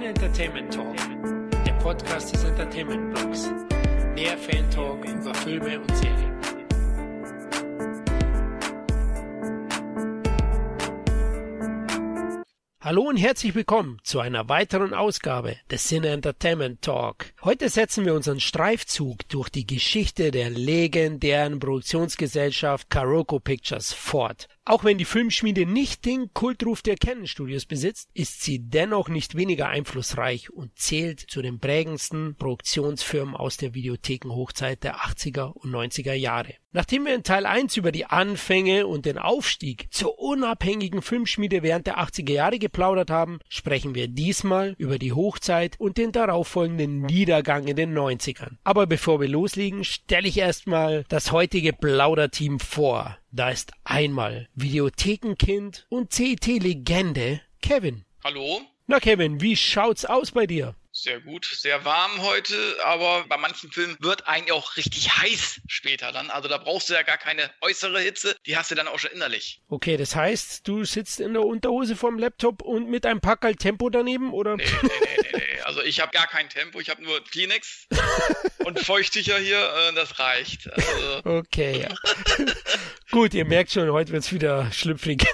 Sin Entertainment Talk, der Podcast des Entertainment Blogs. Mehr Fan Talk über Filme und Serien. Hallo und herzlich willkommen zu einer weiteren Ausgabe des Cine Entertainment Talk. Heute setzen wir unseren Streifzug durch die Geschichte der legendären Produktionsgesellschaft Karoko Pictures fort. Auch wenn die Filmschmiede nicht den Kultruf der Canon Studios besitzt, ist sie dennoch nicht weniger einflussreich und zählt zu den prägendsten Produktionsfirmen aus der Videothekenhochzeit der 80er und 90er Jahre. Nachdem wir in Teil 1 über die Anfänge und den Aufstieg zur unabhängigen Filmschmiede während der 80er Jahre geplaudert haben, sprechen wir diesmal über die Hochzeit und den darauffolgenden Niedergang in den 90ern. Aber bevor wir loslegen, stelle ich erstmal das heutige Plauderteam vor. Da ist einmal Videothekenkind und CET-Legende Kevin. Hallo? Na Kevin, wie schaut's aus bei dir? Sehr gut, sehr warm heute, aber bei manchen Filmen wird eigentlich auch richtig heiß später dann. Also da brauchst du ja gar keine äußere Hitze, die hast du dann auch schon innerlich. Okay, das heißt, du sitzt in der Unterhose vorm Laptop und mit einem Packerl Tempo daneben, oder? Nee, nee, nee, nee, nee. Also ich habe gar kein Tempo, ich habe nur Kleenex und Feuchttücher hier, äh, das reicht. Also Okay, ja. Gut, ihr merkt schon, heute wird's wieder schlüpfrig.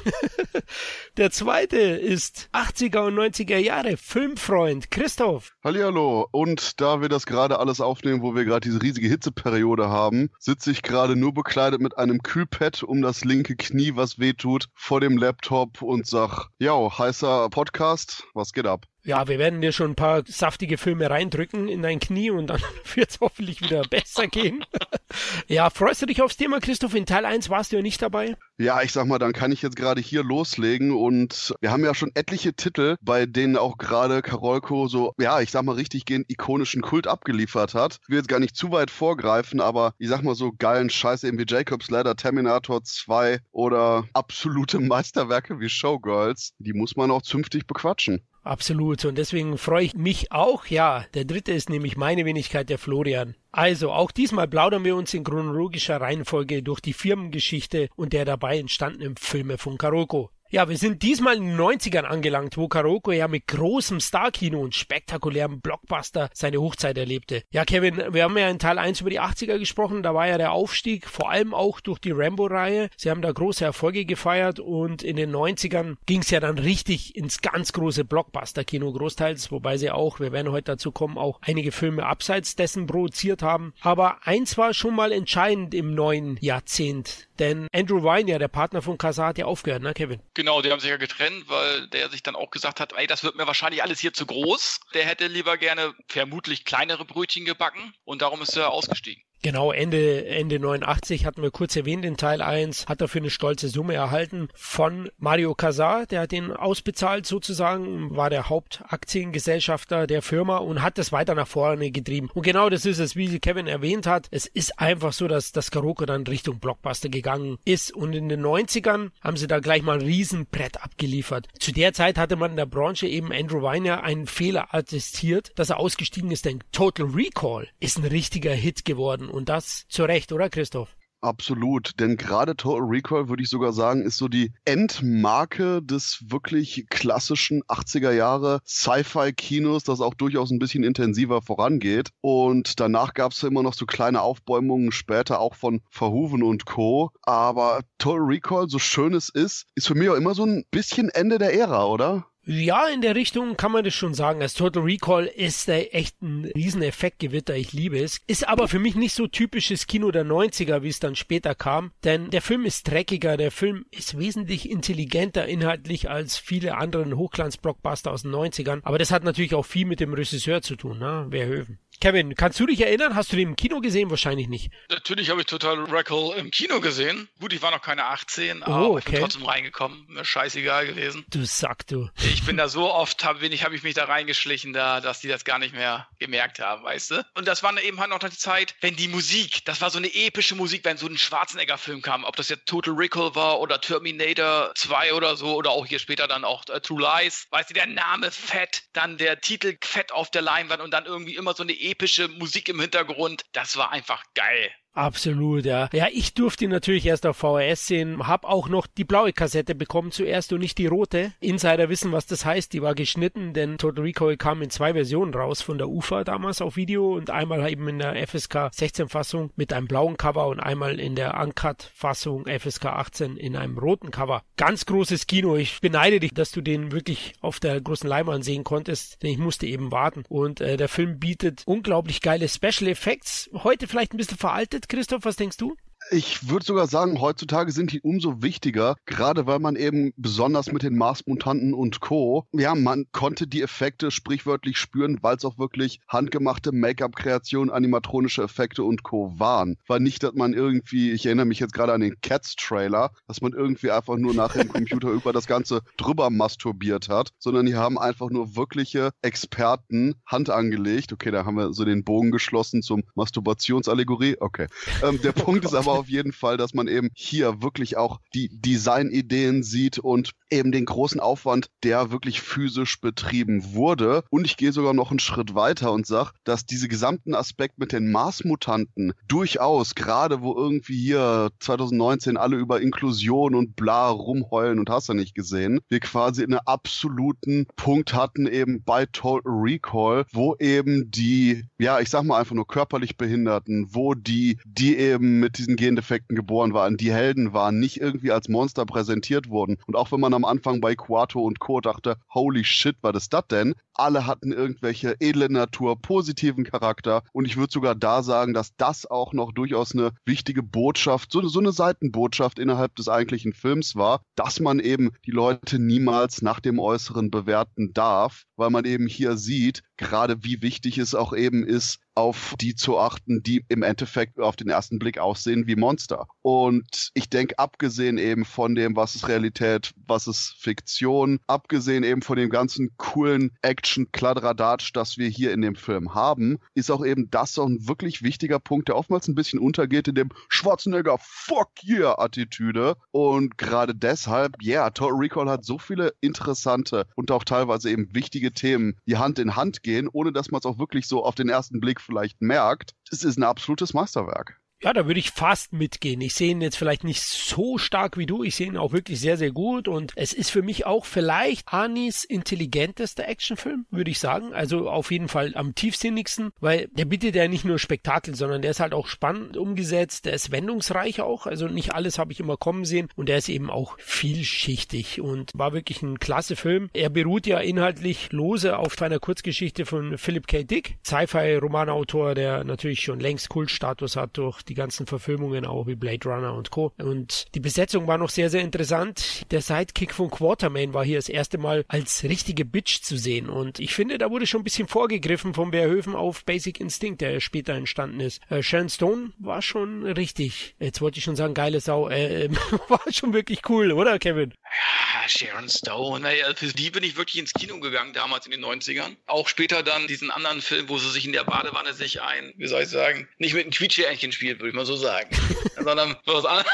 Der zweite ist 80er und 90er Jahre Filmfreund Christoph. Hallihallo. Und da wir das gerade alles aufnehmen, wo wir gerade diese riesige Hitzeperiode haben, sitze ich gerade nur bekleidet mit einem Kühlpad um das linke Knie, was weh tut, vor dem Laptop und sag, ja, heißer Podcast, was geht ab? Ja, wir werden dir schon ein paar saftige Filme reindrücken in dein Knie und dann wird's hoffentlich wieder besser gehen. ja, freust du dich aufs Thema, Christoph? In Teil 1 warst du ja nicht dabei. Ja, ich sag mal, dann kann ich jetzt gerade hier loslegen und wir haben ja schon etliche Titel, bei denen auch gerade Karolko so, ja, ich sag mal, richtig gehend ikonischen Kult abgeliefert hat. Ich will jetzt gar nicht zu weit vorgreifen, aber ich sag mal so geilen Scheiße eben wie Jacob's Ladder, Terminator 2 oder absolute Meisterwerke wie Showgirls, die muss man auch zünftig bequatschen. Absolut. Und deswegen freue ich mich auch. Ja, der dritte ist nämlich meine Wenigkeit, der Florian. Also, auch diesmal plaudern wir uns in chronologischer Reihenfolge durch die Firmengeschichte und der dabei entstandenen Filme von Karoko. Ja, wir sind diesmal in den 90ern angelangt, wo Karoko ja mit großem Starkino und spektakulärem Blockbuster seine Hochzeit erlebte. Ja, Kevin, wir haben ja in Teil 1 über die 80er gesprochen, da war ja der Aufstieg, vor allem auch durch die Rambo-Reihe. Sie haben da große Erfolge gefeiert und in den 90ern ging es ja dann richtig ins ganz große Blockbuster-Kino großteils, wobei sie auch, wir werden heute dazu kommen, auch einige Filme abseits dessen produziert haben. Aber eins war schon mal entscheidend im neuen Jahrzehnt, denn Andrew Vine, ja der Partner von Casa, hat ja aufgehört, ne Kevin? Genau, die haben sich ja getrennt, weil der sich dann auch gesagt hat, ey, das wird mir wahrscheinlich alles hier zu groß. Der hätte lieber gerne vermutlich kleinere Brötchen gebacken und darum ist er ausgestiegen. Genau, Ende, Ende 89 hatten wir kurz erwähnt in Teil 1, hat er für eine stolze Summe erhalten von Mario Casar, der hat den ausbezahlt sozusagen, war der Hauptaktiengesellschafter der Firma und hat das weiter nach vorne getrieben. Und genau das ist es, wie Kevin erwähnt hat, es ist einfach so, dass das Karoko dann Richtung Blockbuster gegangen ist und in den 90ern haben sie da gleich mal ein Riesenbrett abgeliefert. Zu der Zeit hatte man in der Branche eben Andrew Weiner einen Fehler attestiert, dass er ausgestiegen ist, denn Total Recall ist ein richtiger Hit geworden und das zu Recht, oder Christoph? Absolut, denn gerade Total Recall, würde ich sogar sagen, ist so die Endmarke des wirklich klassischen 80er Jahre Sci-Fi-Kinos, das auch durchaus ein bisschen intensiver vorangeht. Und danach gab es immer noch so kleine Aufbäumungen, später auch von Verhoeven und Co. Aber Total Recall, so schön es ist, ist für mich auch immer so ein bisschen Ende der Ära, oder? Ja, in der Richtung kann man das schon sagen. Das Total Recall ist äh, echt ein Rieseneffektgewitter. Ich liebe es. Ist aber für mich nicht so typisches Kino der 90er, wie es dann später kam. Denn der Film ist dreckiger. Der Film ist wesentlich intelligenter inhaltlich als viele anderen Hochglanz-Blockbuster aus den 90ern. Aber das hat natürlich auch viel mit dem Regisseur zu tun, ne? Verhoeven. Kevin, kannst du dich erinnern? Hast du den im Kino gesehen? Wahrscheinlich nicht. Natürlich habe ich Total Recall im Kino gesehen. Gut, ich war noch keine 18, aber Oh, ich bin okay. trotzdem reingekommen. Mir scheißegal gewesen. Du Sack, du. Ich bin da so oft, habe ich, hab ich mich da reingeschlichen, da, dass die das gar nicht mehr gemerkt haben, weißt du? Und das war dann eben halt noch die Zeit, wenn die Musik, das war so eine epische Musik, wenn so ein Schwarzenegger-Film kam, ob das jetzt Total Recall war oder Terminator 2 oder so, oder auch hier später dann auch äh, True Lies. Weißt du, der Name fett, dann der Titel fett auf der Leinwand und dann irgendwie immer so eine epische Musik im Hintergrund. Das war einfach geil. Absolut, ja. Ja, ich durfte ihn natürlich erst auf VHS sehen, hab auch noch die blaue Kassette bekommen zuerst und nicht die rote. Insider wissen, was das heißt. Die war geschnitten, denn Total Recall kam in zwei Versionen raus von der UFA damals auf Video und einmal eben in der FSK 16 Fassung mit einem blauen Cover und einmal in der Uncut Fassung FSK 18 in einem roten Cover. Ganz großes Kino. Ich beneide dich, dass du den wirklich auf der großen Leinwand sehen konntest, denn ich musste eben warten. Und äh, der Film bietet unglaublich geile Special Effects. Heute vielleicht ein bisschen veraltet. Christoph, was denkst du? Ich würde sogar sagen, heutzutage sind die umso wichtiger, gerade weil man eben besonders mit den Mars-Mutanten und Co. Ja, man konnte die Effekte sprichwörtlich spüren, weil es auch wirklich handgemachte Make-up-Kreationen, animatronische Effekte und Co. waren. War nicht, dass man irgendwie, ich erinnere mich jetzt gerade an den Cats-Trailer, dass man irgendwie einfach nur nachher im Computer über das Ganze drüber masturbiert hat, sondern die haben einfach nur wirkliche Experten Hand angelegt. Okay, da haben wir so den Bogen geschlossen zum Masturbationsallegorie. Okay. Ähm, der Punkt ist aber auf jeden Fall, dass man eben hier wirklich auch die Designideen sieht und eben den großen Aufwand, der wirklich physisch betrieben wurde. Und ich gehe sogar noch einen Schritt weiter und sage, dass diese gesamten Aspekt mit den Mars-Mutanten durchaus, gerade wo irgendwie hier 2019 alle über Inklusion und bla rumheulen und hast du nicht gesehen, wir quasi einen absoluten Punkt hatten eben bei Total Recall, wo eben die, ja, ich sag mal einfach nur körperlich Behinderten, wo die, die eben mit diesen Gendefekten geboren waren, die Helden waren, nicht irgendwie als Monster präsentiert wurden. Und auch wenn man am Anfang bei Quato und Co. dachte, holy shit, was ist das denn? Alle hatten irgendwelche edle Natur, positiven Charakter. Und ich würde sogar da sagen, dass das auch noch durchaus eine wichtige Botschaft, so, so eine Seitenbotschaft innerhalb des eigentlichen Films war, dass man eben die Leute niemals nach dem Äußeren bewerten darf, weil man eben hier sieht, gerade wie wichtig es auch eben ist, auf die zu achten, die im Endeffekt auf den ersten Blick aussehen wie Monster. Und ich denke, abgesehen eben von dem, was ist Realität, was ist Fiktion, abgesehen eben von dem ganzen coolen Action-Kladradatsch, das wir hier in dem Film haben, ist auch eben das so ein wirklich wichtiger Punkt, der oftmals ein bisschen untergeht in dem Schwarzenegger Fuck yeah Attitüde. Und gerade deshalb, ja, yeah, Total Recall hat so viele interessante und auch teilweise eben wichtige Themen, die Hand in Hand gehen, ohne dass man es auch wirklich so auf den ersten Blick vielleicht merkt. Es ist ein absolutes Meisterwerk. Ja, da würde ich fast mitgehen. Ich sehe ihn jetzt vielleicht nicht so stark wie du. Ich sehe ihn auch wirklich sehr, sehr gut. Und es ist für mich auch vielleicht Anis intelligentester Actionfilm, würde ich sagen. Also auf jeden Fall am tiefsinnigsten, weil der bietet ja nicht nur Spektakel, sondern der ist halt auch spannend umgesetzt. Der ist wendungsreich auch. Also nicht alles habe ich immer kommen sehen. Und der ist eben auch vielschichtig und war wirklich ein klasse Film. Er beruht ja inhaltlich lose auf einer Kurzgeschichte von Philip K. Dick, Sci-Fi-Romanautor, der natürlich schon längst Kultstatus hat durch die ganzen Verfilmungen auch wie Blade Runner und Co. Und die Besetzung war noch sehr, sehr interessant. Der Sidekick von Quartermain war hier das erste Mal als richtige Bitch zu sehen. Und ich finde, da wurde schon ein bisschen vorgegriffen vom Verhöfen auf Basic Instinct, der später entstanden ist. Äh, Sharon Stone war schon richtig. Jetzt wollte ich schon sagen, geile Sau. Äh, war schon wirklich cool, oder Kevin? Ja, Sharon Stone. Naja, für die bin ich wirklich ins Kino gegangen, damals in den 90ern. Auch später dann diesen anderen Film, wo sie sich in der Badewanne sich ein, wie soll ich sagen, nicht mit einem Quietscheentchen spielt, würde ich mal so sagen, sondern was anderes.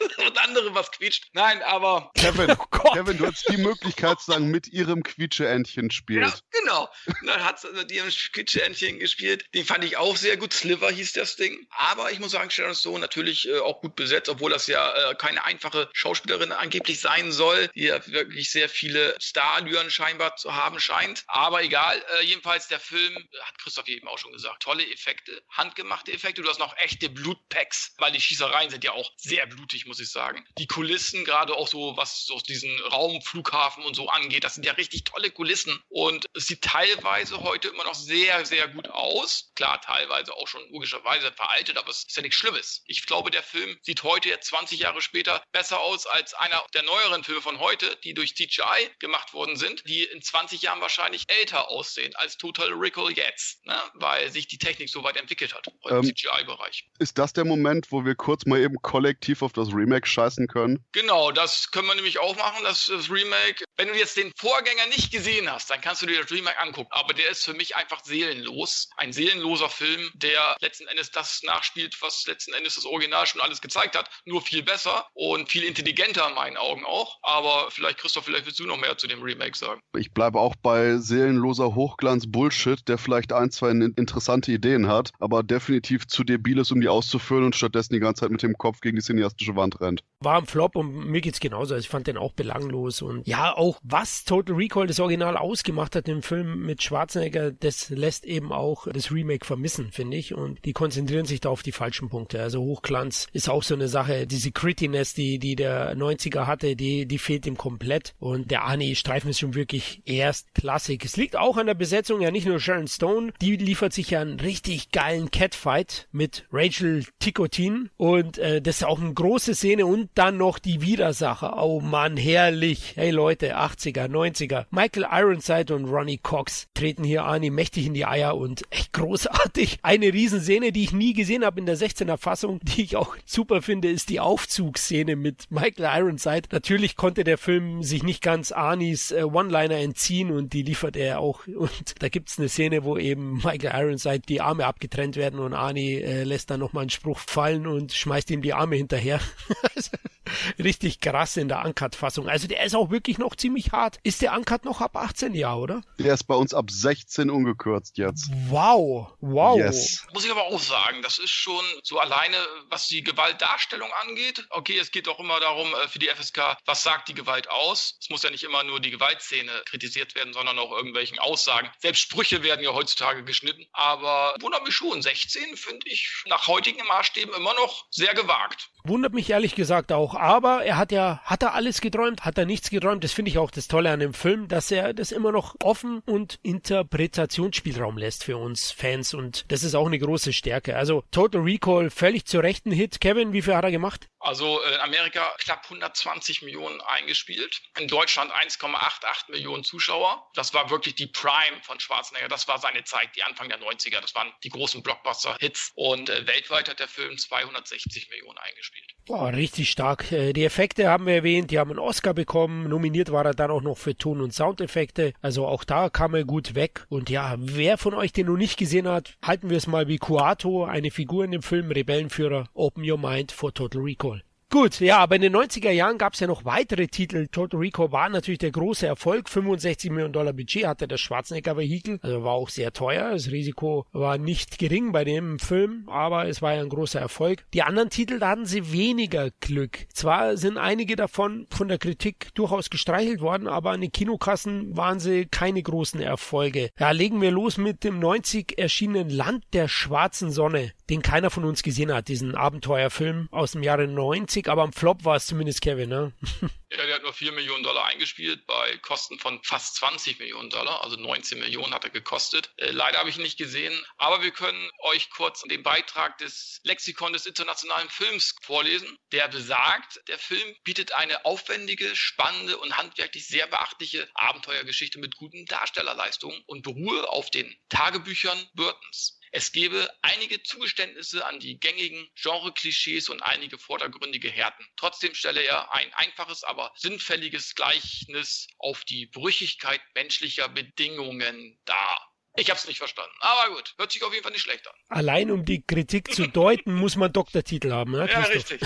und andere was quietscht. Nein, aber. Kevin, oh Kevin, du hast die Möglichkeit zu sagen, mit ihrem Quietscheentchen spielt. Ja, genau. Dann hat sie mit ihrem Quietscheentchen gespielt. Den fand ich auch sehr gut. Sliver hieß das Ding. Aber ich muss sagen, Sharon Stone natürlich äh, auch gut besetzt, obwohl das ja äh, keine einfache Schauspielerin angeblich sein soll, die ja wirklich sehr viele Starallüren scheinbar zu haben scheint. Aber egal. Äh, jedenfalls der Film, hat Christoph eben auch schon gesagt, tolle Effekte, handgemachte Effekte. Du hast noch echte Blutpacks, weil die Schießereien sind ja auch sehr blutig muss ich sagen. Die Kulissen, gerade auch so, was so diesen Raumflughafen und so angeht, das sind ja richtig tolle Kulissen. Und es sieht teilweise heute immer noch sehr, sehr gut aus. Klar, teilweise auch schon logischerweise veraltet, aber es ist ja nichts Schlimmes. Ich glaube, der Film sieht heute, jetzt 20 Jahre später, besser aus als einer der neueren Filme von heute, die durch CGI gemacht worden sind, die in 20 Jahren wahrscheinlich älter aussehen als Total Recall jetzt, ne? weil sich die Technik so weit entwickelt hat ähm, im CGI-Bereich. Ist das der Moment, wo wir kurz mal eben kollektiv auf das Remake scheißen können? Genau, das können wir nämlich auch machen, das, das Remake. Wenn du jetzt den Vorgänger nicht gesehen hast, dann kannst du dir das Remake angucken. Aber der ist für mich einfach seelenlos. Ein seelenloser Film, der letzten Endes das nachspielt, was letzten Endes das Original schon alles gezeigt hat. Nur viel besser und viel intelligenter in meinen Augen auch. Aber vielleicht, Christoph, vielleicht willst du noch mehr zu dem Remake sagen. Ich bleibe auch bei seelenloser Hochglanz-Bullshit, der vielleicht ein, zwei interessante Ideen hat, aber definitiv zu debil ist, um die auszuführen und stattdessen die ganze Zeit mit dem Kopf gegen die cineastische Wand rennt. War ein Flop und mir geht's genauso. Also ich fand den auch belanglos und ja, auch was Total Recall das Original ausgemacht hat im Film mit Schwarzenegger, das lässt eben auch das Remake vermissen, finde ich. Und die konzentrieren sich da auf die falschen Punkte. Also Hochglanz ist auch so eine Sache. Diese Grittiness, die, die der 90er hatte, die, die fehlt ihm komplett. Und der Ani-Streifen ist schon wirklich erstklassig. Es liegt auch an der Besetzung, ja nicht nur Sharon Stone, die liefert sich ja einen richtig geilen Catfight mit Rachel Ticotin. Und äh, das ist auch eine große Szene und dann noch die Widersacher. Oh Mann, herrlich. Hey Leute, 80er, 90er. Michael Ironside und Ronnie Cox treten hier Ani mächtig in die Eier und echt großartig. Eine Riesenszene, die ich nie gesehen habe in der 16er Fassung, die ich auch super finde, ist die Aufzugsszene mit Michael Ironside. Natürlich konnte der Film sich nicht ganz Anis äh, One-Liner entziehen und die liefert er auch. Und da gibt's eine Szene, wo eben Michael Ironside die Arme abgetrennt werden und Ani äh, lässt dann nochmal einen Spruch fallen und schmeißt ihm die Arme hinterher. Richtig krass in der Uncut-Fassung. Also der ist auch wirklich noch ziemlich hart. Ist der Uncut noch ab 18 Jahre, oder? Der ist bei uns ab 16 ungekürzt jetzt. Wow, wow. Yes. Muss ich aber auch sagen, das ist schon so alleine, was die Gewaltdarstellung angeht. Okay, es geht auch immer darum, äh, für die FSK, was sagt die Gewalt aus? Es muss ja nicht immer nur die Gewaltszene kritisiert werden, sondern auch irgendwelchen Aussagen. Selbst Sprüche werden ja heutzutage geschnitten. Aber wundert mich schon, 16 finde ich nach heutigen Maßstäben immer noch sehr gewagt. Wundert mich ehrlich gesagt auch. Aber er hat ja, hat er alles geträumt? Hat er nichts geträumt? Das finde ich auch das Tolle an dem Film, dass er das immer noch offen und Interpretationsspielraum lässt für uns Fans. Und das ist auch eine große Stärke. Also Total Recall, völlig zu Rechten Hit. Kevin, wie viel hat er gemacht? Also äh, in Amerika knapp 120 Millionen eingespielt. In Deutschland 1,88 Millionen Zuschauer. Das war wirklich die Prime von Schwarzenegger. Das war seine Zeit, die Anfang der 90er. Das waren die großen Blockbuster-Hits. Und äh, weltweit hat der Film 260 Millionen eingespielt. Boah, richtig stark. Äh, die Effekte haben wir erwähnt. Die haben einen Oscar bekommen. Nominiert war er dann auch noch für Ton- und Soundeffekte. Also auch da kam er gut weg. Und ja, wer von euch den noch nicht gesehen hat, halten wir es mal wie Kuato, eine Figur in dem Film Rebellenführer Open Your Mind for Total Recall. Gut, ja, aber in den 90er Jahren gab es ja noch weitere Titel. Total Recall war natürlich der große Erfolg. 65 Millionen Dollar Budget hatte das Schwarzenegger-Vehikel. Also war auch sehr teuer. Das Risiko war nicht gering bei dem Film, aber es war ja ein großer Erfolg. Die anderen Titel, da hatten sie weniger Glück. Zwar sind einige davon von der Kritik durchaus gestreichelt worden, aber an den Kinokassen waren sie keine großen Erfolge. Ja, legen wir los mit dem 90 erschienenen Land der schwarzen Sonne, den keiner von uns gesehen hat, diesen Abenteuerfilm aus dem Jahre 90 witzig, aber am Flop war es zumindest Kevin, ne? Ja, der hat nur 4 Millionen Dollar eingespielt bei Kosten von fast 20 Millionen Dollar. Also 19 Millionen hat er gekostet. Äh, leider habe ich ihn nicht gesehen. Aber wir können euch kurz den Beitrag des Lexikon des internationalen Films vorlesen. Der besagt, der Film bietet eine aufwendige, spannende und handwerklich sehr beachtliche Abenteuergeschichte mit guten Darstellerleistungen und beruhe auf den Tagebüchern Burtons. Es gebe einige Zugeständnisse an die gängigen Genre-Klischees und einige vordergründige Härten. Trotzdem stelle er ein einfaches, aber sinnfälliges Gleichnis auf die Brüchigkeit menschlicher Bedingungen dar. Ich habe es nicht verstanden. Aber gut, hört sich auf jeden Fall nicht schlecht an. Allein um die Kritik zu deuten, muss man Doktortitel haben, ne? Ja, richtig.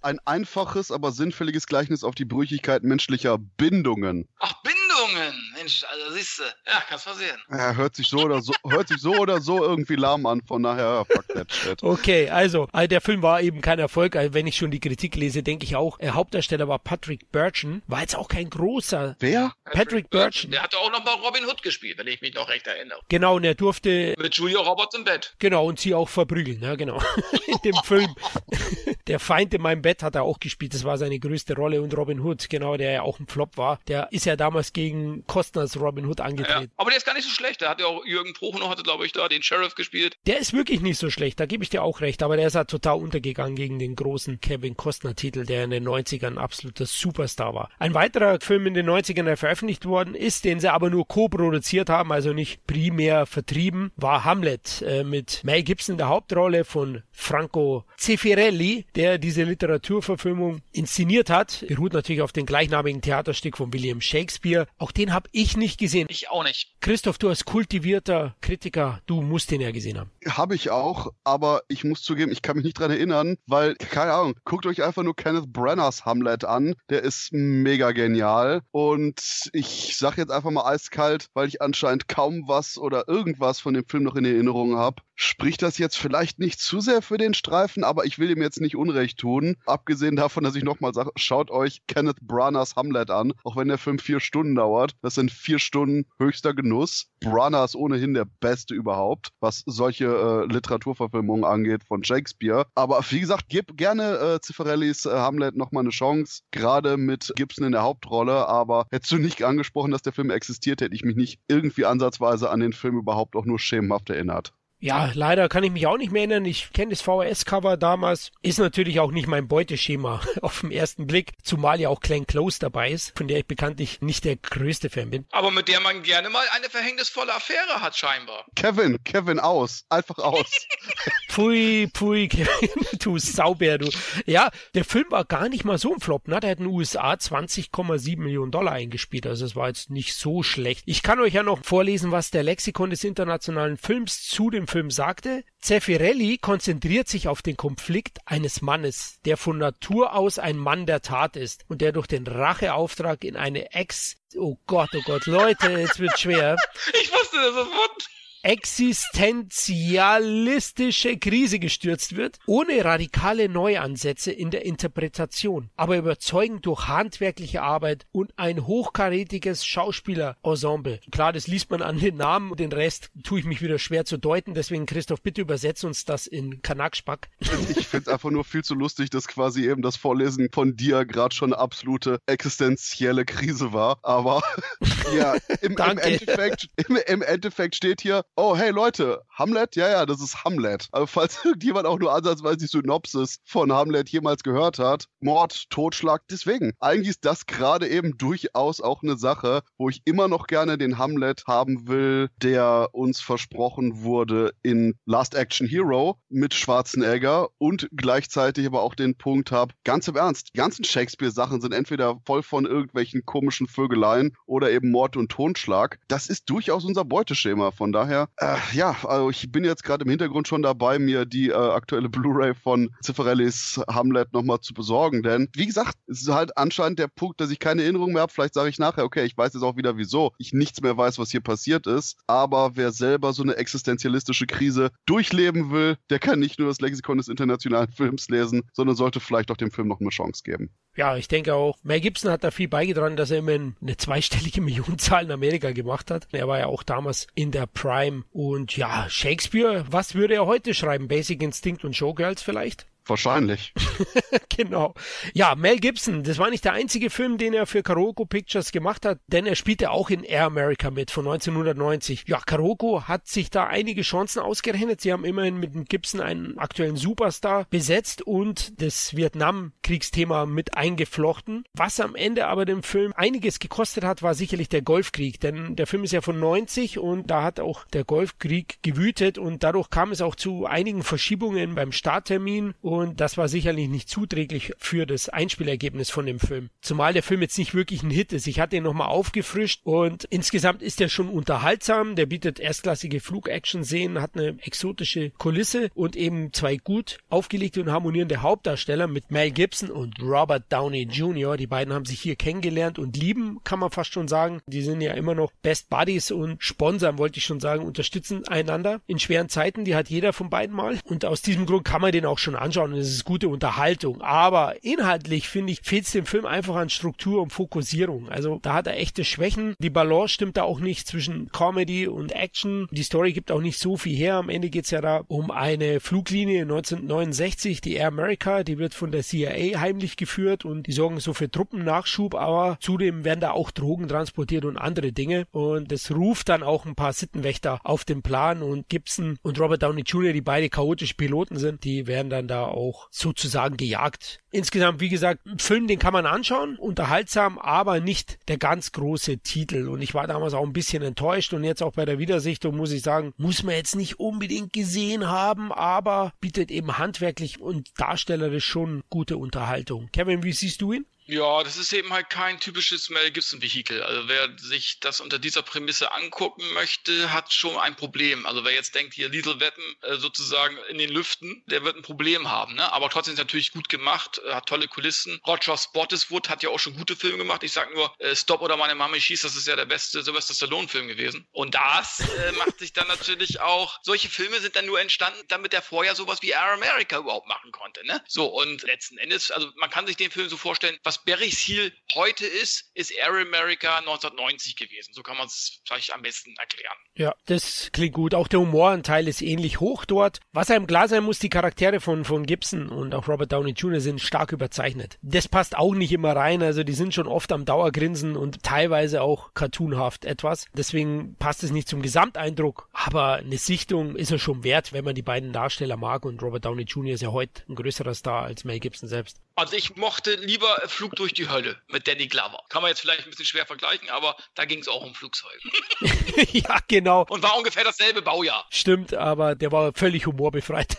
Ein einfaches, aber sinnfälliges Gleichnis auf die Brüchigkeit menschlicher Bindungen. Ach, Bindungen! Bindungen. Mensch, also siehst du. Ja, kannst mal sehen. Ja, hört sich so oder so, hört sich so oder so irgendwie lahm an. Von daher, fuck that shit. Okay, also, äh, der Film war eben kein Erfolg. Also, wenn ich schon die Kritik lese, denke ich auch, der äh, Hauptdarsteller war Patrick Burchin. War jetzt auch kein großer. Wer? Patrick, Burchin. Der hatte auch noch mal Robin Hood gespielt, wenn ich mich noch recht erinnere. Genau, und er durfte. Mit Julia Roberts im Bett. Genau, und sie auch verprügeln, ja, genau. in dem Film. der Feind in meinem Bett hat er auch gespielt. Das war seine größte Rolle. Und Robin Hood, genau, der ja auch ein Flop war. Der ist ja damals gegen Costner als Robin Hood angetreten. Ja, aber der ist gar nicht so schlecht. Da hat ja auch Jürgen Prochnow hatte, glaube ich, da den Sheriff gespielt. Der ist wirklich nicht so schlecht, da gebe ich dir auch recht, aber der ist halt total untergegangen gegen den großen Kevin Costner-Titel, der in den 90ern ein absoluter Superstar war. Ein weiterer Film in den 90ern, der veröffentlicht worden ist, den sie aber nur co-produziert haben, also nicht primär vertrieben, war Hamlet äh, mit Mel Gibson in der Hauptrolle von Franco Zeffirelli, der diese Literaturverfilmung inszeniert hat. Beruht natürlich auf dem gleichnamigen Theaterstück von William Shakespeare. Auch den habe ich nicht gesehen. Ich auch nicht. Christoph, du als kultivierter Kritiker, du musst den ja gesehen haben. Habe ich auch, aber ich muss zugeben, ich kann mich nicht dran erinnern, weil, keine Ahnung, guckt euch einfach nur Kenneth Brenners Hamlet an. Der ist mega genial. Und ich sag jetzt einfach mal eiskalt, weil ich anscheinend kaum was oder irgendwas von dem Film noch in Erinnerung habe. Spricht das jetzt vielleicht nicht zu sehr für den Streifen, aber ich will ihm jetzt nicht Unrecht tun. Abgesehen davon, dass ich nochmal sage, schaut euch Kenneth Branaghs Hamlet an, auch wenn der Film vier Stunden dauert. Das sind vier Stunden höchster Genuss. Branagh ist ohnehin der Beste überhaupt, was solche äh, Literaturverfilmungen angeht von Shakespeare. Aber wie gesagt, gib gerne äh, Ziffarellis äh, Hamlet nochmal eine Chance, gerade mit Gibson in der Hauptrolle. Aber hättest du nicht angesprochen, dass der Film existiert, hätte ich mich nicht irgendwie ansatzweise an den Film überhaupt auch nur schemenhaft erinnert. Ja, leider kann ich mich auch nicht mehr erinnern. Ich kenne das VHS-Cover damals. Ist natürlich auch nicht mein Beuteschema auf den ersten Blick, zumal ja auch Glenn Close dabei ist, von der ich bekanntlich nicht der größte Fan bin. Aber mit der man gerne mal eine verhängnisvolle Affäre hat, scheinbar. Kevin, Kevin aus. Einfach aus. pui, pui, Kevin, du Saubär, du. Ja, der Film war gar nicht mal so ein Flop, ne? Der hat in den USA 20,7 Millionen Dollar eingespielt. Also es war jetzt nicht so schlecht. Ich kann euch ja noch vorlesen, was der Lexikon des internationalen Films zu dem Film sagte, Zeffirelli konzentriert sich auf den Konflikt eines Mannes, der von Natur aus ein Mann der Tat ist und der durch den Racheauftrag in eine Ex Oh Gott, oh Gott, Leute, jetzt wird schwer. Ich wusste das sofort existenzialistische Krise gestürzt wird, ohne radikale Neuansätze in der Interpretation, aber überzeugend durch handwerkliche Arbeit und ein hochkarätiges Schauspielerensemble. Klar, das liest man an den Namen, den Rest tue ich mich wieder schwer zu deuten, deswegen Christoph, bitte übersetz uns das in Kanakspack. Ich finde es einfach nur viel zu lustig, dass quasi eben das Vorlesen von dir gerade schon eine absolute existenzielle Krise war, aber ja, im, im Endeffekt, im, im Endeffekt steht hier, oh, hey Leute, Hamlet? Ja, ja, das ist Hamlet. Aber falls irgendjemand auch nur ansatzweise die Synopsis von Hamlet jemals gehört hat, Mord, Totschlag, deswegen. Eigentlich ist das gerade eben durchaus auch eine Sache, wo ich immer noch gerne den Hamlet haben will, der uns versprochen wurde in Last Action Hero mit Schwarzenegger und gleichzeitig aber auch den Punkt habe, ganz im Ernst, die ganzen Shakespeare-Sachen sind entweder voll von irgendwelchen komischen Vögeleien oder eben Mord und Totschlag. Das ist durchaus unser Beuteschema. Von daher äh, ja, also ich bin jetzt gerade im Hintergrund schon dabei, mir die äh, aktuelle Blu-ray von Ziffarellis Hamlet nochmal zu besorgen. Denn, wie gesagt, es ist halt anscheinend der Punkt, dass ich keine Erinnerung mehr habe. Vielleicht sage ich nachher, okay, ich weiß jetzt auch wieder, wieso ich nichts mehr weiß, was hier passiert ist. Aber wer selber so eine existenzialistische Krise durchleben will, der kann nicht nur das Lexikon des internationalen Films lesen, sondern sollte vielleicht auch dem Film noch eine Chance geben. Ja, ich denke auch. Mel Gibson hat da viel beigetragen, dass er immerhin eine zweistellige Millionenzahl in Amerika gemacht hat. Er war ja auch damals in der Prime. Und ja, Shakespeare, was würde er heute schreiben? Basic Instinct und Showgirls vielleicht? Wahrscheinlich. genau. Ja, Mel Gibson, das war nicht der einzige Film, den er für Karoko Pictures gemacht hat, denn er spielte auch in Air America mit von 1990. Ja, Karoko hat sich da einige Chancen ausgerechnet. Sie haben immerhin mit dem Gibson einen aktuellen Superstar besetzt und das Vietnamkriegsthema mit eingeflochten. Was am Ende aber dem Film einiges gekostet hat, war sicherlich der Golfkrieg, denn der Film ist ja von 90 und da hat auch der Golfkrieg gewütet und dadurch kam es auch zu einigen Verschiebungen beim Starttermin das war sicherlich nicht zuträglich für das Einspielergebnis von dem Film. Zumal der Film jetzt nicht wirklich ein Hit ist. Ich hatte ihn nochmal aufgefrischt und insgesamt ist er schon unterhaltsam. Der bietet erstklassige Flug-Action-Szenen, hat eine exotische Kulisse und eben zwei gut aufgelegte und harmonierende Hauptdarsteller mit Mel Gibson und Robert Downey Jr. Die beiden haben sich hier kennengelernt und lieben, kann man fast schon sagen. Die sind ja immer noch Best Buddies und sponsern, wollte ich schon sagen, unterstützen einander in schweren Zeiten. Die hat jeder von beiden mal. Und aus diesem Grund kann man den auch schon anschauen und es ist gute Unterhaltung. Aber inhaltlich finde ich, fehlt es dem Film einfach an Struktur und Fokussierung. Also da hat er echte Schwächen. Die Balance stimmt da auch nicht zwischen Comedy und Action. Die Story gibt auch nicht so viel her. Am Ende geht es ja da um eine Fluglinie 1969, die Air America, die wird von der CIA heimlich geführt und die sorgen so für Truppennachschub, aber zudem werden da auch Drogen transportiert und andere Dinge. Und es ruft dann auch ein paar Sittenwächter auf den Plan und Gibson und Robert Downey Jr., die beide chaotische Piloten sind, die werden dann da auch sozusagen gejagt. Insgesamt, wie gesagt, ein Film, den kann man anschauen, unterhaltsam, aber nicht der ganz große Titel. Und ich war damals auch ein bisschen enttäuscht und jetzt auch bei der Wiedersichtung muss ich sagen, muss man jetzt nicht unbedingt gesehen haben, aber bietet eben handwerklich und darstellerisch schon gute Unterhaltung. Kevin, wie siehst du ihn? Ja, das ist eben halt kein typisches Mel Gibson-Vehikel. Also wer sich das unter dieser Prämisse angucken möchte, hat schon ein Problem. Also wer jetzt denkt, hier Lethal Weapon äh, sozusagen in den Lüften, der wird ein Problem haben. Ne? Aber trotzdem ist es natürlich gut gemacht, äh, hat tolle Kulissen. Roger Spottiswood hat ja auch schon gute Filme gemacht. Ich sag nur äh, Stop oder meine Mama schießt, das ist ja der beste Sylvester Stallone-Film gewesen. Und das macht sich dann natürlich auch, solche Filme sind dann nur entstanden, damit er vorher sowas wie Air America überhaupt machen konnte. Ne? So, und letzten Endes, also man kann sich den Film so vorstellen, was was Barry Seal heute ist, ist Air America 1990 gewesen. So kann man es vielleicht am besten erklären. Ja, das klingt gut. Auch der Humoranteil ist ähnlich hoch dort. Was einem klar sein muss, die Charaktere von, von Gibson und auch Robert Downey Jr. sind stark überzeichnet. Das passt auch nicht immer rein. Also die sind schon oft am Dauergrinsen und teilweise auch cartoonhaft etwas. Deswegen passt es nicht zum Gesamteindruck. Aber eine Sichtung ist es schon wert, wenn man die beiden Darsteller mag. Und Robert Downey Jr. ist ja heute ein größerer Star als Mel Gibson selbst. Also ich mochte lieber Flug durch die Hölle mit Danny Glover. Kann man jetzt vielleicht ein bisschen schwer vergleichen, aber da ging es auch um Flugzeuge. ja, genau. Und war ungefähr dasselbe Baujahr. Stimmt, aber der war völlig humorbefreit.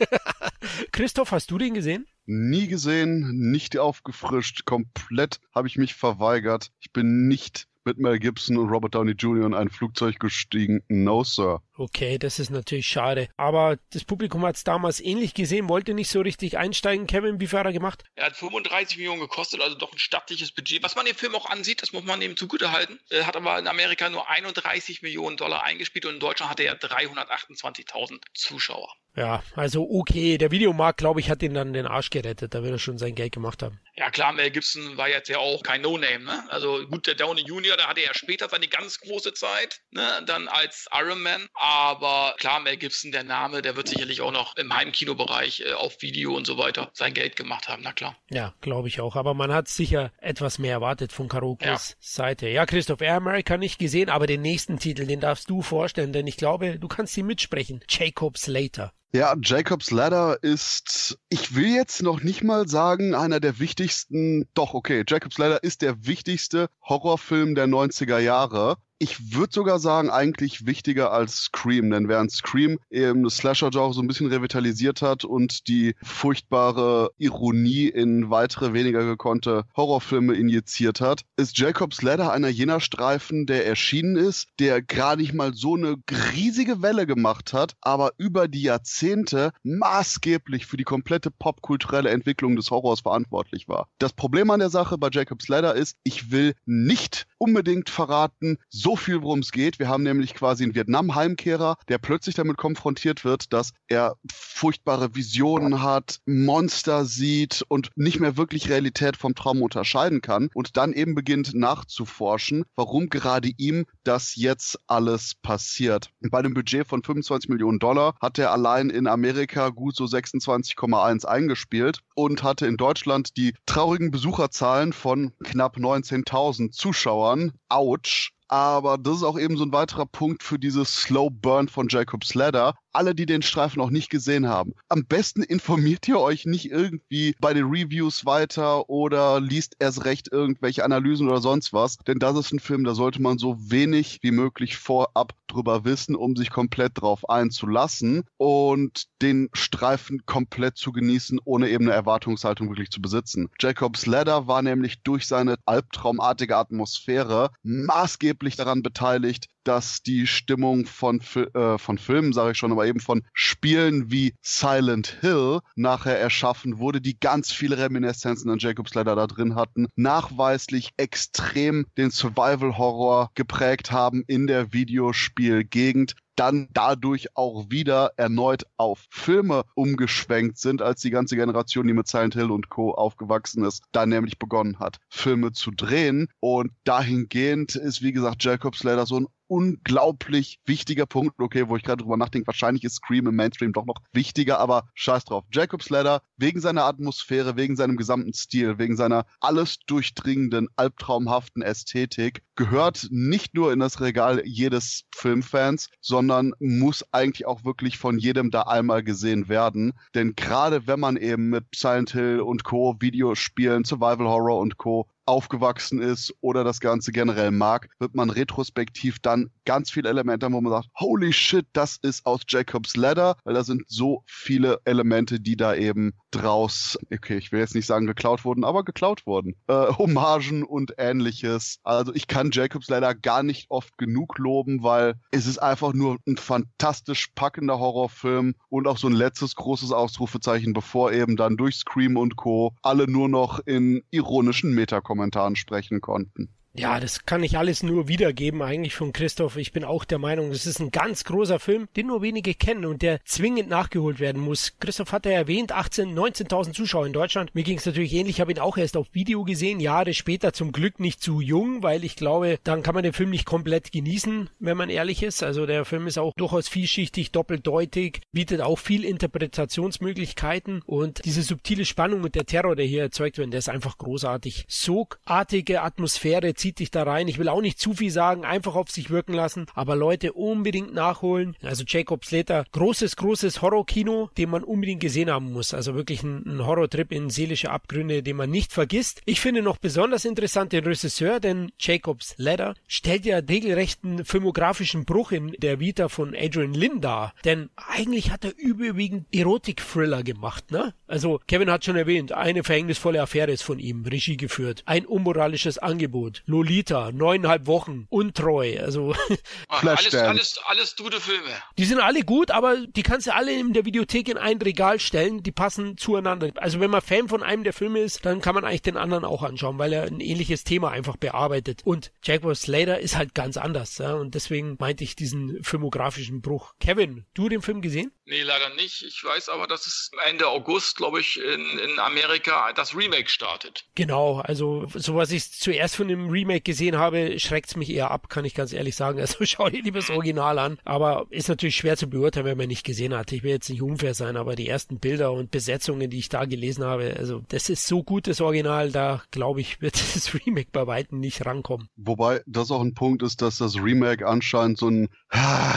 Christoph, hast du den gesehen? Nie gesehen, nicht aufgefrischt, komplett habe ich mich verweigert. Ich bin nicht mit Mel Gibson und Robert Downey Jr. in ein Flugzeug gestiegen. No, Sir. Okay, das ist natürlich schade. Aber das Publikum hat es damals ähnlich gesehen, wollte nicht so richtig einsteigen. Kevin, wie viel hat er gemacht? Er hat 35 Millionen gekostet, also doch ein stattliches Budget. Was man dem Film auch ansieht, das muss man ihm zugute halten. Er hat aber in Amerika nur 31 Millionen Dollar eingespielt und in Deutschland hatte er 328.000 Zuschauer. Ja, also okay. Der Videomarkt, glaube ich, hat ihn dann den Arsch gerettet. Da wird er schon sein Geld gemacht haben. Ja, klar, Mel Gibson war jetzt ja auch kein No-Name, ne? Also gut, der Downey Jr., da hatte er später seine ganz große Zeit, ne? Dann als Iron Man. Aber klar, Mel Gibson, der Name, der wird sicherlich auch noch im Heimkinobereich äh, auf Video und so weiter sein Geld gemacht haben, na klar. Ja, glaube ich auch. Aber man hat sicher etwas mehr erwartet von Karokos ja. Seite. Ja, Christoph, Air America nicht gesehen, aber den nächsten Titel, den darfst du vorstellen, denn ich glaube, du kannst ihn mitsprechen. Jacob Slater. Ja, Jacob's Ladder ist, ich will jetzt noch nicht mal sagen, einer der wichtigsten, doch, okay, Jacob's Ladder ist der wichtigste Horrorfilm der 90er Jahre ich würde sogar sagen, eigentlich wichtiger als Scream, denn während Scream eben das Slasher-Genre so ein bisschen revitalisiert hat und die furchtbare Ironie in weitere, weniger gekonnte Horrorfilme injiziert hat, ist Jacob's Ladder einer jener Streifen, der erschienen ist, der gerade nicht mal so eine riesige Welle gemacht hat, aber über die Jahrzehnte maßgeblich für die komplette popkulturelle Entwicklung des Horrors verantwortlich war. Das Problem an der Sache bei Jacob's Ladder ist, ich will nicht unbedingt verraten, so viel, worum es geht. Wir haben nämlich quasi einen Vietnam-Heimkehrer, der plötzlich damit konfrontiert wird, dass er furchtbare Visionen hat, Monster sieht und nicht mehr wirklich Realität vom Traum unterscheiden kann und dann eben beginnt nachzuforschen, warum gerade ihm das jetzt alles passiert. Bei einem Budget von 25 Millionen Dollar hat er allein in Amerika gut so 26,1 eingespielt und hatte in Deutschland die traurigen Besucherzahlen von knapp 19.000 Zuschauern. Autsch. Aber das ist auch eben so ein weiterer Punkt für dieses Slow Burn von Jacob's Ladder alle, die den Streifen noch nicht gesehen haben. Am besten informiert ihr euch nicht irgendwie bei den Reviews weiter oder liest erst recht irgendwelche Analysen oder sonst was, denn das ist ein Film, da sollte man so wenig wie möglich vorab drüber wissen, um sich komplett drauf einzulassen und den Streifen komplett zu genießen, ohne eben eine Erwartungshaltung wirklich zu besitzen. Jacobs Ladder war nämlich durch seine albtraumartige Atmosphäre maßgeblich daran beteiligt, dass die Stimmung von, äh, von Filmen, sage ich schon, aber eben von Spielen wie Silent Hill nachher erschaffen wurde, die ganz viele Reminiszenzen an Jacob's Ladder da drin hatten, nachweislich extrem den Survival-Horror geprägt haben in der Videospielgegend dann dadurch auch wieder erneut auf Filme umgeschwenkt sind, als die ganze Generation, die mit Silent Hill und Co. aufgewachsen ist, da nämlich begonnen hat, Filme zu drehen. Und dahingehend ist, wie gesagt, Jacob's Ladder so ein unglaublich wichtiger Punkt. Okay, wo ich gerade drüber nachdenke, wahrscheinlich ist Scream im Mainstream doch noch wichtiger, aber scheiß drauf. Jacob's Ladder, wegen seiner Atmosphäre, wegen seinem gesamten Stil, wegen seiner alles durchdringenden, albtraumhaften Ästhetik, gehört nicht nur in das Regal jedes Filmfans, sondern muss eigentlich auch wirklich von jedem da einmal gesehen werden. Denn gerade wenn man eben mit Silent Hill und Co., Videospielen, Survival Horror und Co aufgewachsen ist oder das Ganze generell mag, wird man retrospektiv dann ganz viele Elemente haben, wo man sagt, holy shit, das ist aus Jacob's Ladder, weil da sind so viele Elemente, die da eben draus, okay, ich will jetzt nicht sagen geklaut wurden, aber geklaut wurden. Äh, Hommagen und ähnliches. Also ich kann Jacob's Ladder gar nicht oft genug loben, weil es ist einfach nur ein fantastisch packender Horrorfilm und auch so ein letztes großes Ausrufezeichen, bevor eben dann durch Scream und Co. alle nur noch in ironischen Metakommentaren Kommentaren sprechen konnten. Ja, das kann ich alles nur wiedergeben eigentlich von Christoph. Ich bin auch der Meinung, das ist ein ganz großer Film, den nur wenige kennen und der zwingend nachgeholt werden muss. Christoph hat ja erwähnt, 18, 19.000 Zuschauer in Deutschland. Mir ging es natürlich ähnlich. Ich habe ihn auch erst auf Video gesehen, Jahre später zum Glück nicht zu jung, weil ich glaube, dann kann man den Film nicht komplett genießen, wenn man ehrlich ist. Also der Film ist auch durchaus vielschichtig, doppeldeutig, bietet auch viel Interpretationsmöglichkeiten und diese subtile Spannung und der Terror, der hier erzeugt wird, der ist einfach großartig. Sogartige Atmosphäre zieht dich da rein. Ich will auch nicht zu viel sagen, einfach auf sich wirken lassen, aber Leute unbedingt nachholen. Also Jacob Slater, großes, großes Horrorkino, den man unbedingt gesehen haben muss. Also wirklich ein, ein Horrortrip in seelische Abgründe, den man nicht vergisst. Ich finde noch besonders interessant den Regisseur, denn Jacobs Ladder stellt ja regelrechten filmografischen Bruch in der Vita von Adrian Lynn dar. Denn eigentlich hat er überwiegend Erotik-Thriller gemacht, ne? Also Kevin hat schon erwähnt, eine verhängnisvolle Affäre ist von ihm, Regie geführt. Ein unmoralisches Angebot. Lolita, neuneinhalb Wochen, untreu, also. Ach, alles, alles, alles gute Filme. Die sind alle gut, aber die kannst du alle in der Videothek in ein Regal stellen, die passen zueinander. Also wenn man Fan von einem der Filme ist, dann kann man eigentlich den anderen auch anschauen, weil er ein ähnliches Thema einfach bearbeitet. Und Jaguar Slater ist halt ganz anders, ja, und deswegen meinte ich diesen filmografischen Bruch. Kevin, du den Film gesehen? Nee, leider nicht. Ich weiß aber, dass es Ende August, glaube ich, in, in Amerika das Remake startet. Genau, also so was ich zuerst von dem Remake Remake gesehen habe, schreckt es mich eher ab, kann ich ganz ehrlich sagen. Also schau dir lieber das Original an. Aber ist natürlich schwer zu beurteilen, wenn man nicht gesehen hat. Ich will jetzt nicht unfair sein, aber die ersten Bilder und Besetzungen, die ich da gelesen habe, also das ist so gut, das Original, da glaube ich, wird das Remake bei Weitem nicht rankommen. Wobei das auch ein Punkt ist, dass das Remake anscheinend so ein,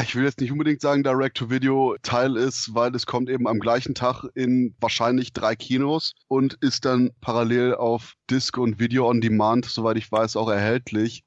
ich will jetzt nicht unbedingt sagen Direct-to-Video-Teil ist, weil es kommt eben am gleichen Tag in wahrscheinlich drei Kinos und ist dann parallel auf Disc und Video on Demand, soweit ich weiß, auch erhältlich.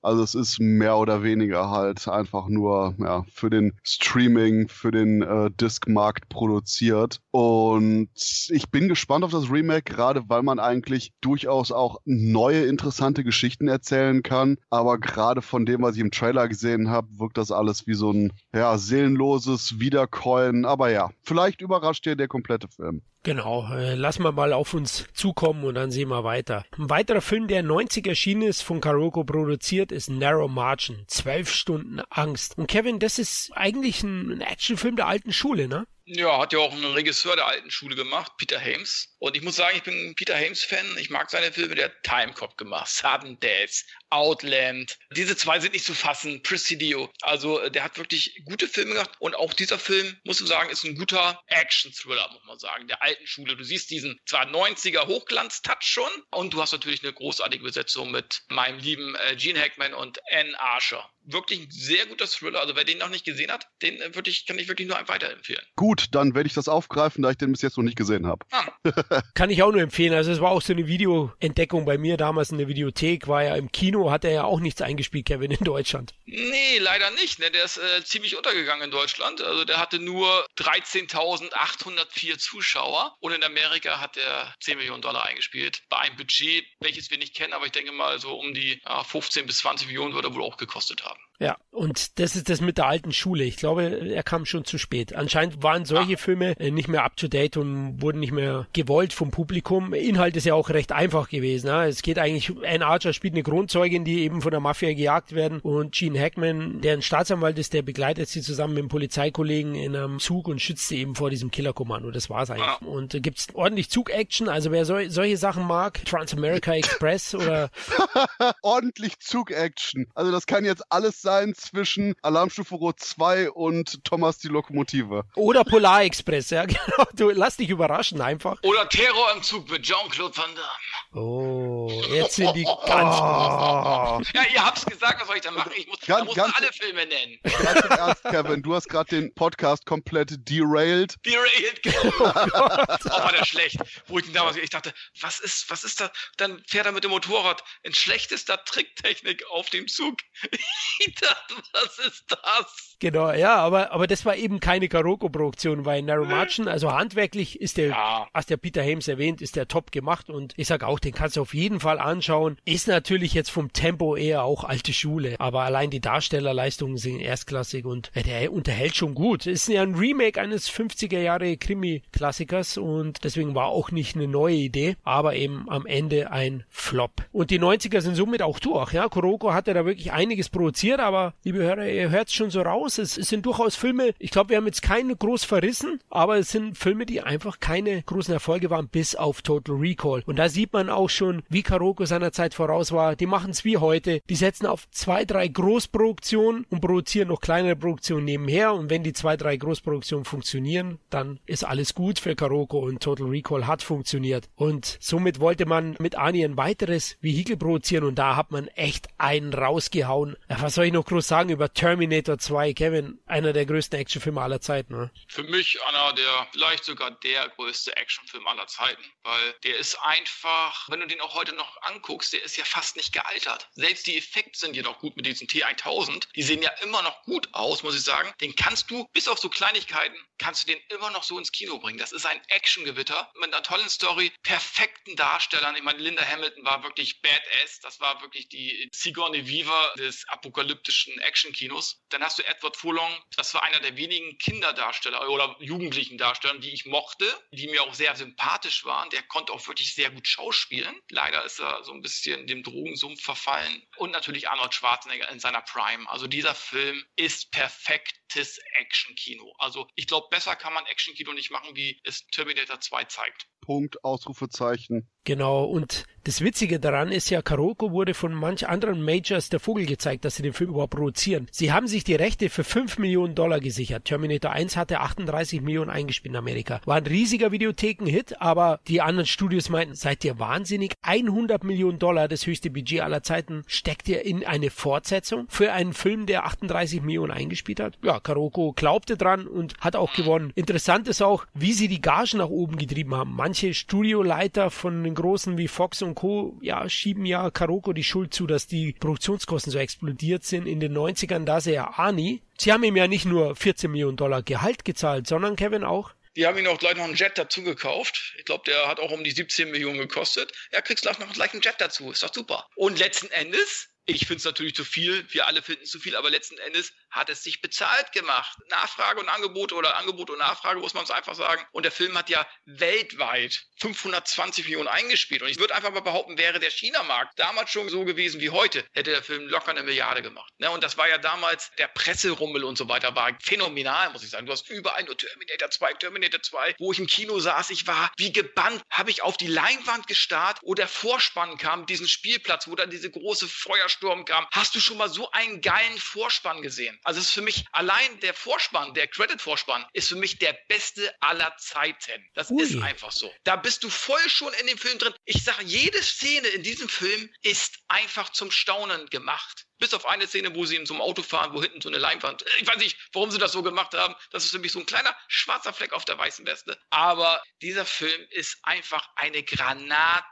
Also es ist mehr oder weniger halt einfach nur ja, für den Streaming, für den äh, Disc-Markt produziert. Und ich bin gespannt auf das Remake, gerade weil man eigentlich durchaus auch neue, interessante Geschichten erzählen kann. Aber gerade von dem, was ich im Trailer gesehen habe, wirkt das alles wie so ein ja, seelenloses Wiederkäuen. Aber ja, vielleicht überrascht dir der komplette Film. Genau, äh, lassen wir mal auf uns zukommen und dann sehen wir weiter. Ein weiterer Film, der 90 erschienen ist, von Karoko produziert, ist Narrow Margin. Zwölf Stunden Angst. Und Kevin, das ist eigentlich ein Actionfilm der alten Schule, ne? Ja, hat ja auch ein Regisseur der alten Schule gemacht, Peter Hames. Und ich muss sagen, ich bin ein Peter Hames-Fan. Ich mag seine Filme, der hat Time Cop gemacht, Sudden Death, Outland. Diese zwei sind nicht zu fassen, Presidio. Also äh, der hat wirklich gute Filme gemacht. Und auch dieser Film, muss man sagen, ist ein guter Action-Thriller, muss man sagen, der alten Schule. Du siehst diesen zwar 90er Hochglanz-Touch schon. Und du hast natürlich eine großartige Besetzung mit meinem lieben äh, Gene Hackman und Anne Archer wirklich ein sehr guter Thriller. Also wer den noch nicht gesehen hat, den äh, wirklich, kann ich wirklich nur weiterempfehlen. Gut, dann werde ich das aufgreifen, da ich den bis jetzt noch nicht gesehen habe. Ah. kann ich auch nur empfehlen. Also es war auch so eine Videoentdeckung bei mir damals in der Videothek, war ja im Kino, hat er ja auch nichts eingespielt, Kevin, in Deutschland. Nee, leider nicht. Ne? Der ist äh, ziemlich untergegangen in Deutschland. Also der hatte nur 13.804 Zuschauer und in Amerika hat er 10 Millionen Dollar eingespielt. Bei einem Budget, welches wir nicht kennen, aber ich denke mal so um die ja, 15 bis 20 Millionen würde er wohl auch gekostet haben. Ja, und das ist das mit der alten Schule. Ich glaube, er kam schon zu spät. Anscheinend waren solche ah. Filme äh, nicht mehr up to date und wurden nicht mehr gewollt vom Publikum. Inhalt ist ja auch recht einfach gewesen. Ne? Es geht eigentlich, Anne Archer spielt eine Grundzeugin, die eben von der Mafia gejagt werden und Gene Hackman, der ein Staatsanwalt ist, der begleitet sie zusammen mit dem Polizeikollegen in einem Zug und schützt sie eben vor diesem Killerkommando. Das war's eigentlich. Ah. Und äh, gibt's ordentlich Zug-Action. Also wer so, solche Sachen mag, Trans-America Express oder... ordentlich Zug-Action. Also das kann jetzt alles sein sein zwischen Alarmstufe Rot 2 und Thomas die Lokomotive. Oder Polar Express, ja, genau. Du lass dich überraschen einfach. Oder Terror im Zug mit Jean-Claude Van Damme. Oh, jetzt sind die ganz Oh. Ja, ihr habt's gesagt, was soll ich da machen? Ich muss, Ganz- da muss ganz- alle Filme nennen. Ganz im Ernst, Kevin, du hast gerade den Podcast komplett derailed. Derailed, genau. Oh, war der schlecht. Wo ich damals, ich dachte, was ist, was ist das? Dann fährt er mit dem Motorrad in schlechtester Tricktechnik auf dem Zug. Dachte, was ist das? Genau, ja, aber, aber das war eben keine Karoko-Produktion, weil Narrow Marchen, also handwerklich ist der, Ja. hast der Peter Hames erwähnt, ist der top gemacht und ich sag auch, den kannst du auf jeden Fall anschauen. Ist natürlich jetzt vom Tempo eher auch alte Schule, aber allein die Darstellerleistungen sind erstklassig und äh, der unterhält schon gut. Ist ja ein Remake eines 50er Jahre Krimi-Klassikers und deswegen war auch nicht eine neue Idee, aber eben am Ende ein Flop. Und die 90er sind somit auch durch, ja. Kuroko hatte da wirklich einiges produziert, aber liebe Hörer, ihr hört schon so raus, es, es sind durchaus Filme, ich glaube, wir haben jetzt keine groß verrissen, aber es sind Filme, die einfach keine großen Erfolge waren, bis auf Total Recall. Und da sieht man auch schon, wie Karoko seiner Zeit voraus war. Die machen es wie heute. Die setzen auf zwei, drei Großproduktionen und produzieren noch kleinere Produktionen nebenher. Und wenn die zwei, drei Großproduktionen funktionieren, dann ist alles gut für Karoko und Total Recall hat funktioniert. Und somit wollte man mit Ani ein weiteres Vehikel produzieren und da hat man echt einen rausgehauen. Was soll ich noch groß sagen über Terminator 2? Kevin, einer der größten Actionfilme aller Zeiten. Ne? Für mich einer der, vielleicht sogar der größte Actionfilm aller Zeiten, weil der ist einfach, wenn du den auch heute noch anguckst, der ist ja fast nicht gealtert. Selbst die Effekte sind ja noch gut mit diesen T1000. Die sehen ja immer noch gut aus, muss ich sagen. Den kannst du, bis auf so Kleinigkeiten, kannst du den immer noch so ins Kino bringen. Das ist ein Actiongewitter mit einer tollen Story, perfekten Darstellern. Ich meine, Linda Hamilton war wirklich badass. Das war wirklich die Sigourney Weaver des apokalyptischen Actionkinos. Dann hast du Edward Furlong. Das war einer der wenigen Kinderdarsteller oder jugendlichen Darsteller, die ich mochte, die mir auch sehr sympathisch waren. Der konnte auch wirklich sehr gut schauspielen. Leider ist er so ein bisschen dem Drogensumpf verfallen. Und natürlich Arnold Schwarzenegger in seiner Prime. Also dieser Film ist perfektes Actionkino. Also ich glaube, besser kann man Actionkino nicht machen, wie es Terminator 2 zeigt. Punkt, Ausrufezeichen. Genau, und das Witzige daran ist ja, Karoko wurde von manch anderen Majors der Vogel gezeigt, dass sie den Film überhaupt produzieren. Sie haben sich die Rechte für 5 Millionen Dollar gesichert. Terminator 1 hatte 38 Millionen eingespielt in Amerika. War ein riesiger Videotheken-Hit, aber die anderen Studios meinten, seid ihr wahnsinnig? 100 Millionen Dollar, das höchste Budget aller Zeiten, steckt ihr in eine Fortsetzung für einen Film, der 38 Millionen eingespielt hat? Ja, Karoko glaubte dran und hat auch gewonnen. Interessant ist auch, wie sie die Gagen nach oben getrieben haben. Manche Studioleiter von den großen wie Fox und Co. ja schieben ja Karoko die Schuld zu, dass die Produktionskosten so explodiert sind in den 90ern, da sie ja Ani. Sie haben ihm ja nicht nur 14 Millionen Dollar Gehalt gezahlt, sondern Kevin auch. Die haben ihn auch gleich noch einen Jet dazu gekauft. Ich glaube, der hat auch um die 17 Millionen gekostet. Ja, kriegst gleich noch gleich einen Jet dazu. Ist doch super. Und letzten Endes, ich finde es natürlich zu viel, wir alle finden es zu viel, aber letzten Endes hat es sich bezahlt gemacht. Nachfrage und Angebot oder Angebot und Nachfrage, muss man es einfach sagen. Und der Film hat ja weltweit 520 Millionen eingespielt. Und ich würde einfach mal behaupten, wäre der China-Markt damals schon so gewesen wie heute, hätte der Film locker eine Milliarde gemacht. Ne? Und das war ja damals, der Presserummel und so weiter war phänomenal, muss ich sagen. Du hast überall nur Terminator 2, Terminator 2, wo ich im Kino saß, ich war wie gebannt, habe ich auf die Leinwand gestarrt, wo der Vorspann kam, diesen Spielplatz, wo dann diese große Feuersturm kam. Hast du schon mal so einen geilen Vorspann gesehen? Also es ist für mich allein der Vorspann, der Credit-Vorspann, ist für mich der beste aller Zeiten. Das Ui. ist einfach so. Da bist du voll schon in dem Film drin. Ich sage, jede Szene in diesem Film ist einfach zum Staunen gemacht. Bis auf eine Szene, wo sie in so einem Auto fahren, wo hinten so eine Leinwand. Ich weiß nicht, warum sie das so gemacht haben. Das ist für mich so ein kleiner schwarzer Fleck auf der weißen Weste. Aber dieser Film ist einfach eine Granate.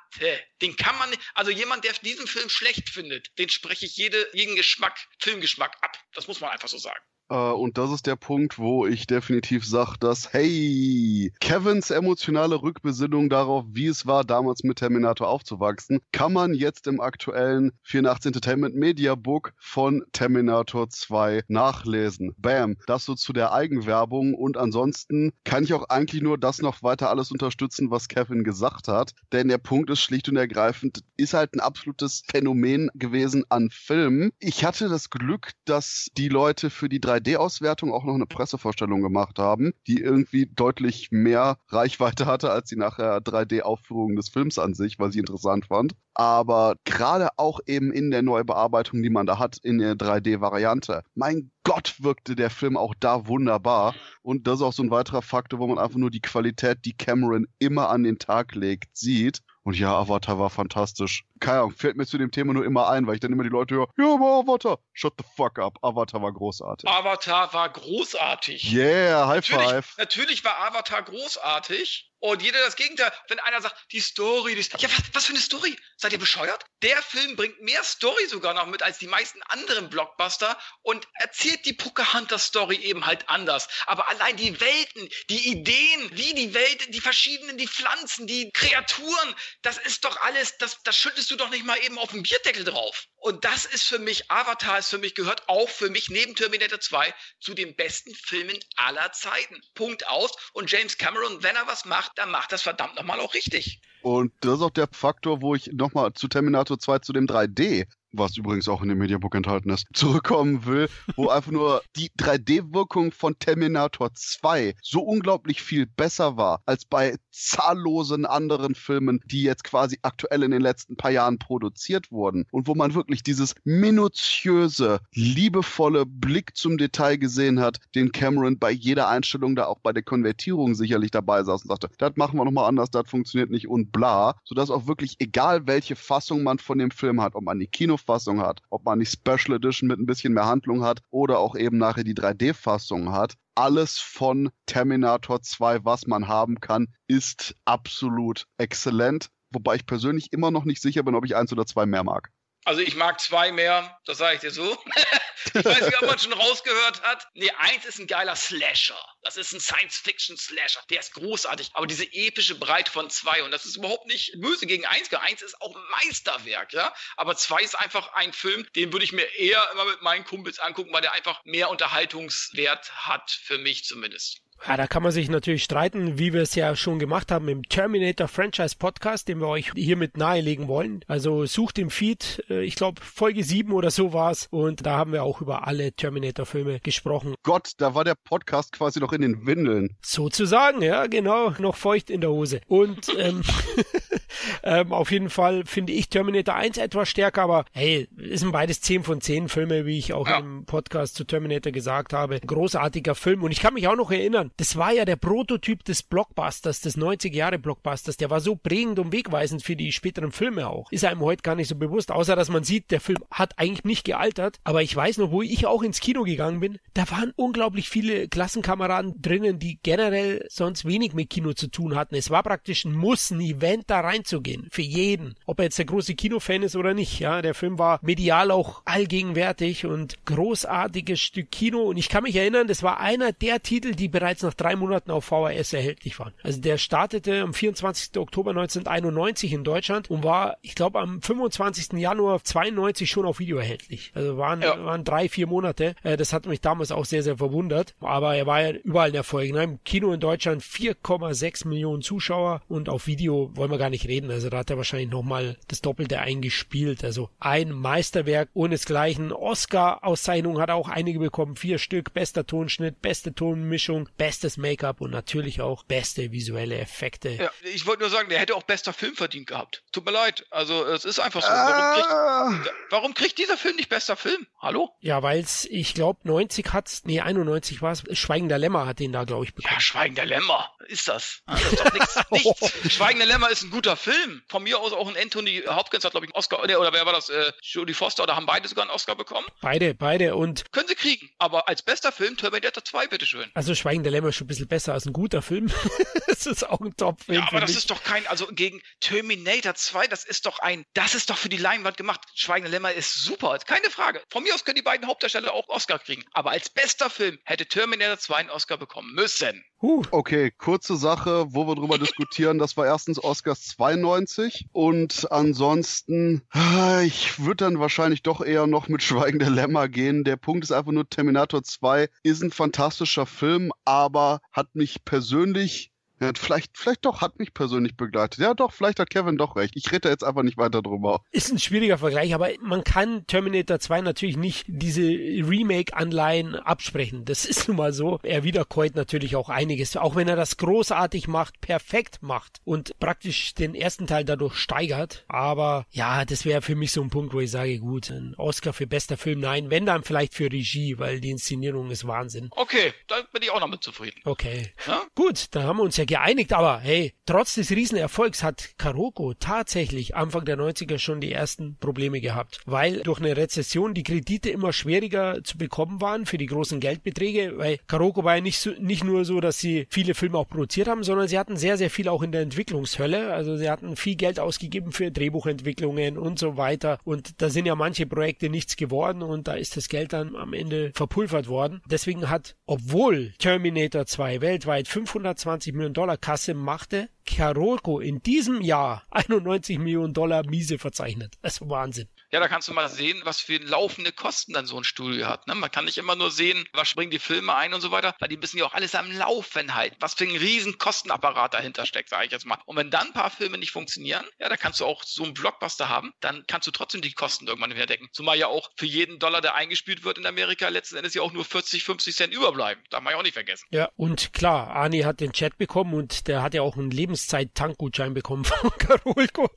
Den kann man nicht, also jemand, der diesen Film schlecht findet, den spreche ich jede, jeden Geschmack, Filmgeschmack ab. Das muss man einfach so sagen. Äh, und das ist der Punkt, wo ich definitiv sage, dass, hey, Kevins emotionale Rückbesinnung darauf, wie es war, damals mit Terminator aufzuwachsen, kann man jetzt im aktuellen 84 Entertainment Media Book von Terminator 2 nachlesen. Bam. Das so zu der Eigenwerbung. Und ansonsten kann ich auch eigentlich nur das noch weiter alles unterstützen, was Kevin gesagt hat. Denn der Punkt ist schlicht und ergreifend, ist halt ein absolutes Phänomen gewesen an Filmen. Ich hatte das Glück, dass die Leute für die 3 3D-Auswertung auch noch eine Pressevorstellung gemacht haben, die irgendwie deutlich mehr Reichweite hatte als die nachher 3D-Aufführung des Films an sich, was ich interessant fand. Aber gerade auch eben in der Neubearbeitung, die man da hat, in der 3D-Variante, mein Gott, wirkte der Film auch da wunderbar. Und das ist auch so ein weiterer Faktor, wo man einfach nur die Qualität, die Cameron immer an den Tag legt, sieht. Und ja, Avatar war fantastisch. Keine Ahnung, fällt mir zu dem Thema nur immer ein, weil ich dann immer die Leute höre, ja, aber Avatar, shut the fuck up. Avatar war großartig. Avatar war großartig. Yeah, High natürlich, Five. Natürlich war Avatar großartig. Und jeder das Gegenteil. Wenn einer sagt, die Story, die ja, was, was für eine Story? Seid ihr bescheuert? Der Film bringt mehr Story sogar noch mit als die meisten anderen Blockbuster und erzählt die Pocahontas-Story eben halt anders. Aber allein die Welten, die Ideen, wie die Welt, die verschiedenen, die Pflanzen, die Kreaturen, das ist doch alles, das, das schüttest du doch nicht mal eben auf den Bierdeckel drauf. Und das ist für mich, Avatar ist für mich, gehört auch für mich neben Terminator 2 zu den besten Filmen aller Zeiten. Punkt aus. Und James Cameron, wenn er was macht, dann macht das verdammt nochmal auch richtig. Und das ist auch der Faktor, wo ich nochmal zu Terminator 2 zu dem 3D was übrigens auch in dem Mediabook enthalten ist, zurückkommen will, wo einfach nur die 3D-Wirkung von Terminator 2 so unglaublich viel besser war als bei zahllosen anderen Filmen, die jetzt quasi aktuell in den letzten paar Jahren produziert wurden. Und wo man wirklich dieses minutiöse, liebevolle Blick zum Detail gesehen hat, den Cameron bei jeder Einstellung da auch bei der Konvertierung sicherlich dabei saß und sagte, das machen wir nochmal anders, das funktioniert nicht und bla, sodass auch wirklich egal welche Fassung man von dem Film hat, ob man die Kino Kinofassung hat, ob man die Special Edition mit ein bisschen mehr Handlung hat oder auch eben nachher die 3D-Fassung hat. Alles von Terminator 2, was man haben kann, ist absolut exzellent. Wobei ich persönlich immer noch nicht sicher bin, ob ich eins oder zwei mehr mag. Also ich mag zwei mehr, das sage ich dir so. ich weiß nicht, ob man schon rausgehört hat. Nee, eins ist ein geiler Slasher. Das ist ein Science-Fiction-Slasher. Der ist großartig. Aber diese epische Breite von zwei, und das ist überhaupt nicht böse gegen eins, eins ist auch Meisterwerk, ja. Aber zwei ist einfach ein Film, den würde ich mir eher immer mit meinen Kumpels angucken, weil der einfach mehr Unterhaltungswert hat, für mich zumindest. Ja, da kann man sich natürlich streiten, wie wir es ja schon gemacht haben im Terminator Franchise Podcast, den wir euch hiermit nahelegen wollen. Also sucht im Feed, äh, ich glaube Folge 7 oder so war's und da haben wir auch über alle Terminator Filme gesprochen. Gott, da war der Podcast quasi noch in den Windeln. Sozusagen, ja, genau, noch feucht in der Hose. Und ähm, ähm, auf jeden Fall finde ich Terminator 1 etwas stärker, aber hey, ist ein beides 10 von 10 Filme, wie ich auch ja. im Podcast zu Terminator gesagt habe. Großartiger Film und ich kann mich auch noch erinnern, das war ja der Prototyp des Blockbusters, des 90 Jahre Blockbusters. Der war so prägend und wegweisend für die späteren Filme auch. Ist einem heute gar nicht so bewusst, außer dass man sieht, der Film hat eigentlich nicht gealtert. Aber ich weiß noch, wo ich auch ins Kino gegangen bin, da waren unglaublich viele Klassenkameraden drinnen, die generell sonst wenig mit Kino zu tun hatten. Es war praktisch ein Muss, ein Event da reinzugehen. Für jeden. Ob er jetzt der große Kinofan ist oder nicht. Ja, der Film war medial auch allgegenwärtig und großartiges Stück Kino. Und ich kann mich erinnern, das war einer der Titel, die bereits bereits nach drei Monaten auf VHS erhältlich waren. Also der startete am 24. Oktober 1991 in Deutschland und war, ich glaube, am 25. Januar 92 schon auf Video erhältlich. Also waren, ja. waren drei, vier Monate. Äh, das hat mich damals auch sehr, sehr verwundert. Aber er war ja überall ein Erfolg. Ne? Im Kino in Deutschland 4,6 Millionen Zuschauer und auf Video wollen wir gar nicht reden. Also da hat er wahrscheinlich nochmal das Doppelte eingespielt. Also ein Meisterwerk ohnesgleichen. Oscar-Auszeichnungen hat er auch einige bekommen. Vier Stück. Bester Tonschnitt, beste Tonmischung, bestes Make-up und natürlich auch beste visuelle Effekte. Ja, ich wollte nur sagen, der hätte auch bester Film verdient gehabt. Tut mir leid. Also es ist einfach so. Warum kriegt, warum kriegt dieser Film nicht bester Film? Hallo? Ja, weil es, ich glaube, 90 hat's, nee, 91 war es, Schweigender Lämmer hat den da, glaube ich, bekommen. Ja, Schweigender Lämmer. Ist das? Das ist doch nichts. nichts. Schweigender Lämmer ist ein guter Film. Von mir aus auch ein Anthony Hopkins hat, glaube ich, einen Oscar, oder wer war das? Äh, Jodie Foster, oder haben beide sogar einen Oscar bekommen? Beide, beide und. Können sie kriegen. Aber als bester Film Terminator 2, bitteschön. Also Schweigender Lämmer schon ein bisschen besser als ein guter Film. das ist auch ein Top-Film. Ja, aber das mich. ist doch kein, also gegen Terminator 2, das ist doch ein, das ist doch für die Leinwand gemacht. Schweigende Lämmer ist super, keine Frage. Von mir aus können die beiden Hauptdarsteller auch Oscar kriegen. Aber als bester Film hätte Terminator 2 einen Oscar bekommen müssen. Huh. Okay, kurze Sache, wo wir drüber diskutieren. Das war erstens Oscars 92 und ansonsten, ah, ich würde dann wahrscheinlich doch eher noch mit Schweigen der Lämmer gehen. Der Punkt ist einfach nur, Terminator 2 ist ein fantastischer Film, aber hat mich persönlich Ja, vielleicht, vielleicht doch, hat mich persönlich begleitet. Ja, doch, vielleicht hat Kevin doch recht. Ich rede jetzt einfach nicht weiter drüber. Ist ein schwieriger Vergleich, aber man kann Terminator 2 natürlich nicht diese Remake-Anleihen absprechen. Das ist nun mal so. Er wiederkäut natürlich auch einiges. Auch wenn er das großartig macht, perfekt macht und praktisch den ersten Teil dadurch steigert. Aber ja, das wäre für mich so ein Punkt, wo ich sage, gut, ein Oscar für bester Film, nein. Wenn dann vielleicht für Regie, weil die Inszenierung ist Wahnsinn. Okay, da bin ich auch noch mit zufrieden. Okay. Ja? Gut, da haben wir uns ja geeinigt, aber hey, trotz des Riesenerfolgs hat Karoko tatsächlich Anfang der 90er schon die ersten Probleme gehabt, weil durch eine Rezession die Kredite immer schwieriger zu bekommen waren für die großen Geldbeträge, weil Karoko war ja nicht, so, nicht nur so, dass sie viele Filme auch produziert haben, sondern sie hatten sehr, sehr viel auch in der Entwicklungshölle. Also sie hatten viel Geld ausgegeben für Drehbuchentwicklungen und so weiter. Und da sind ja manche Projekte nichts geworden und da ist das Geld dann am Ende verpulvert worden. Deswegen hat, obwohl Terminator 2 weltweit 520 Millionen Dollar Kasse machte, Karolko in diesem Jahr 91 Millionen Dollar Miese verzeichnet. Das ist Wahnsinn. Ja, da kannst du mal sehen, was für laufende Kosten dann so ein Studio hat. Ne? Man kann nicht immer nur sehen, was springen die Filme ein und so weiter, weil die müssen ja auch alles am Laufen halten. Was für ein riesen Kostenapparat dahinter steckt, sage ich jetzt mal. Und wenn dann ein paar Filme nicht funktionieren, ja, da kannst du auch so einen Blockbuster haben, dann kannst du trotzdem die Kosten irgendwann wieder decken. Zumal ja auch für jeden Dollar, der eingespielt wird in Amerika, letzten Endes ja auch nur 40, 50 Cent überbleiben. Darf man ja auch nicht vergessen. Ja, und klar, Arnie hat den Chat bekommen und der hat ja auch einen Lebenszeit-Tankgutschein bekommen von Karolko.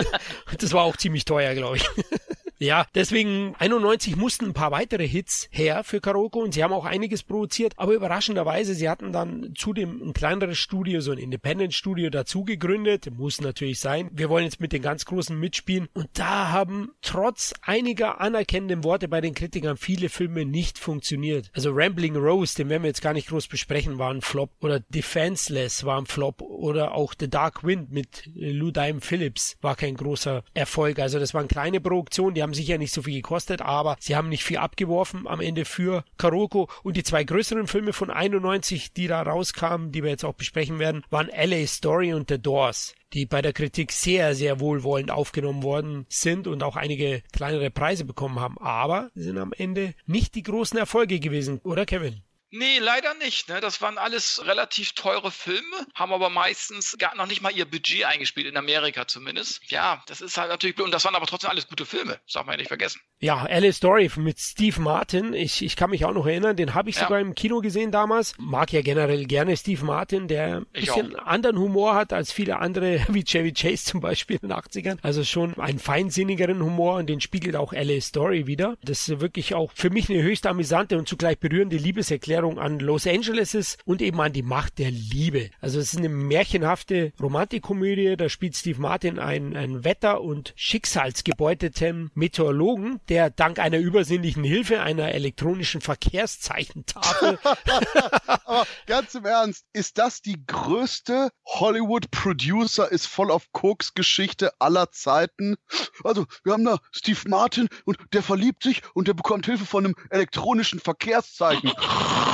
das war auch ziemlich teuer, glaube ich. Ja, deswegen 91 mussten ein paar weitere Hits her für Karoko und sie haben auch einiges produziert, aber überraschenderweise, sie hatten dann zudem ein kleineres Studio, so ein Independent-Studio dazu gegründet, muss natürlich sein. Wir wollen jetzt mit den ganz Großen mitspielen und da haben trotz einiger anerkennenden Worte bei den Kritikern viele Filme nicht funktioniert. Also Rambling Rose, den werden wir jetzt gar nicht groß besprechen, war ein Flop oder Defenseless war ein Flop oder auch The Dark Wind mit Lou Diamond Phillips war kein großer Erfolg. Also das waren kleine Produktionen, die haben sicher nicht so viel gekostet, aber sie haben nicht viel abgeworfen am Ende für Karoko. Und die zwei größeren Filme von 91, die da rauskamen, die wir jetzt auch besprechen werden, waren LA Story und The Doors die bei der Kritik sehr, sehr wohlwollend aufgenommen worden sind und auch einige kleinere Preise bekommen haben. Aber sie sind am Ende nicht die großen Erfolge gewesen, oder Kevin? Nee, leider nicht. Ne? Das waren alles relativ teure Filme, haben aber meistens gar noch nicht mal ihr Budget eingespielt, in Amerika zumindest. Ja, das ist halt natürlich blöd. Und das waren aber trotzdem alles gute Filme, das darf man ja nicht vergessen. Ja, Alice Story mit Steve Martin. Ich, ich kann mich auch noch erinnern, den habe ich ja. sogar im Kino gesehen damals. Mag ja generell gerne Steve Martin, der ein bisschen anderen Humor hat als viele andere, wie Chevy Chase zum Beispiel in den 80ern. Also schon einen feinsinnigeren Humor und den spiegelt auch Alice Story wieder. Das ist wirklich auch für mich eine höchst amüsante und zugleich berührende Liebeserklärung Erinnerung an Los Angeles ist und eben an die Macht der Liebe. Also es ist eine märchenhafte Romantikkomödie, da spielt Steve Martin einen, einen Wetter- und schicksalsgebeuteten Meteorologen, der dank einer übersinnlichen Hilfe einer elektronischen Verkehrszeichentafel Aber ganz im Ernst, ist das die größte Hollywood Producer ist voll of Cokes Geschichte aller Zeiten? Also, wir haben da Steve Martin und der verliebt sich und der bekommt Hilfe von einem elektronischen Verkehrszeichen.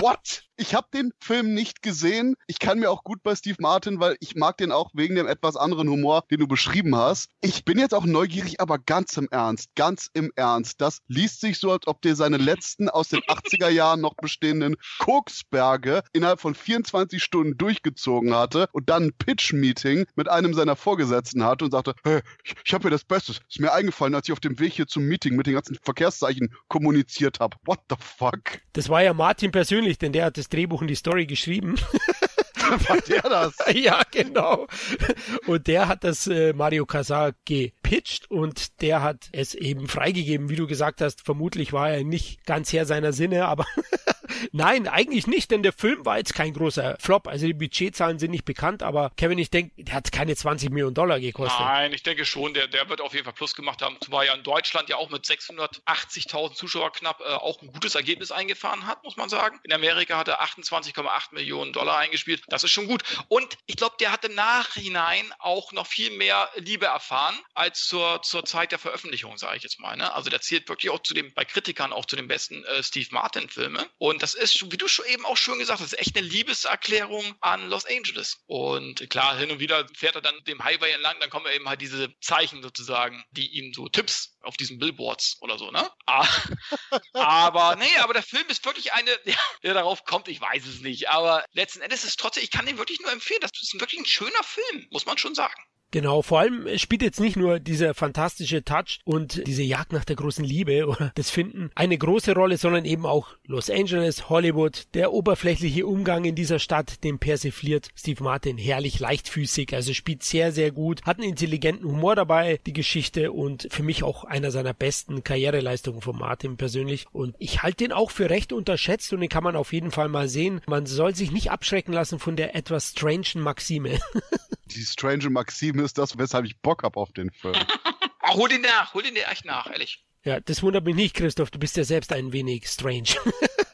What? Ich habe den Film nicht gesehen. Ich kann mir auch gut bei Steve Martin, weil ich mag den auch wegen dem etwas anderen Humor, den du beschrieben hast. Ich bin jetzt auch neugierig, aber ganz im Ernst, ganz im Ernst. Das liest sich so, als ob der seine letzten aus den 80er Jahren noch bestehenden Koksberge innerhalb von 24 Stunden durchgezogen hatte und dann ein Pitch-Meeting mit einem seiner Vorgesetzten hatte und sagte, hey, ich, ich habe hier das Beste. Ist mir eingefallen, als ich auf dem Weg hier zum Meeting mit den ganzen Verkehrszeichen kommuniziert habe. What the fuck? Das war ja Martin persönlich, denn der hat das Drehbuch und die Story geschrieben. War der das? ja, genau. Und der hat das äh, Mario Casar gepitcht und der hat es eben freigegeben, wie du gesagt hast. Vermutlich war er nicht ganz her seiner Sinne, aber Nein, eigentlich nicht, denn der Film war jetzt kein großer Flop. Also die Budgetzahlen sind nicht bekannt, aber Kevin, ich denke, der hat keine 20 Millionen Dollar gekostet. Nein, ich denke schon, der, der wird auf jeden Fall Plus gemacht haben. Zumal ja in Deutschland ja auch mit 680.000 Zuschauer knapp äh, auch ein gutes Ergebnis eingefahren hat, muss man sagen. In Amerika hat er 28,8 Millionen Dollar eingespielt. Das ist schon gut. Und ich glaube, der hat im Nachhinein auch noch viel mehr Liebe erfahren als zur, zur Zeit der Veröffentlichung, sage ich jetzt mal. Ne? Also der zählt wirklich auch zu dem, bei Kritikern auch zu den besten äh, Steve Martin-Filmen. Und das ist, wie du schon eben auch schon gesagt hast, echt eine Liebeserklärung an Los Angeles. Und klar, hin und wieder fährt er dann dem Highway entlang, dann kommen eben halt diese Zeichen sozusagen, die ihm so Tipps auf diesen Billboards oder so, ne? Ah, aber, nee, aber der Film ist wirklich eine, ja, der darauf kommt, ich weiß es nicht. Aber letzten Endes ist es trotzdem, ich kann den wirklich nur empfehlen. Das ist wirklich ein schöner Film, muss man schon sagen. Genau, vor allem spielt jetzt nicht nur dieser fantastische Touch und diese Jagd nach der großen Liebe oder das Finden eine große Rolle, sondern eben auch Los Angeles, Hollywood, der oberflächliche Umgang in dieser Stadt, den persifliert Steve Martin herrlich leichtfüßig, also spielt sehr, sehr gut, hat einen intelligenten Humor dabei, die Geschichte und für mich auch einer seiner besten Karriereleistungen von Martin persönlich und ich halte den auch für recht unterschätzt und den kann man auf jeden Fall mal sehen. Man soll sich nicht abschrecken lassen von der etwas strangen Maxime. die strange Maxime ist das, weshalb ich Bock habe auf den Film. oh, hol den nach, hol den dir echt nach, ehrlich. Ja, das wundert mich nicht, Christoph. Du bist ja selbst ein wenig strange.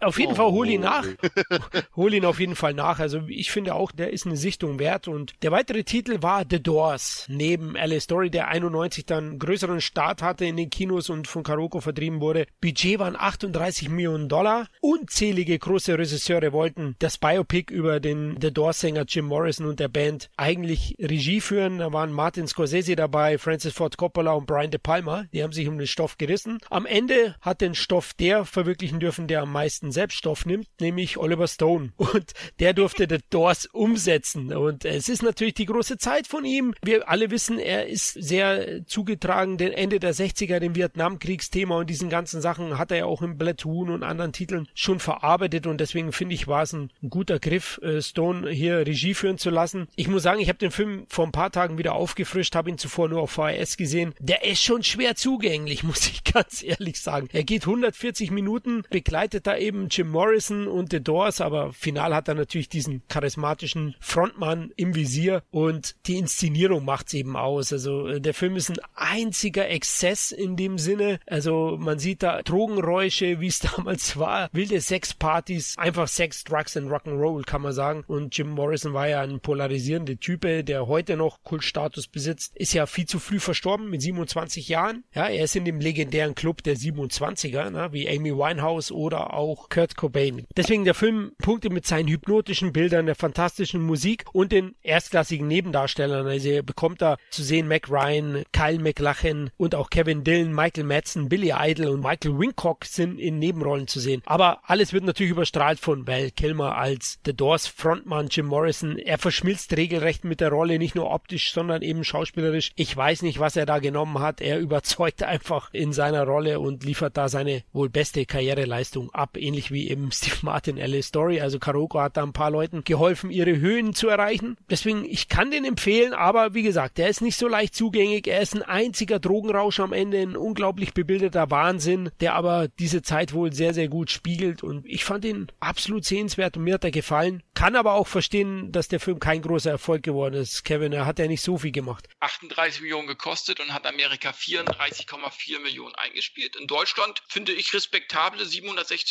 auf jeden oh. Fall hol ihn nach. hol ihn auf jeden Fall nach. Also ich finde auch, der ist eine Sichtung wert. Und der weitere Titel war The Doors. Neben LA Story, der 91 dann größeren Start hatte in den Kinos und von Karoko vertrieben wurde. Budget waren 38 Millionen Dollar. Unzählige große Regisseure wollten das Biopic über den The Doors Sänger Jim Morrison und der Band eigentlich Regie führen. Da waren Martin Scorsese dabei, Francis Ford Coppola und Brian De Palma. Die haben sich um den Stoff gerissen. Am Ende hat den Stoff der verwirklichen dürfen, der am meisten Selbststoff nimmt, nämlich Oliver Stone. Und der durfte The Doors umsetzen. Und es ist natürlich die große Zeit von ihm. Wir alle wissen, er ist sehr zugetragen, den Ende der 60er, dem Vietnamkriegsthema und diesen ganzen Sachen hat er ja auch im Platoon und anderen Titeln schon verarbeitet. Und deswegen finde ich, war es ein, ein guter Griff, äh, Stone hier Regie führen zu lassen. Ich muss sagen, ich habe den Film vor ein paar Tagen wieder aufgefrischt, habe ihn zuvor nur auf VHS gesehen. Der ist schon schwer zugänglich, muss ich ganz ehrlich sagen. Er geht 140 Minuten, begleitet da eben Jim Morrison und The Doors, aber final hat er natürlich diesen charismatischen Frontmann im Visier und die Inszenierung macht's eben aus. Also äh, der Film ist ein einziger Exzess in dem Sinne. Also man sieht da Drogenräusche, wie es damals war, wilde Sexpartys, einfach Sex, Drugs and Rock'n'Roll kann man sagen. Und Jim Morrison war ja ein polarisierender Type, der heute noch Kultstatus besitzt, ist ja viel zu früh verstorben mit 27 Jahren. Ja, er ist in dem legendären Club der 27er, ne, wie Amy Winehouse oder auch Kurt Cobain. Deswegen der Film punktet mit seinen hypnotischen Bildern, der fantastischen Musik und den erstklassigen Nebendarstellern. Also ihr bekommt da zu sehen Mac Ryan, Kyle McLachlan und auch Kevin Dillon, Michael Madsen, Billy Idol und Michael Wincock sind in Nebenrollen zu sehen. Aber alles wird natürlich überstrahlt von Val Kilmer als The Doors Frontmann Jim Morrison. Er verschmilzt regelrecht mit der Rolle, nicht nur optisch, sondern eben schauspielerisch. Ich weiß nicht, was er da genommen hat. Er überzeugt einfach in seiner Rolle und liefert da seine wohl beste Karriereleistung ab, ähnlich wie eben Steve Martin LA Story. Also Karoko hat da ein paar Leuten geholfen, ihre Höhen zu erreichen. Deswegen, ich kann den empfehlen, aber wie gesagt, der ist nicht so leicht zugänglich. Er ist ein einziger Drogenrausch am Ende, ein unglaublich bebildeter Wahnsinn, der aber diese Zeit wohl sehr, sehr gut spiegelt und ich fand ihn absolut sehenswert und mir hat er gefallen. Kann aber auch verstehen, dass der Film kein großer Erfolg geworden ist. Kevin, er hat ja nicht so viel gemacht. 38 Millionen gekostet und hat Amerika 34,4 Millionen eingespielt. In Deutschland finde ich respektable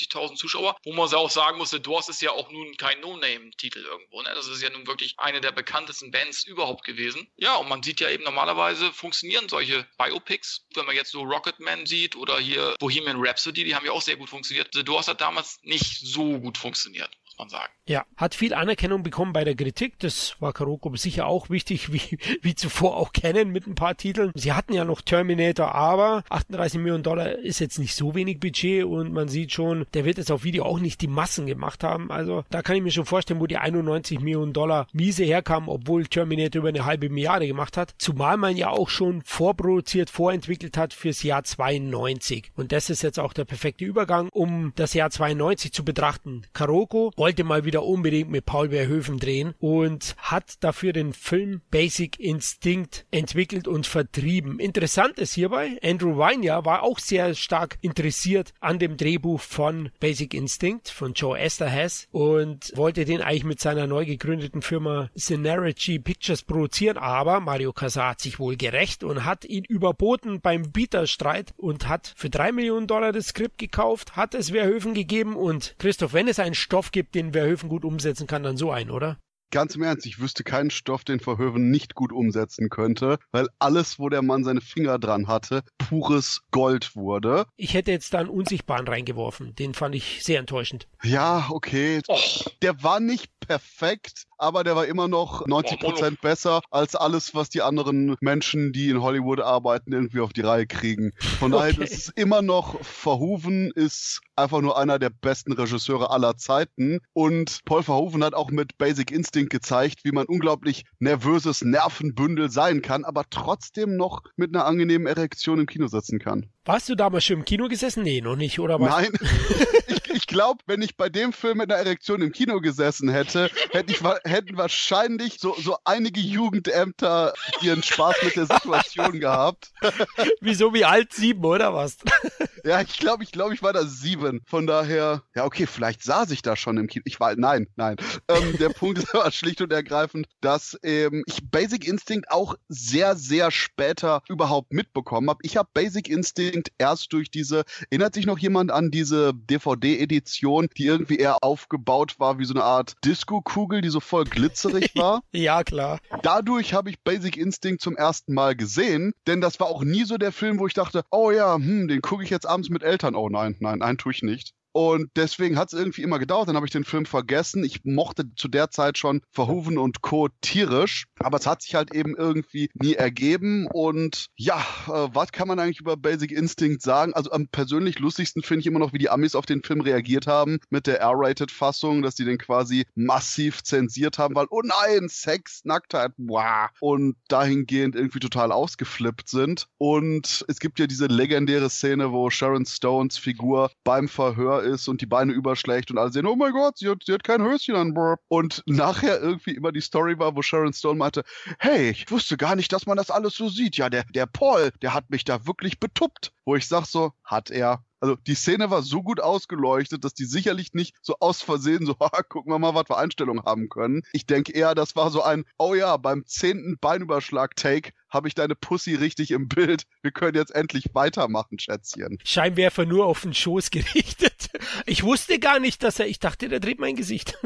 760.000 Zuschauer, wo man auch sagen muss, The Doors ist ja auch nun kein No-Name-Titel irgendwo. Ne? Das ist ja nun wirklich eine der bekanntesten Bands überhaupt gewesen. Ja, und man sieht ja eben normalerweise funktionieren solche Biopics. Wenn man jetzt so Rocketman sieht oder hier Bohemian Rhapsody, die haben ja auch sehr gut funktioniert. The Doors hat damals nicht so gut funktioniert man sagen. Ja, hat viel Anerkennung bekommen bei der Kritik. Das war Karoko sicher auch wichtig, wie, wie zuvor auch kennen mit ein paar Titeln. Sie hatten ja noch Terminator, aber 38 Millionen Dollar ist jetzt nicht so wenig Budget und man sieht schon, der wird jetzt auf Video auch nicht die Massen gemacht haben. Also da kann ich mir schon vorstellen, wo die 91 Millionen Dollar miese herkamen, obwohl Terminator über eine halbe Milliarde gemacht hat. Zumal man ja auch schon vorproduziert, vorentwickelt hat fürs Jahr 92. Und das ist jetzt auch der perfekte Übergang, um das Jahr 92 zu betrachten. Karoko wollte mal wieder unbedingt mit Paul Verhoeven drehen und hat dafür den Film Basic Instinct entwickelt und vertrieben. Interessant ist hierbei, Andrew Weiner war auch sehr stark interessiert an dem Drehbuch von Basic Instinct von Joe Esterhaz und wollte den eigentlich mit seiner neu gegründeten Firma Synergy Pictures produzieren, aber Mario Casar hat sich wohl gerecht und hat ihn überboten beim Bieterstreit und hat für drei Millionen Dollar das Skript gekauft, hat es Verhoeven gegeben und Christoph, wenn es einen Stoff gibt, den Verhoeven gut umsetzen kann, dann so ein, oder? ganz im Ernst, ich wüsste keinen Stoff, den Verhoeven nicht gut umsetzen könnte, weil alles, wo der Mann seine Finger dran hatte, pures Gold wurde. Ich hätte jetzt da einen Unsichtbaren reingeworfen. Den fand ich sehr enttäuschend. Ja, okay. Och. Der war nicht perfekt, aber der war immer noch 90 Prozent besser als alles, was die anderen Menschen, die in Hollywood arbeiten, irgendwie auf die Reihe kriegen. Von daher okay. ist es immer noch Verhoeven ist einfach nur einer der besten Regisseure aller Zeiten und Paul Verhoeven hat auch mit Basic Instinct gezeigt, wie man unglaublich nervöses Nervenbündel sein kann, aber trotzdem noch mit einer angenehmen Erektion im Kino sitzen kann. Warst du damals schon im Kino gesessen? Nee, noch nicht, oder was? Nein. ich, ich glaube, wenn ich bei dem Film mit einer Erektion im Kino gesessen hätte, hätte ich, hätten wahrscheinlich so, so einige Jugendämter ihren Spaß mit der Situation gehabt. Wieso wie alt? Sieben, oder was? ja, ich glaube, ich glaube, ich war da sieben. Von daher, ja, okay, vielleicht saß ich da schon im Kino. Ich war, nein, nein. Ähm, der Punkt ist aber schlicht und ergreifend, dass ähm, ich Basic Instinct auch sehr, sehr später überhaupt mitbekommen habe. Ich habe Basic Instinct erst durch diese, erinnert sich noch jemand an diese DVD-Edition, die irgendwie eher aufgebaut war wie so eine Art Disco-Kugel, die so voll glitzerig war? ja, klar. Dadurch habe ich Basic Instinct zum ersten Mal gesehen, denn das war auch nie so der Film, wo ich dachte, oh ja, hm, den gucke ich jetzt abends mit Eltern. Oh nein, nein, einen tue ich nicht. Und deswegen hat es irgendwie immer gedauert. Dann habe ich den Film vergessen. Ich mochte zu der Zeit schon Verhoeven und Co. tierisch. Aber es hat sich halt eben irgendwie nie ergeben. Und ja, äh, was kann man eigentlich über Basic Instinct sagen? Also am persönlich lustigsten finde ich immer noch, wie die Amis auf den Film reagiert haben mit der R-Rated-Fassung, dass die den quasi massiv zensiert haben, weil, oh nein, Sex, Nacktheit, wow. Und dahingehend irgendwie total ausgeflippt sind. Und es gibt ja diese legendäre Szene, wo Sharon Stones Figur beim Verhör ist und die Beine überschlägt und alle sehen, oh mein Gott, sie hat, sie hat kein Höschen an. Und nachher irgendwie immer die Story war, wo Sharon Stone meinte, hey, ich wusste gar nicht, dass man das alles so sieht. Ja, der, der Paul, der hat mich da wirklich betuppt. Wo ich sag so, hat er. Also die Szene war so gut ausgeleuchtet, dass die sicherlich nicht so aus Versehen so, gucken wir mal, was wir Einstellungen haben können. Ich denke eher, das war so ein, oh ja, beim zehnten Beinüberschlag-Take habe ich deine Pussy richtig im Bild. Wir können jetzt endlich weitermachen, Schätzchen. Scheinwerfer nur auf den Schoß gerichtet. Ich wusste gar nicht, dass er, ich dachte, der dreht mein Gesicht.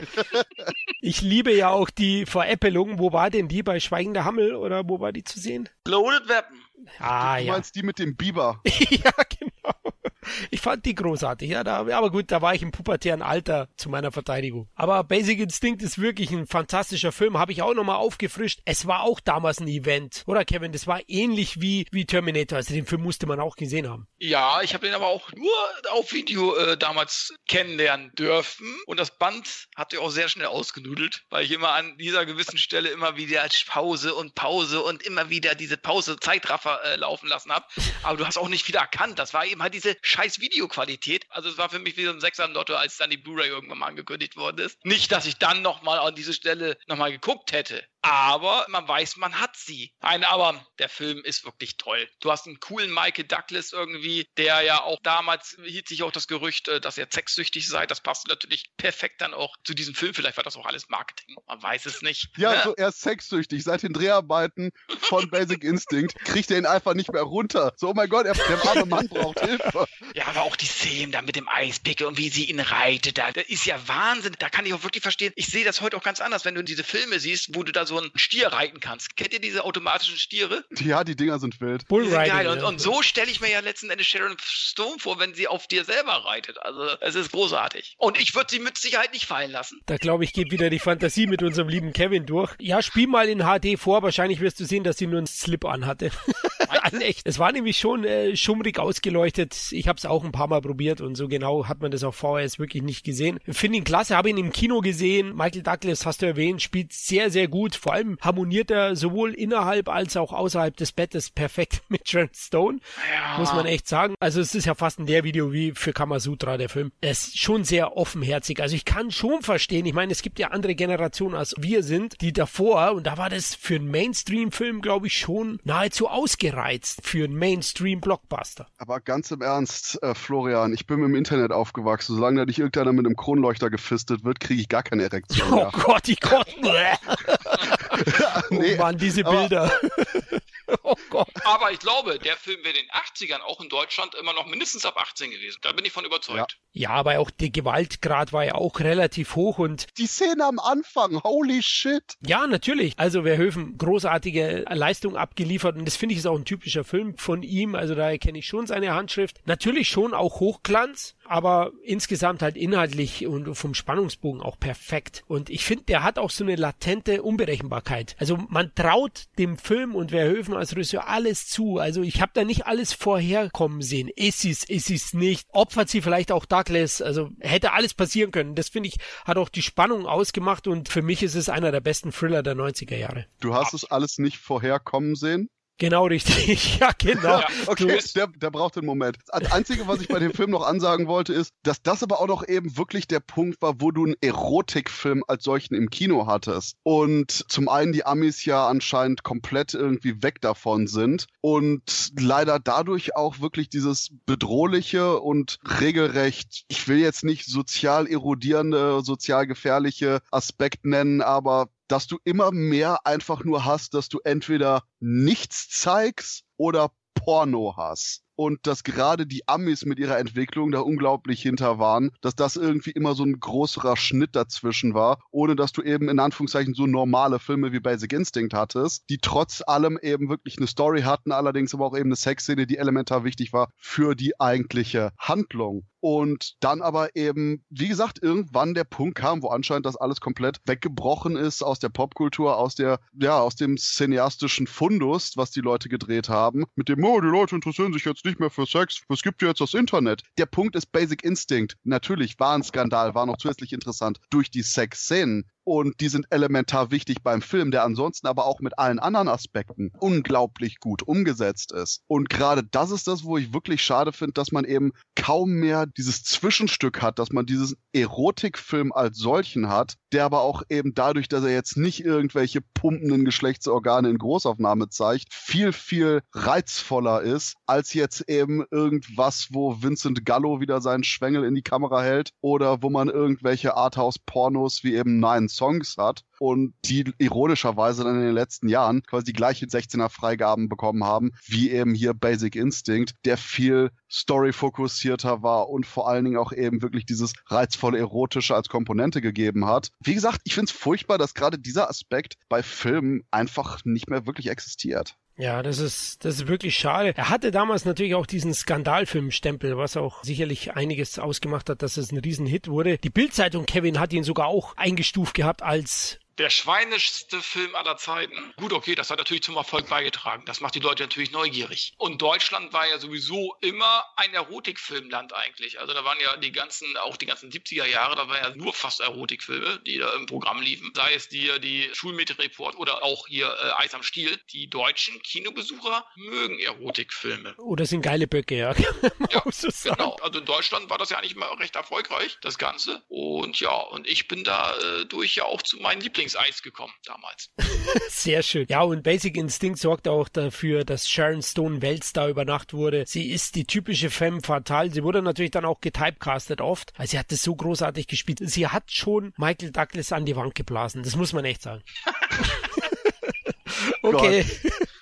ich liebe ja auch die Veräppelung. Wo war denn die bei Schweigender Hammel oder wo war die zu sehen? Loaded Weapon. Ah, du ja. meinst die mit dem Biber? ja, genau. Ich fand die großartig, ja, da, aber gut, da war ich im pubertären Alter zu meiner Verteidigung. Aber Basic Instinct ist wirklich ein fantastischer Film, habe ich auch nochmal aufgefrischt. Es war auch damals ein Event, oder Kevin? Das war ähnlich wie, wie Terminator, also den Film musste man auch gesehen haben. Ja, ich habe den aber auch nur auf Video äh, damals kennenlernen dürfen und das Band hat sich auch sehr schnell ausgenudelt, weil ich immer an dieser gewissen Stelle immer wieder Pause und Pause und immer wieder diese Pause Zeitraffer äh, laufen lassen habe. Aber du hast auch nicht wieder erkannt, das war eben halt diese scheiß Videoqualität. Also es war für mich wie so ein Sechser Lotto, als dann die Blu-ray irgendwann mal angekündigt worden ist. Nicht, dass ich dann nochmal an diese Stelle nochmal geguckt hätte aber man weiß, man hat sie. Nein, aber der Film ist wirklich toll. Du hast einen coolen Michael Douglas irgendwie, der ja auch damals hielt sich auch das Gerücht, äh, dass er sexsüchtig sei. Das passt natürlich perfekt dann auch zu diesem Film. Vielleicht war das auch alles Marketing. Man weiß es nicht. Ja, ja. so er ist sexsüchtig. Seit den Dreharbeiten von Basic Instinct kriegt er ihn einfach nicht mehr runter. So, oh mein Gott, der arme Mann braucht Hilfe. Ja, aber auch die Szenen da mit dem Eispickel und wie sie ihn reitet, da, das ist ja Wahnsinn. Da kann ich auch wirklich verstehen. Ich sehe das heute auch ganz anders, wenn du diese Filme siehst, wo du da so einen Stier reiten kannst. Kennt ihr diese automatischen Stiere? Ja, die Dinger sind wild. Bullriding. Geil. Und, und so stelle ich mir ja letzten Endes Sharon Stone vor, wenn sie auf dir selber reitet. Also es ist großartig. Und ich würde sie mit Sicherheit nicht fallen lassen. Da glaube ich, geht wieder die Fantasie mit unserem lieben Kevin durch. Ja, spiel mal in HD vor. Wahrscheinlich wirst du sehen, dass sie nur einen Slip anhatte. also echt. Es war nämlich schon äh, schummrig ausgeleuchtet. Ich habe es auch ein paar Mal probiert und so genau hat man das auf VHS wirklich nicht gesehen. Finde ihn klasse, habe ihn im Kino gesehen. Michael Douglas, hast du erwähnt, spielt sehr, sehr gut. Vor allem harmoniert er sowohl innerhalb als auch außerhalb des Bettes perfekt mit Sharon Stone. Ja. Muss man echt sagen. Also es ist ja fast ein der Video wie für Kamasutra, der Film. Er ist schon sehr offenherzig. Also ich kann schon verstehen. Ich meine, es gibt ja andere Generationen als wir sind, die davor, und da war das für einen Mainstream-Film, glaube ich, schon nahezu ausgereizt für einen Mainstream-Blockbuster. Aber ganz im Ernst, äh, Florian, ich bin mit dem Internet aufgewachsen. Solange da nicht irgendeiner mit einem Kronleuchter gefistet wird, kriege ich gar keine Erektion. Oh mehr. Gott, ich Gott. nee, oh Mann, diese Bilder. oh Gott. Aber ich glaube, der Film wäre in den 80ern auch in Deutschland immer noch mindestens ab 18 gewesen. Da bin ich von überzeugt. Ja, aber auch der Gewaltgrad war ja auch relativ hoch und. Die Szene am Anfang, holy shit. Ja, natürlich. Also Verhöfen, großartige Leistung abgeliefert und das finde ich ist auch ein typischer Film von ihm. Also da erkenne ich schon seine Handschrift. Natürlich schon auch Hochglanz, aber insgesamt halt inhaltlich und vom Spannungsbogen auch perfekt. Und ich finde, der hat auch so eine latente Unberechenbarkeit. Also man traut dem Film und Verhöfen als Regisseur alles zu. Also ich habe da nicht alles vorherkommen sehen. Ist es, ist es nicht. Opfert sie vielleicht auch Douglas. Also hätte alles passieren können. Das finde ich, hat auch die Spannung ausgemacht und für mich ist es einer der besten Thriller der 90er Jahre. Du hast es alles nicht vorherkommen sehen? Genau richtig. Ja, genau. Ja, okay, der, der braucht den Moment. Das Einzige, was ich bei dem Film noch ansagen wollte, ist, dass das aber auch noch eben wirklich der Punkt war, wo du einen Erotikfilm als solchen im Kino hattest. Und zum einen die Amis ja anscheinend komplett irgendwie weg davon sind und leider dadurch auch wirklich dieses bedrohliche und regelrecht, ich will jetzt nicht sozial erodierende, sozial gefährliche Aspekt nennen, aber dass du immer mehr einfach nur hast, dass du entweder nichts zeigst oder Porno hast und dass gerade die Amis mit ihrer Entwicklung da unglaublich hinter waren, dass das irgendwie immer so ein größerer Schnitt dazwischen war, ohne dass du eben in Anführungszeichen so normale Filme wie Basic Instinct hattest, die trotz allem eben wirklich eine Story hatten, allerdings aber auch eben eine Sexszene, die elementar wichtig war für die eigentliche Handlung. Und dann aber eben, wie gesagt, irgendwann der Punkt kam, wo anscheinend das alles komplett weggebrochen ist aus der Popkultur, aus der, ja, aus dem cineastischen Fundus, was die Leute gedreht haben, mit dem, oh, die Leute interessieren sich jetzt nicht mehr für Sex, es gibt ja jetzt das Internet. Der Punkt ist Basic Instinct. Natürlich war ein Skandal, war noch zusätzlich interessant durch die Sexszenen und die sind elementar wichtig beim Film, der ansonsten aber auch mit allen anderen Aspekten unglaublich gut umgesetzt ist. Und gerade das ist das, wo ich wirklich schade finde, dass man eben kaum mehr dieses Zwischenstück hat, dass man diesen Erotikfilm als solchen hat, der aber auch eben dadurch, dass er jetzt nicht irgendwelche pumpenden Geschlechtsorgane in Großaufnahme zeigt, viel, viel reizvoller ist, als jetzt eben irgendwas, wo Vincent Gallo wieder seinen Schwengel in die Kamera hält oder wo man irgendwelche Arthouse-Pornos wie eben Nine Songs hat und die ironischerweise dann in den letzten Jahren quasi die gleichen 16er Freigaben bekommen haben, wie eben hier Basic Instinct, der viel Story-fokussierter war und vor allen Dingen auch eben wirklich dieses reizvolle Erotische als Komponente gegeben hat. Wie gesagt, ich finde es furchtbar, dass gerade dieser Aspekt bei Filmen einfach nicht mehr wirklich existiert. Ja, das ist, das ist wirklich schade. Er hatte damals natürlich auch diesen Skandalfilmstempel, was auch sicherlich einiges ausgemacht hat, dass es ein Riesenhit wurde. Die Bildzeitung Kevin hat ihn sogar auch eingestuft gehabt als der schweinischste Film aller Zeiten. Gut, okay, das hat natürlich zum Erfolg beigetragen. Das macht die Leute natürlich neugierig. Und Deutschland war ja sowieso immer ein Erotikfilmland eigentlich. Also da waren ja die ganzen, auch die ganzen 70er Jahre, da waren ja nur fast Erotikfilme, die da im Programm liefen. Sei es die, die Schulmädchenreport oder auch hier äh, Eis am Stiel. Die deutschen Kinobesucher mögen Erotikfilme. Oder sind geile Böcke, ja. ja genau. Also in Deutschland war das ja eigentlich immer recht erfolgreich, das Ganze. Und ja, und ich bin da äh, durch ja auch zu meinen Lieblings Lieblingseis gekommen damals. Sehr schön. Ja, und Basic Instinct sorgt auch dafür, dass Sharon Stone Weltstar über Nacht wurde. Sie ist die typische Femme fatale. Sie wurde natürlich dann auch getypecastet oft. Also sie hat das so großartig gespielt. Sie hat schon Michael Douglas an die Wand geblasen. Das muss man echt sagen. okay.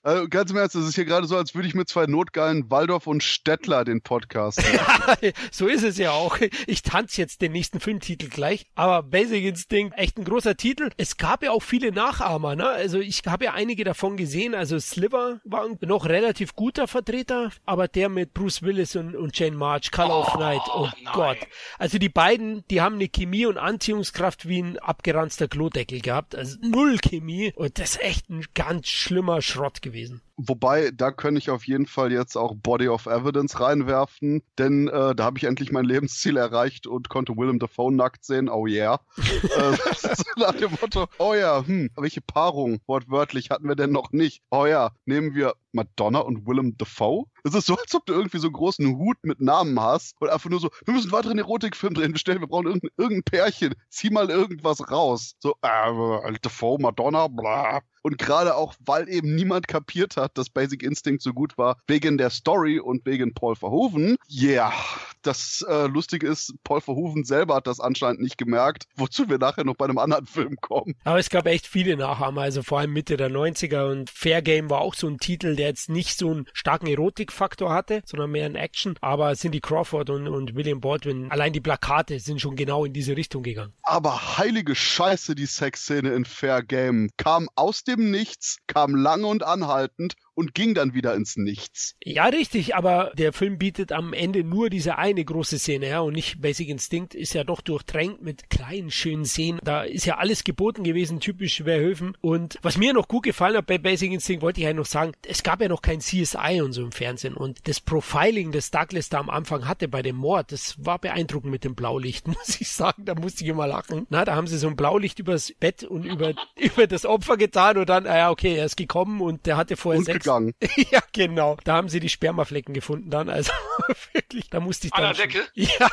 Also ganz im Ernst, es ist hier gerade so, als würde ich mit zwei Notgeilen Waldorf und Stettler den Podcast. ja, so ist es ja auch. Ich tanze jetzt den nächsten Filmtitel gleich. Aber Basic Instinct, echt ein großer Titel. Es gab ja auch viele Nachahmer, ne? Also ich habe ja einige davon gesehen. Also Sliver war noch relativ guter Vertreter, aber der mit Bruce Willis und, und Jane March, Color oh, of Night, oh nein. Gott. Also die beiden, die haben eine Chemie und Anziehungskraft wie ein abgeranzter Klodeckel gehabt. Also null Chemie. Und das ist echt ein ganz schlimmer Schrott gewesen gewesen. Wobei, da könnte ich auf jeden Fall jetzt auch Body of Evidence reinwerfen, denn äh, da habe ich endlich mein Lebensziel erreicht und konnte Willem Dafoe nackt sehen. Oh yeah. äh, nach dem Motto, oh ja, hm, welche Paarung wortwörtlich hatten wir denn noch nicht? Oh ja, nehmen wir Madonna und Willem Dafoe? Es ist so, als ob du irgendwie so einen großen Hut mit Namen hast und einfach nur so, wir müssen einen weiteren Erotikfilm drehen, bestellen, wir brauchen irgendein, irgendein Pärchen, zieh mal irgendwas raus. So, äh, Dafoe, Madonna, bla. Und gerade auch, weil eben niemand kapiert hat, dass Basic Instinct so gut war, wegen der Story und wegen Paul Verhoeven, yeah, Das äh, Lustige ist, Paul Verhoeven selber hat das anscheinend nicht gemerkt, wozu wir nachher noch bei einem anderen Film kommen. Aber es gab echt viele Nachahmer, also vor allem Mitte der 90er und Fair Game war auch so ein Titel, der jetzt nicht so einen starken Erotikfaktor hatte, sondern mehr ein Action. Aber Cindy Crawford und, und William Baldwin, allein die Plakate sind schon genau in diese Richtung gegangen. Aber heilige Scheiße, die Sexszene in Fair Game kam aus dem Nichts, kam lange und anhaltend und ging dann wieder ins Nichts. Ja, richtig, aber der Film bietet am Ende nur diese eine große Szene, ja, und nicht Basic Instinct ist ja doch durchtränkt mit kleinen, schönen Szenen. Da ist ja alles geboten gewesen, typisch Verhöfen. Und was mir noch gut gefallen hat bei Basic Instinct, wollte ich ja noch sagen, es gab ja noch kein CSI und so im Fernsehen. Und das Profiling, das Douglas da am Anfang hatte bei dem Mord, das war beeindruckend mit dem Blaulicht, muss ich sagen. Da musste ich immer lachen. Na, da haben sie so ein Blaulicht übers Bett und über, über das Opfer getan und dann, ah ja, okay, er ist gekommen und der hatte vorher und Sex gegangen. ja, genau. Da haben sie die Spermaflecken gefunden dann. Also wirklich, da musste ich An dann. der Decke? Ja,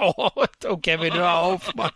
oh, oh Kevin, hör auf, Mann.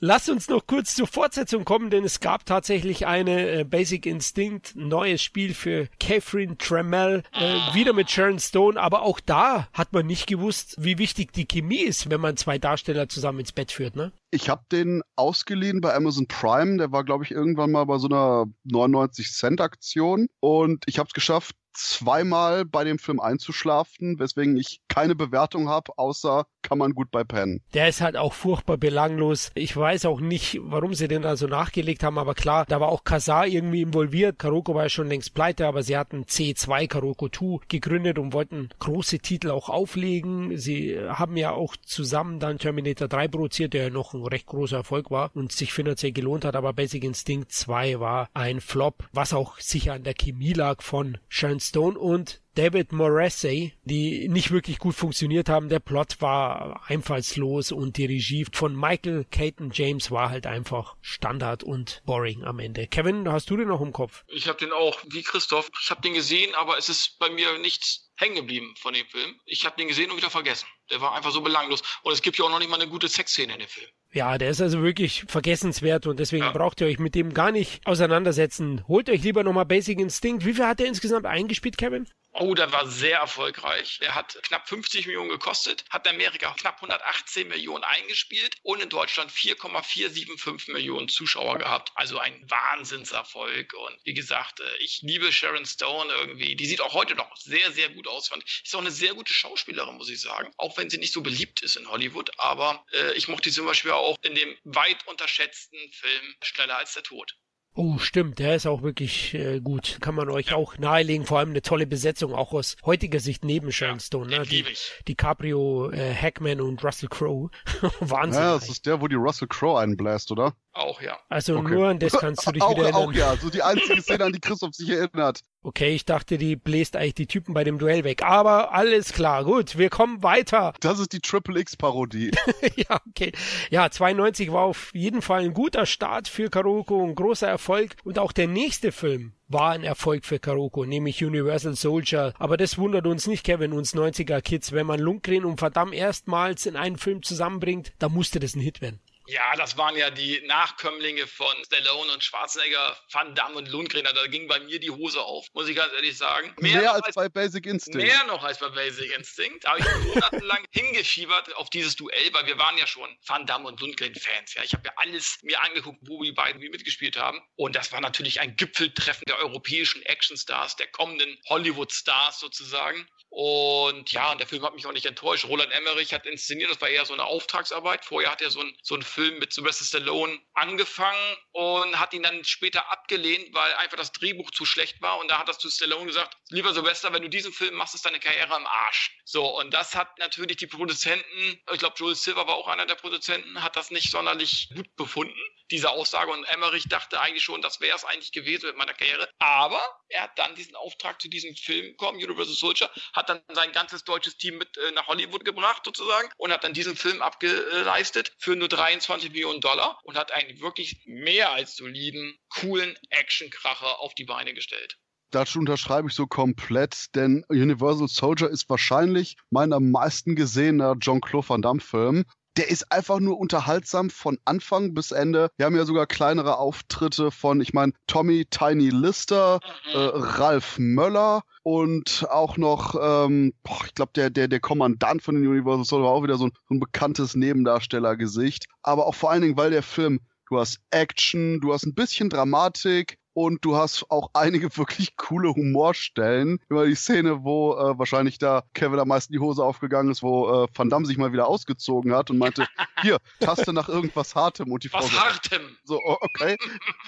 Lass uns noch kurz zur Fortsetzung kommen, denn es gab tatsächlich eine äh, Basic Instinct, neues Spiel für Catherine Tremell, äh, wieder mit Sharon Stone, aber auch da hat man nicht gewusst, wie wichtig die Chemie ist, wenn man zwei Darsteller zusammen ins Bett führt, ne? Ich habe den ausgeliehen bei Amazon Prime. Der war, glaube ich, irgendwann mal bei so einer 99-Cent-Aktion. Und ich habe es geschafft, zweimal bei dem Film einzuschlafen, weswegen ich keine Bewertung habe, außer kann man gut bei pennen. Der ist halt auch furchtbar belanglos. Ich weiß auch nicht, warum sie den da so nachgelegt haben, aber klar, da war auch Kazar irgendwie involviert. Karoko war ja schon längst pleite, aber sie hatten C2 Karoko 2 gegründet und wollten große Titel auch auflegen. Sie haben ja auch zusammen dann Terminator 3 produziert, der ja noch ein recht großer Erfolg war und sich finanziell gelohnt hat, aber Basic Instinct 2 war ein Flop, was auch sicher an der Chemie lag von Sharon Stone und David Morrissey, die nicht wirklich gut funktioniert haben. Der Plot war einfallslos und die Regie von Michael Caton James war halt einfach Standard und boring am Ende. Kevin, hast du den noch im Kopf? Ich habe den auch, wie Christoph. Ich habe den gesehen, aber es ist bei mir nichts hängen geblieben von dem Film. Ich habe den gesehen und wieder vergessen. Der war einfach so belanglos. Und es gibt ja auch noch nicht mal eine gute Sexszene in dem Film. Ja, der ist also wirklich vergessenswert und deswegen ja. braucht ihr euch mit dem gar nicht auseinandersetzen. Holt euch lieber nochmal Basic Instinct. Wie viel hat er insgesamt eingespielt, Kevin? Oh, der war sehr erfolgreich. Er hat knapp 50 Millionen gekostet, hat in Amerika knapp 118 Millionen eingespielt und in Deutschland 4,475 Millionen Zuschauer gehabt. Also ein Wahnsinnserfolg. Und wie gesagt, äh, ich liebe Sharon Stone irgendwie. Die sieht auch heute noch sehr, sehr gut aus. Ist auch eine sehr gute Schauspielerin, muss ich sagen. Auch wenn sie nicht so beliebt ist in Hollywood. Aber äh, ich mochte sie zum Beispiel auch in dem weit unterschätzten Film Schneller als der Tod. Oh, stimmt, der ist auch wirklich äh, gut. Kann man euch auch nahelegen. Vor allem eine tolle Besetzung, auch aus heutiger Sicht neben Sharon Stone. Ne? Die, DiCaprio, äh, Hackman und Russell Crowe. Wahnsinn. Ja, das ist der, wo die Russell Crowe einbläst, oder? Auch, ja. Also okay. nur an das kannst du dich auch, wieder erinnern. Auch, ja. So die einzige Szene, an die Christoph sich erinnert. Okay, ich dachte, die bläst eigentlich die Typen bei dem Duell weg. Aber alles klar, gut, wir kommen weiter. Das ist die Triple X-Parodie. ja, okay. Ja, 92 war auf jeden Fall ein guter Start für Karoko, ein großer Erfolg. Und auch der nächste Film war ein Erfolg für Karoko, nämlich Universal Soldier. Aber das wundert uns nicht, Kevin, uns 90er Kids. Wenn man Lundgren und Verdammt erstmals in einen Film zusammenbringt, da musste das ein Hit werden. Ja, das waren ja die Nachkömmlinge von Stallone und Schwarzenegger, Van Damme und Lundgren. Da ging bei mir die Hose auf, muss ich ganz ehrlich sagen. Mehr, mehr als, als, bei Basic Instinct. Mehr noch als bei Basic Instinct. Da habe ich monatelang hingeschiebert auf dieses Duell, weil wir waren ja schon Van Damme und Lundgren-Fans. Ja, ich habe ja alles mir angeguckt, wo die beiden mitgespielt haben. Und das war natürlich ein Gipfeltreffen der europäischen Actionstars, der kommenden Hollywood-Stars sozusagen. Und ja, und der Film hat mich auch nicht enttäuscht. Roland Emmerich hat inszeniert, das war eher so eine Auftragsarbeit. Vorher hat er so, ein, so Film mit Sylvester Stallone angefangen und hat ihn dann später abgelehnt, weil einfach das Drehbuch zu schlecht war. Und da hat das zu Stallone gesagt, lieber Sylvester, wenn du diesen Film machst, ist deine Karriere am Arsch. So, und das hat natürlich die Produzenten, ich glaube, Joel Silver war auch einer der Produzenten, hat das nicht sonderlich gut befunden diese Aussage und Emmerich dachte eigentlich schon, das wäre es eigentlich gewesen mit meiner Karriere. Aber er hat dann diesen Auftrag zu diesem Film bekommen, Universal Soldier, hat dann sein ganzes deutsches Team mit äh, nach Hollywood gebracht sozusagen und hat dann diesen Film abgeleistet für nur 23 Millionen Dollar und hat einen wirklich mehr als soliden, coolen Actionkracher auf die Beine gestellt. Dazu unterschreibe ich so komplett, denn Universal Soldier ist wahrscheinlich mein am meisten gesehener John Claude Van Damme Film der ist einfach nur unterhaltsam von Anfang bis Ende. Wir haben ja sogar kleinere Auftritte von, ich meine, Tommy Tiny Lister, mhm. äh, Ralf Möller und auch noch, ähm, boah, ich glaube, der, der, der Kommandant von den Universal Soldier war auch wieder so ein, so ein bekanntes Nebendarstellergesicht. Aber auch vor allen Dingen, weil der Film du hast Action, du hast ein bisschen Dramatik, und du hast auch einige wirklich coole Humorstellen. Immer die Szene, wo äh, wahrscheinlich da Kevin am meisten die Hose aufgegangen ist, wo äh, Van Damme sich mal wieder ausgezogen hat und meinte, hier, Taste nach irgendwas Hartem und die Frau Was so, Hartem? So, okay.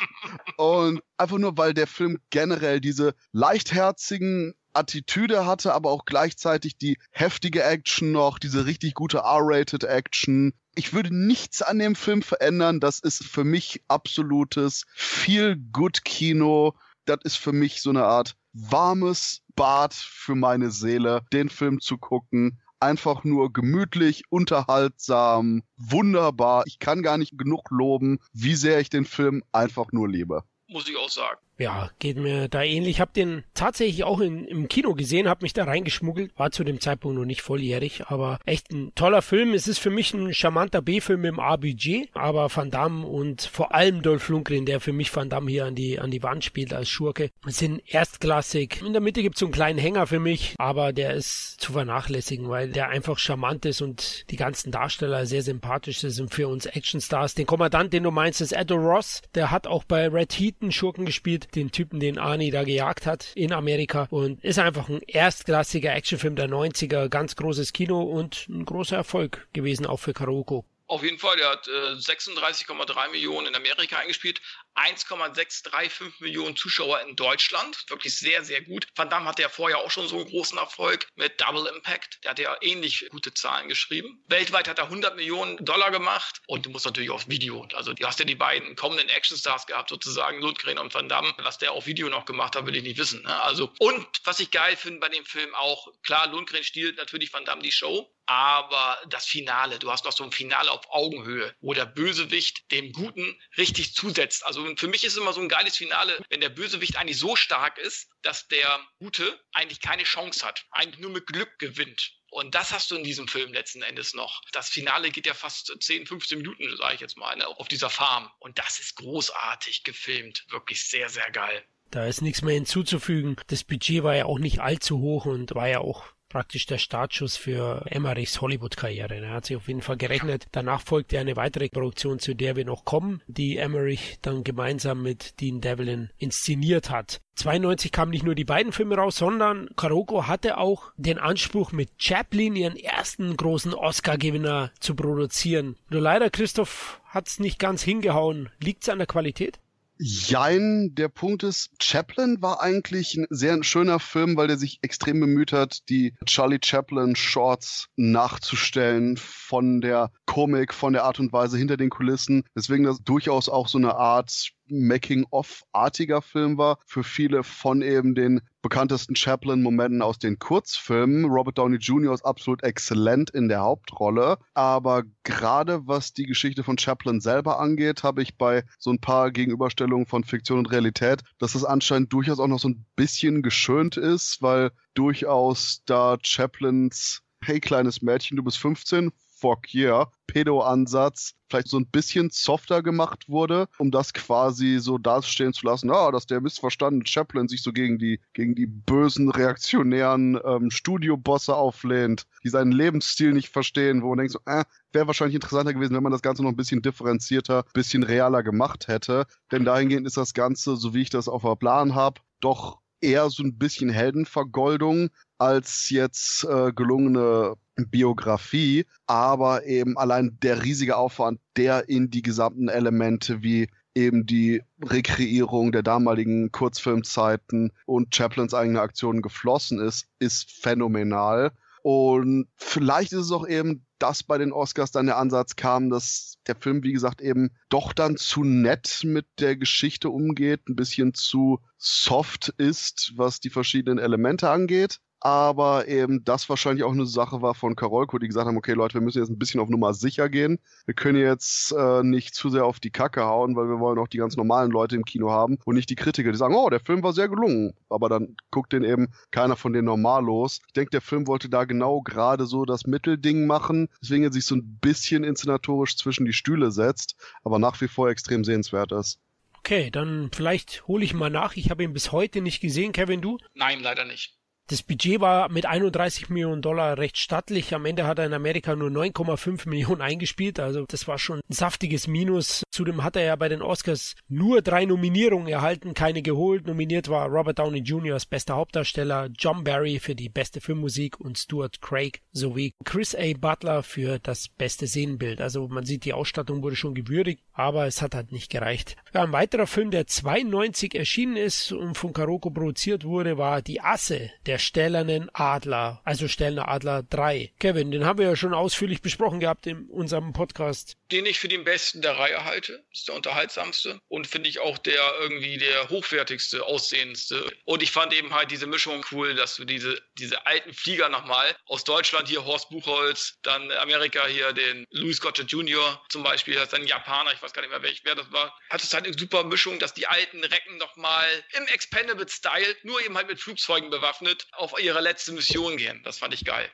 und einfach nur, weil der Film generell diese leichtherzigen Attitüde hatte, aber auch gleichzeitig die heftige Action noch, diese richtig gute R-rated Action. Ich würde nichts an dem Film verändern. Das ist für mich absolutes Feel-Good-Kino. Das ist für mich so eine Art warmes Bad für meine Seele, den Film zu gucken. Einfach nur gemütlich, unterhaltsam, wunderbar. Ich kann gar nicht genug loben, wie sehr ich den Film einfach nur liebe. Muss ich auch sagen. Ja, geht mir da ähnlich. Ich habe den tatsächlich auch in, im Kino gesehen, habe mich da reingeschmuggelt, war zu dem Zeitpunkt noch nicht volljährig, aber echt ein toller Film. Es ist für mich ein charmanter B-Film im A-Budget, aber Van Damme und vor allem Dolph Lundgren, der für mich Van Damme hier an die, an die Wand spielt als Schurke, sind erstklassig. In der Mitte gibt's so einen kleinen Hänger für mich, aber der ist zu vernachlässigen, weil der einfach charmant ist und die ganzen Darsteller sehr sympathisch sind für uns Actionstars. Den Kommandant, den du meinst, ist Edo Ross, der hat auch bei Red Heat einen Schurken gespielt, den Typen, den Arnie da gejagt hat in Amerika. Und ist einfach ein erstklassiger Actionfilm der 90er, ganz großes Kino und ein großer Erfolg gewesen, auch für Karoko. Auf jeden Fall, der hat äh, 36,3 Millionen in Amerika eingespielt, 1,635 Millionen Zuschauer in Deutschland. Wirklich sehr, sehr gut. Van Damme hatte ja vorher auch schon so einen großen Erfolg mit Double Impact. Der hat ja ähnlich gute Zahlen geschrieben. Weltweit hat er 100 Millionen Dollar gemacht und du musst natürlich aufs Video. Also du hast ja die beiden kommenden Actionstars gehabt, sozusagen Lundgren und Van Damme. Was der auf Video noch gemacht hat, will ich nicht wissen. Ne? Also und was ich geil finde bei dem Film auch, klar, Lundgren stiehlt natürlich Van Damme die Show, aber das Finale, du hast noch so ein Finale auf Augenhöhe, wo der Bösewicht dem Guten richtig zusetzt. Also für mich ist immer so ein geiles Finale, wenn der Bösewicht eigentlich so stark ist, dass der Gute eigentlich keine Chance hat, eigentlich nur mit Glück gewinnt. Und das hast du in diesem Film letzten Endes noch. Das Finale geht ja fast 10, 15 Minuten, sage ich jetzt mal, ne, auf dieser Farm. Und das ist großartig gefilmt. Wirklich sehr, sehr geil. Da ist nichts mehr hinzuzufügen. Das Budget war ja auch nicht allzu hoch und war ja auch praktisch der Startschuss für Emmerichs Hollywood-Karriere. Er hat sich auf jeden Fall gerechnet. Danach folgte eine weitere Produktion, zu der wir noch kommen, die Emmerich dann gemeinsam mit Dean Devlin inszeniert hat. 92 kamen nicht nur die beiden Filme raus, sondern Karoko hatte auch den Anspruch, mit Chaplin ihren ersten großen Oscar-Gewinner zu produzieren. Nur leider, Christoph, hat's nicht ganz hingehauen. Liegt's an der Qualität? Jein, der Punkt ist, Chaplin war eigentlich ein sehr schöner Film, weil der sich extrem bemüht hat, die Charlie Chaplin Shorts nachzustellen von der Komik, von der Art und Weise hinter den Kulissen. Deswegen das durchaus auch so eine Art Making-of-artiger Film war. Für viele von eben den bekanntesten Chaplin-Momenten aus den Kurzfilmen. Robert Downey Jr. ist absolut exzellent in der Hauptrolle. Aber gerade was die Geschichte von Chaplin selber angeht, habe ich bei so ein paar Gegenüberstellungen von Fiktion und Realität, dass es anscheinend durchaus auch noch so ein bisschen geschönt ist, weil durchaus da Chaplins Hey kleines Mädchen, du bist 15, fuck yeah, Pedo-Ansatz vielleicht so ein bisschen softer gemacht wurde, um das quasi so dastehen zu lassen, ah, dass der missverstandene Chaplin sich so gegen die, gegen die bösen, reaktionären ähm, Studiobosse auflehnt, die seinen Lebensstil nicht verstehen, wo man denkt so, äh, wäre wahrscheinlich interessanter gewesen, wenn man das Ganze noch ein bisschen differenzierter, bisschen realer gemacht hätte. Denn dahingehend ist das Ganze, so wie ich das auf der Plan habe, doch eher so ein bisschen Heldenvergoldung als jetzt äh, gelungene Biografie, aber eben allein der riesige Aufwand, der in die gesamten Elemente wie eben die Rekreierung der damaligen Kurzfilmzeiten und Chaplins eigene Aktionen geflossen ist, ist phänomenal. Und vielleicht ist es auch eben, dass bei den Oscars dann der Ansatz kam, dass der Film, wie gesagt, eben doch dann zu nett mit der Geschichte umgeht, ein bisschen zu soft ist, was die verschiedenen Elemente angeht. Aber eben das wahrscheinlich auch eine Sache war von Karolko, die gesagt haben, okay Leute, wir müssen jetzt ein bisschen auf Nummer sicher gehen. Wir können jetzt äh, nicht zu sehr auf die Kacke hauen, weil wir wollen auch die ganz normalen Leute im Kino haben und nicht die Kritiker, die sagen, oh, der Film war sehr gelungen. Aber dann guckt den eben keiner von den Normalos. Ich denke, der Film wollte da genau gerade so das Mittelding machen, deswegen er sich so ein bisschen inszenatorisch zwischen die Stühle setzt, aber nach wie vor extrem sehenswert ist. Okay, dann vielleicht hole ich mal nach. Ich habe ihn bis heute nicht gesehen, Kevin, du? Nein, leider nicht. Das Budget war mit 31 Millionen Dollar recht stattlich. Am Ende hat er in Amerika nur 9,5 Millionen eingespielt. Also das war schon ein saftiges Minus. Zudem hat er ja bei den Oscars nur drei Nominierungen erhalten, keine geholt. Nominiert war Robert Downey Jr. als bester Hauptdarsteller, John Barry für die beste Filmmusik und Stuart Craig sowie Chris A. Butler für das beste Szenenbild. Also man sieht, die Ausstattung wurde schon gewürdigt, aber es hat halt nicht gereicht. Ein weiterer Film, der 92 erschienen ist und von Karoko produziert wurde, war Die Asse, der stählernen Adler, also Stählerner Adler 3. Kevin, den haben wir ja schon ausführlich besprochen gehabt in unserem Podcast. Den ich für den besten der Reihe halte, ist der unterhaltsamste und finde ich auch der irgendwie der hochwertigste, aussehendste. Und ich fand eben halt diese Mischung cool, dass du diese, diese alten Flieger nochmal aus Deutschland hier Horst Buchholz, dann Amerika hier den Louis Gottsched Jr. zum Beispiel, das ist ein Japaner, ich weiß gar nicht mehr welch, wer das war, hat es halt eine super Mischung, dass die alten Recken nochmal im Expendable-Style, nur eben halt mit Flugzeugen bewaffnet, auf ihre letzte Mission gehen. Das fand ich geil.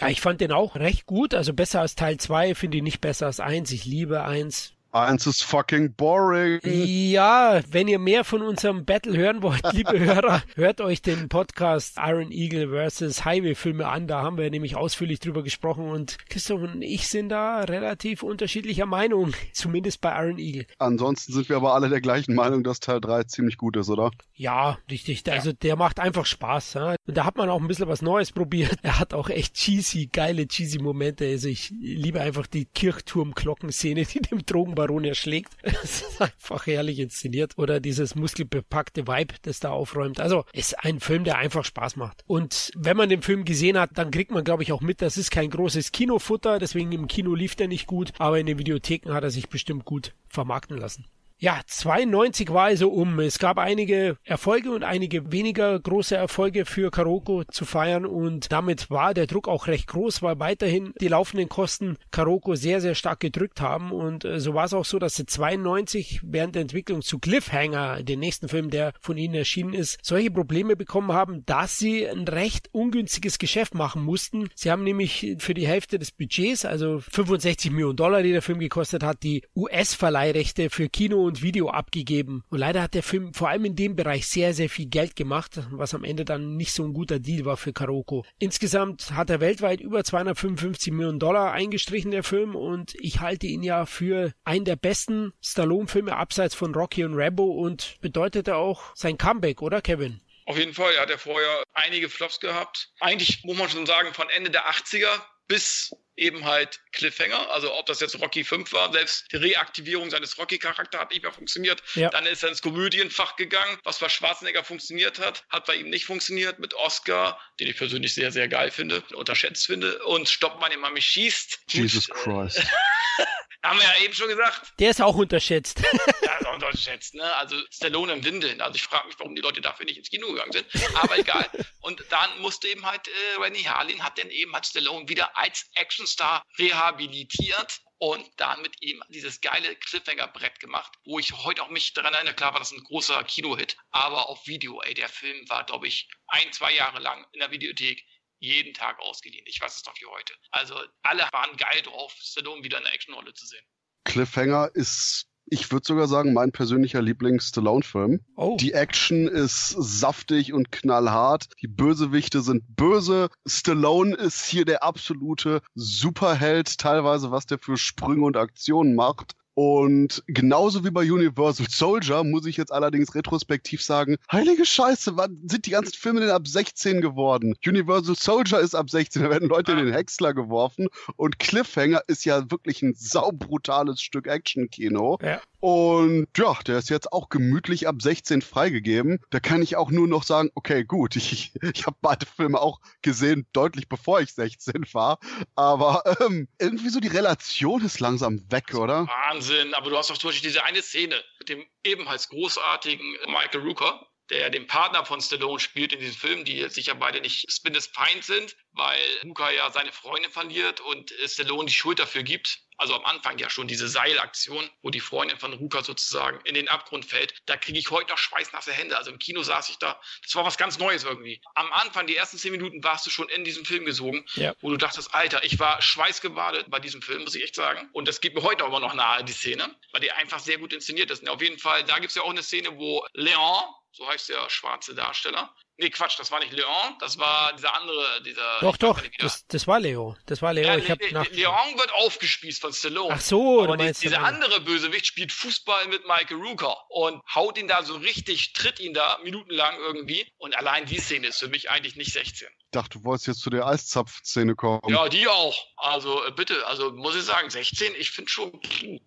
Ja, ich fand den auch recht gut. Also besser als Teil 2, finde ich nicht besser als 1. Ich liebe 1. Eins ist fucking boring. Ja, wenn ihr mehr von unserem Battle hören wollt, liebe Hörer, hört euch den Podcast Iron Eagle vs. Highway Filme an. Da haben wir nämlich ausführlich drüber gesprochen und Christoph und ich sind da relativ unterschiedlicher Meinung, zumindest bei Iron Eagle. Ansonsten sind wir aber alle der gleichen Meinung, dass Teil 3 ziemlich gut ist, oder? Ja, richtig. Also der macht einfach Spaß. Ja? Und da hat man auch ein bisschen was Neues probiert. Er hat auch echt cheesy, geile cheesy Momente. Also ich liebe einfach die Kirchturm-Glockenszene, die dem Drogen Baron erschlägt. Es ist einfach herrlich inszeniert. Oder dieses muskelbepackte Vibe, das da aufräumt. Also ist ein Film, der einfach Spaß macht. Und wenn man den Film gesehen hat, dann kriegt man, glaube ich, auch mit, das ist kein großes Kinofutter. Deswegen im Kino lief der nicht gut. Aber in den Videotheken hat er sich bestimmt gut vermarkten lassen. Ja, 92 war also um. Es gab einige Erfolge und einige weniger große Erfolge für Karoko zu feiern und damit war der Druck auch recht groß, weil weiterhin die laufenden Kosten Karoko sehr, sehr stark gedrückt haben und äh, so war es auch so, dass sie 92 während der Entwicklung zu Cliffhanger, den nächsten Film, der von ihnen erschienen ist, solche Probleme bekommen haben, dass sie ein recht ungünstiges Geschäft machen mussten. Sie haben nämlich für die Hälfte des Budgets, also 65 Millionen Dollar, die der Film gekostet hat, die US-Verleihrechte für Kino Video abgegeben. Und leider hat der Film vor allem in dem Bereich sehr, sehr viel Geld gemacht, was am Ende dann nicht so ein guter Deal war für Karoko. Insgesamt hat er weltweit über 255 Millionen Dollar eingestrichen, der Film, und ich halte ihn ja für einen der besten Stallone-Filme abseits von Rocky und Rambo und bedeutete auch sein Comeback, oder Kevin? Auf jeden Fall, er hat ja vorher einige Flops gehabt. Eigentlich muss man schon sagen, von Ende der 80er bis eben halt Cliffhanger. Also ob das jetzt Rocky 5 war, selbst die Reaktivierung seines Rocky-Charakters hat nicht mehr funktioniert. Ja. Dann ist er ins Komödienfach gegangen, was bei Schwarzenegger funktioniert hat, hat bei ihm nicht funktioniert mit Oscar, den ich persönlich sehr, sehr geil finde, unterschätzt finde. Und Stopp meine Mami schießt. Jesus Gut, Christ. haben wir ja eben schon gesagt. Der ist auch unterschätzt. ja, ist auch unterschätzt, ne? Also Stallone im Windeln. Also ich frage mich, warum die Leute dafür nicht ins Kino gegangen sind. Aber egal. Und dann musste eben halt äh, Rennie Harlin hat dann eben hat Stallone wieder als Actionstar rehabilitiert und dann mit ihm dieses geile Cliffhanger-Brett gemacht, wo ich heute auch mich daran erinnere, klar war das ein großer Kinohit, aber auf Video, ey, der Film war, glaube ich, ein, zwei Jahre lang in der Videothek jeden Tag ausgeliehen. Ich weiß es noch wie heute. Also alle waren geil drauf, Stallone wieder in der Actionrolle zu sehen. Cliffhanger ist ich würde sogar sagen, mein persönlicher Lieblings-Stallone-Film. Oh. Die Action ist saftig und knallhart. Die Bösewichte sind böse. Stallone ist hier der absolute Superheld, teilweise was der für Sprünge und Aktionen macht. Und genauso wie bei Universal Soldier muss ich jetzt allerdings retrospektiv sagen, heilige Scheiße, wann sind die ganzen Filme denn ab 16 geworden? Universal Soldier ist ab 16, da werden Leute in den Häcksler geworfen und Cliffhanger ist ja wirklich ein saubrutales Stück Action-Kino. Ja. Und ja, der ist jetzt auch gemütlich ab 16 freigegeben. Da kann ich auch nur noch sagen, okay, gut, ich, ich habe beide Filme auch gesehen, deutlich bevor ich 16 war. Aber ähm, irgendwie so die Relation ist langsam weg, oder? Wahnsinn, aber du hast doch zum Beispiel diese eine Szene mit dem ebenfalls großartigen Michael Rooker, der den Partner von Stallone spielt in diesem Film, die sich ja beide nicht Feind sind, weil Luca ja seine Freundin verliert und Stallone die Schuld dafür gibt. Also am Anfang ja schon diese Seilaktion, wo die Freundin von Ruka sozusagen in den Abgrund fällt. Da kriege ich heute noch schweißnasse Hände. Also im Kino saß ich da. Das war was ganz Neues irgendwie. Am Anfang, die ersten zehn Minuten, warst du schon in diesem Film gesogen, ja. wo du dachtest, Alter, ich war schweißgebadet bei diesem Film, muss ich echt sagen. Und das geht mir heute aber noch nahe, die Szene, weil die einfach sehr gut inszeniert ist. Und auf jeden Fall, da gibt es ja auch eine Szene, wo Leon, so heißt der schwarze Darsteller, Nee, Quatsch, das war nicht Leon, das war dieser andere, dieser. Doch, doch, das, das war Leo. Das war Leo. Ja, ich hab Le nach... Leon wird aufgespießt von Stallone. Ach so, aber die, dieser andere Bösewicht spielt Fußball mit Michael Rooker und haut ihn da so richtig, tritt ihn da minutenlang irgendwie. Und allein die Szene ist für mich eigentlich nicht 16 dachte, du wolltest jetzt zu der Eiszapfszene kommen. Ja, die auch. Also äh, bitte, also muss ich sagen, 16, ich finde schon.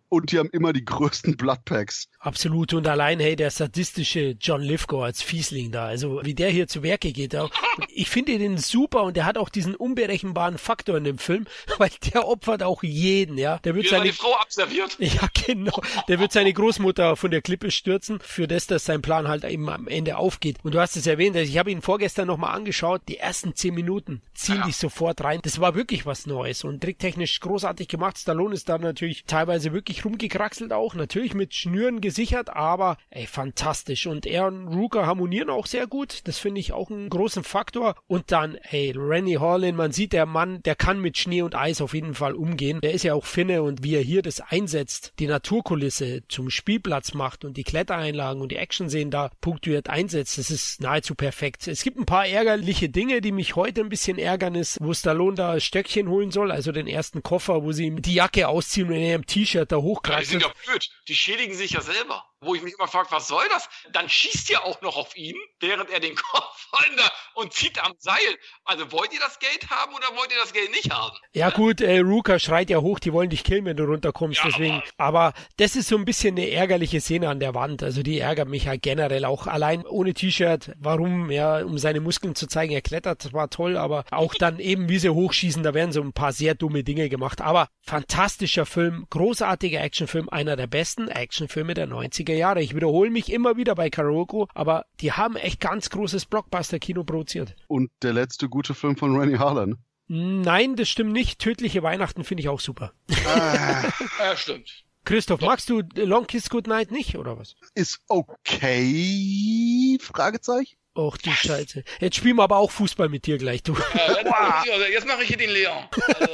Und die haben immer die größten Bloodpacks. Absolut. Und allein, hey, der sadistische John Lithgow als Fiesling da, also wie der hier zu Werke geht. Auch. Ich finde den super und der hat auch diesen unberechenbaren Faktor in dem Film, weil der opfert auch jeden, ja. Der wird wie seine Frau abserviert. Ja, genau. Der wird seine Großmutter von der Klippe stürzen, für das, dass sein Plan halt eben am Ende aufgeht. Und du hast es erwähnt, also ich habe ihn vorgestern nochmal angeschaut, die ersten zehn Minuten ziehen ja. dich sofort rein. Das war wirklich was Neues und tricktechnisch großartig gemacht. Stallone ist da natürlich teilweise wirklich rumgekraxelt auch, natürlich mit Schnüren gesichert, aber ey, fantastisch. Und er und Ruka harmonieren auch sehr gut. Das finde ich auch einen großen Faktor. Und dann, ey, Rennie Harlan, man sieht, der Mann, der kann mit Schnee und Eis auf jeden Fall umgehen. Der ist ja auch Finne und wie er hier das einsetzt, die Naturkulisse zum Spielplatz macht und die Klettereinlagen und die Action-Szenen da punktuiert einsetzt, das ist nahezu perfekt. Es gibt ein paar ärgerliche Dinge, die mich heute ein bisschen ärgern ist, wo Stallone da Stöckchen holen soll, also den ersten Koffer, wo sie ihm die Jacke ausziehen und in ihrem T-Shirt da hochkraxeln. Ja, die sind ja blöd. Die schädigen sich ja selber wo ich mich immer frage, was soll das? Dann schießt ihr auch noch auf ihn, während er den Kopf der, und zieht am Seil. Also wollt ihr das Geld haben oder wollt ihr das Geld nicht haben? Ja gut, äh, Ruka schreit ja hoch, die wollen dich killen, wenn du runterkommst. Ja, deswegen. Aber, aber das ist so ein bisschen eine ärgerliche Szene an der Wand. Also die ärgert mich halt generell auch allein ohne T-Shirt. Warum? Ja, um seine Muskeln zu zeigen. Er klettert, war toll, aber auch dann eben, wie sie hochschießen, da werden so ein paar sehr dumme Dinge gemacht. Aber fantastischer Film, großartiger Actionfilm, einer der besten Actionfilme der 90er Jahre. Ich wiederhole mich immer wieder bei Karoko, aber die haben echt ganz großes Blockbuster-Kino produziert. Und der letzte gute Film von Rennie Harlan. Nein, das stimmt nicht. Tödliche Weihnachten finde ich auch super. Ah. ja, stimmt. Christoph, magst du Long Kiss Goodnight nicht, oder was? Ist okay, Fragezeichen. Och du Scheiße. Jetzt spielen wir aber auch Fußball mit dir gleich, du. Ja, jetzt mache ich hier den Leon. Also.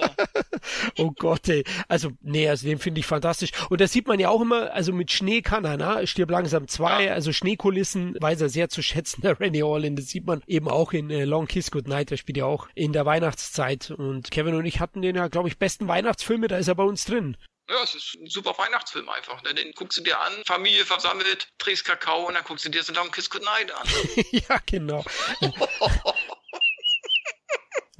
oh Gott, ey. Also, nee, also den finde ich fantastisch. Und das sieht man ja auch immer, also mit Schnee kann er, ne? Stirb langsam zwei, ja. also Schneekulissen weiß er sehr zu schätzen, der Randy Orlin. Das sieht man eben auch in äh, Long Kiss Goodnight, der spielt ja auch in der Weihnachtszeit. Und Kevin und ich hatten den ja, glaube ich, besten Weihnachtsfilme, da ist er bei uns drin. Ja, es ist ein super Weihnachtsfilm einfach. Ne? Den guckst du dir an, Familie versammelt, trinkst Kakao und dann guckst du dir so Long Kiss Goodnight an. ja, genau.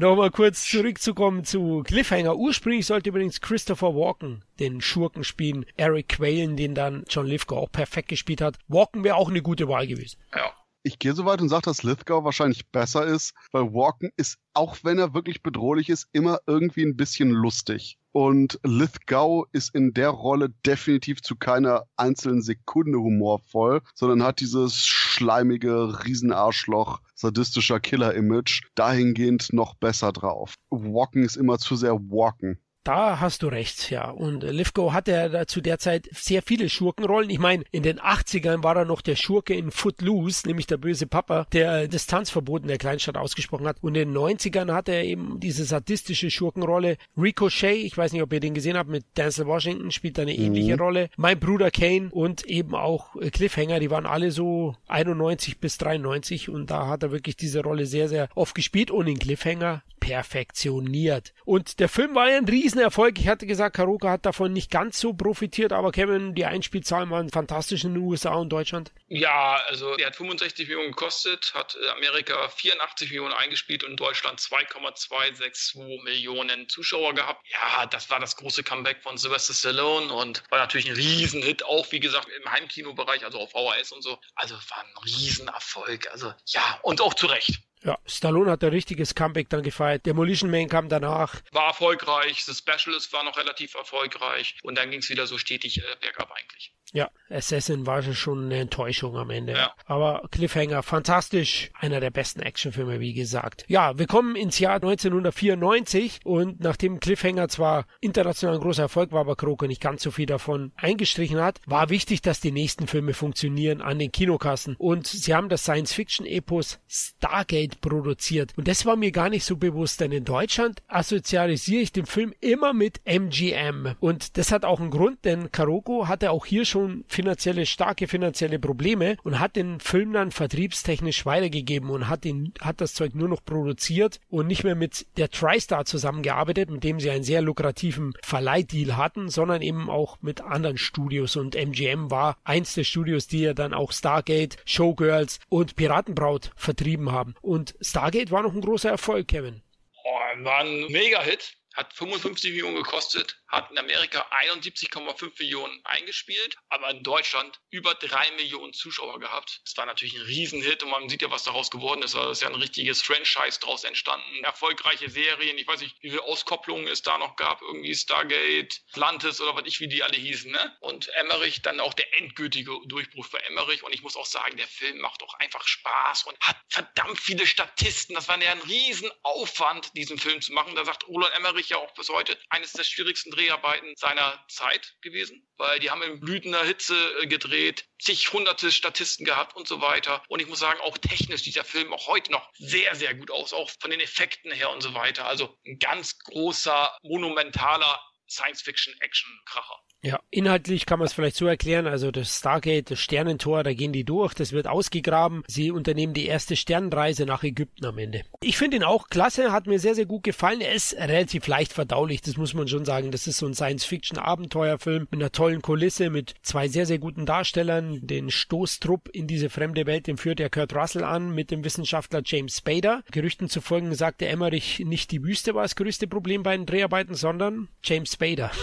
Nochmal kurz zurückzukommen zu Cliffhanger. Ursprünglich sollte übrigens Christopher Walken den Schurken spielen. Eric Quaylen, den dann John Lithgow auch perfekt gespielt hat. Walken wäre auch eine gute Wahl gewesen. Ja. Ich gehe so weit und sage, dass Lithgow wahrscheinlich besser ist, weil Walken ist, auch wenn er wirklich bedrohlich ist, immer irgendwie ein bisschen lustig. Und Lithgow ist in der Rolle definitiv zu keiner einzelnen Sekunde humorvoll, sondern hat dieses schleimige Riesenarschloch sadistischer Killer-Image dahingehend noch besser drauf. Walken ist immer zu sehr Walken. Da hast du recht, ja. Und Lithgow hatte ja zu der Zeit sehr viele Schurkenrollen. Ich meine, in den 80ern war er noch der Schurke in Footloose, nämlich der böse Papa, der das Tanzverbot in der Kleinstadt ausgesprochen hat. Und in den 90ern hatte er eben diese sadistische Schurkenrolle. Ricochet, ich weiß nicht, ob ihr den gesehen habt, mit Denzel Washington spielt eine mhm. ähnliche Rolle. Mein Bruder Kane und eben auch Cliffhanger, die waren alle so 91 bis 93 und da hat er wirklich diese Rolle sehr, sehr oft gespielt und in Cliffhanger perfektioniert. Und der Film war ja ein Riesenerfolg. Ich hatte gesagt, Karoka hat davon nicht ganz so profitiert, aber Kevin, die Einspielzahlen waren fantastisch in den USA und Deutschland. Ja, also er hat 65 Millionen gekostet, hat Amerika 84 Millionen eingespielt und Deutschland 2,262 Millionen Zuschauer gehabt. Ja, das war das große Comeback von Sylvester Stallone und war natürlich ein Riesenhit, auch wie gesagt im Heimkinobereich, also auf VHS und so. Also war ein Riesenerfolg. Also ja, und auch zu Recht. Ja, Stallone hat ein richtiges Comeback dann gefeiert. Demolition Man kam danach. War erfolgreich. The Specialist war noch relativ erfolgreich. Und dann ging es wieder so stetig äh, bergab eigentlich. Ja, Assassin war schon eine Enttäuschung am Ende. Ja. Aber Cliffhanger, fantastisch. Einer der besten Actionfilme, wie gesagt. Ja, wir kommen ins Jahr 1994 und nachdem Cliffhanger zwar international ein großer Erfolg war, aber Kroke nicht ganz so viel davon eingestrichen hat, war wichtig, dass die nächsten Filme funktionieren an den Kinokassen. Und sie haben das Science-Fiction-Epos Stargate produziert. Und das war mir gar nicht so bewusst, denn in Deutschland assozialisiere ich den Film immer mit MGM. Und das hat auch einen Grund, denn Karoko hatte auch hier schon finanzielle, starke finanzielle Probleme und hat den Film dann vertriebstechnisch weitergegeben und hat ihn, hat das Zeug nur noch produziert und nicht mehr mit der TriStar zusammengearbeitet, mit dem sie einen sehr lukrativen Verleihdeal hatten, sondern eben auch mit anderen Studios und MGM war eins der Studios, die ja dann auch Stargate, Showgirls und Piratenbraut vertrieben haben. Und Stargate war noch ein großer Erfolg, Kevin. Oh, war ein Mega-Hit hat 55 Millionen gekostet, hat in Amerika 71,5 Millionen eingespielt, aber in Deutschland über drei Millionen Zuschauer gehabt. Das war natürlich ein Riesenhit und man sieht ja, was daraus geworden ist. Also ist ja ein richtiges Franchise daraus entstanden. Erfolgreiche Serien, ich weiß nicht, wie viele Auskopplungen es da noch gab, irgendwie Stargate, Atlantis oder was ich, wie die alle hießen. Ne? Und Emmerich dann auch der endgültige Durchbruch für Emmerich. Und ich muss auch sagen, der Film macht auch einfach Spaß und hat verdammt viele Statisten. Das war ja ein Riesenaufwand, diesen Film zu machen. Da sagt Roland Emmerich, ich, ja auch bis heute eines der schwierigsten Dreharbeiten seiner Zeit gewesen, weil die haben in blühender Hitze äh, gedreht, zig hunderte Statisten gehabt und so weiter. Und ich muss sagen, auch technisch dieser Film auch heute noch sehr, sehr gut aus, auch von den Effekten her und so weiter. Also ein ganz großer, monumentaler Science-Fiction-Action-Kracher. Ja, inhaltlich kann man es vielleicht so erklären, also das Stargate, das Sternentor, da gehen die durch, das wird ausgegraben, sie unternehmen die erste Sternenreise nach Ägypten am Ende. Ich finde ihn auch klasse, hat mir sehr, sehr gut gefallen, er ist relativ leicht verdaulich, das muss man schon sagen, das ist so ein Science-Fiction-Abenteuerfilm mit einer tollen Kulisse, mit zwei sehr, sehr guten Darstellern, den Stoßtrupp in diese fremde Welt, den führt der Kurt Russell an, mit dem Wissenschaftler James Spader. Gerüchten zufolge sagte Emmerich, nicht die Wüste war das größte Problem bei den Dreharbeiten, sondern James Spader.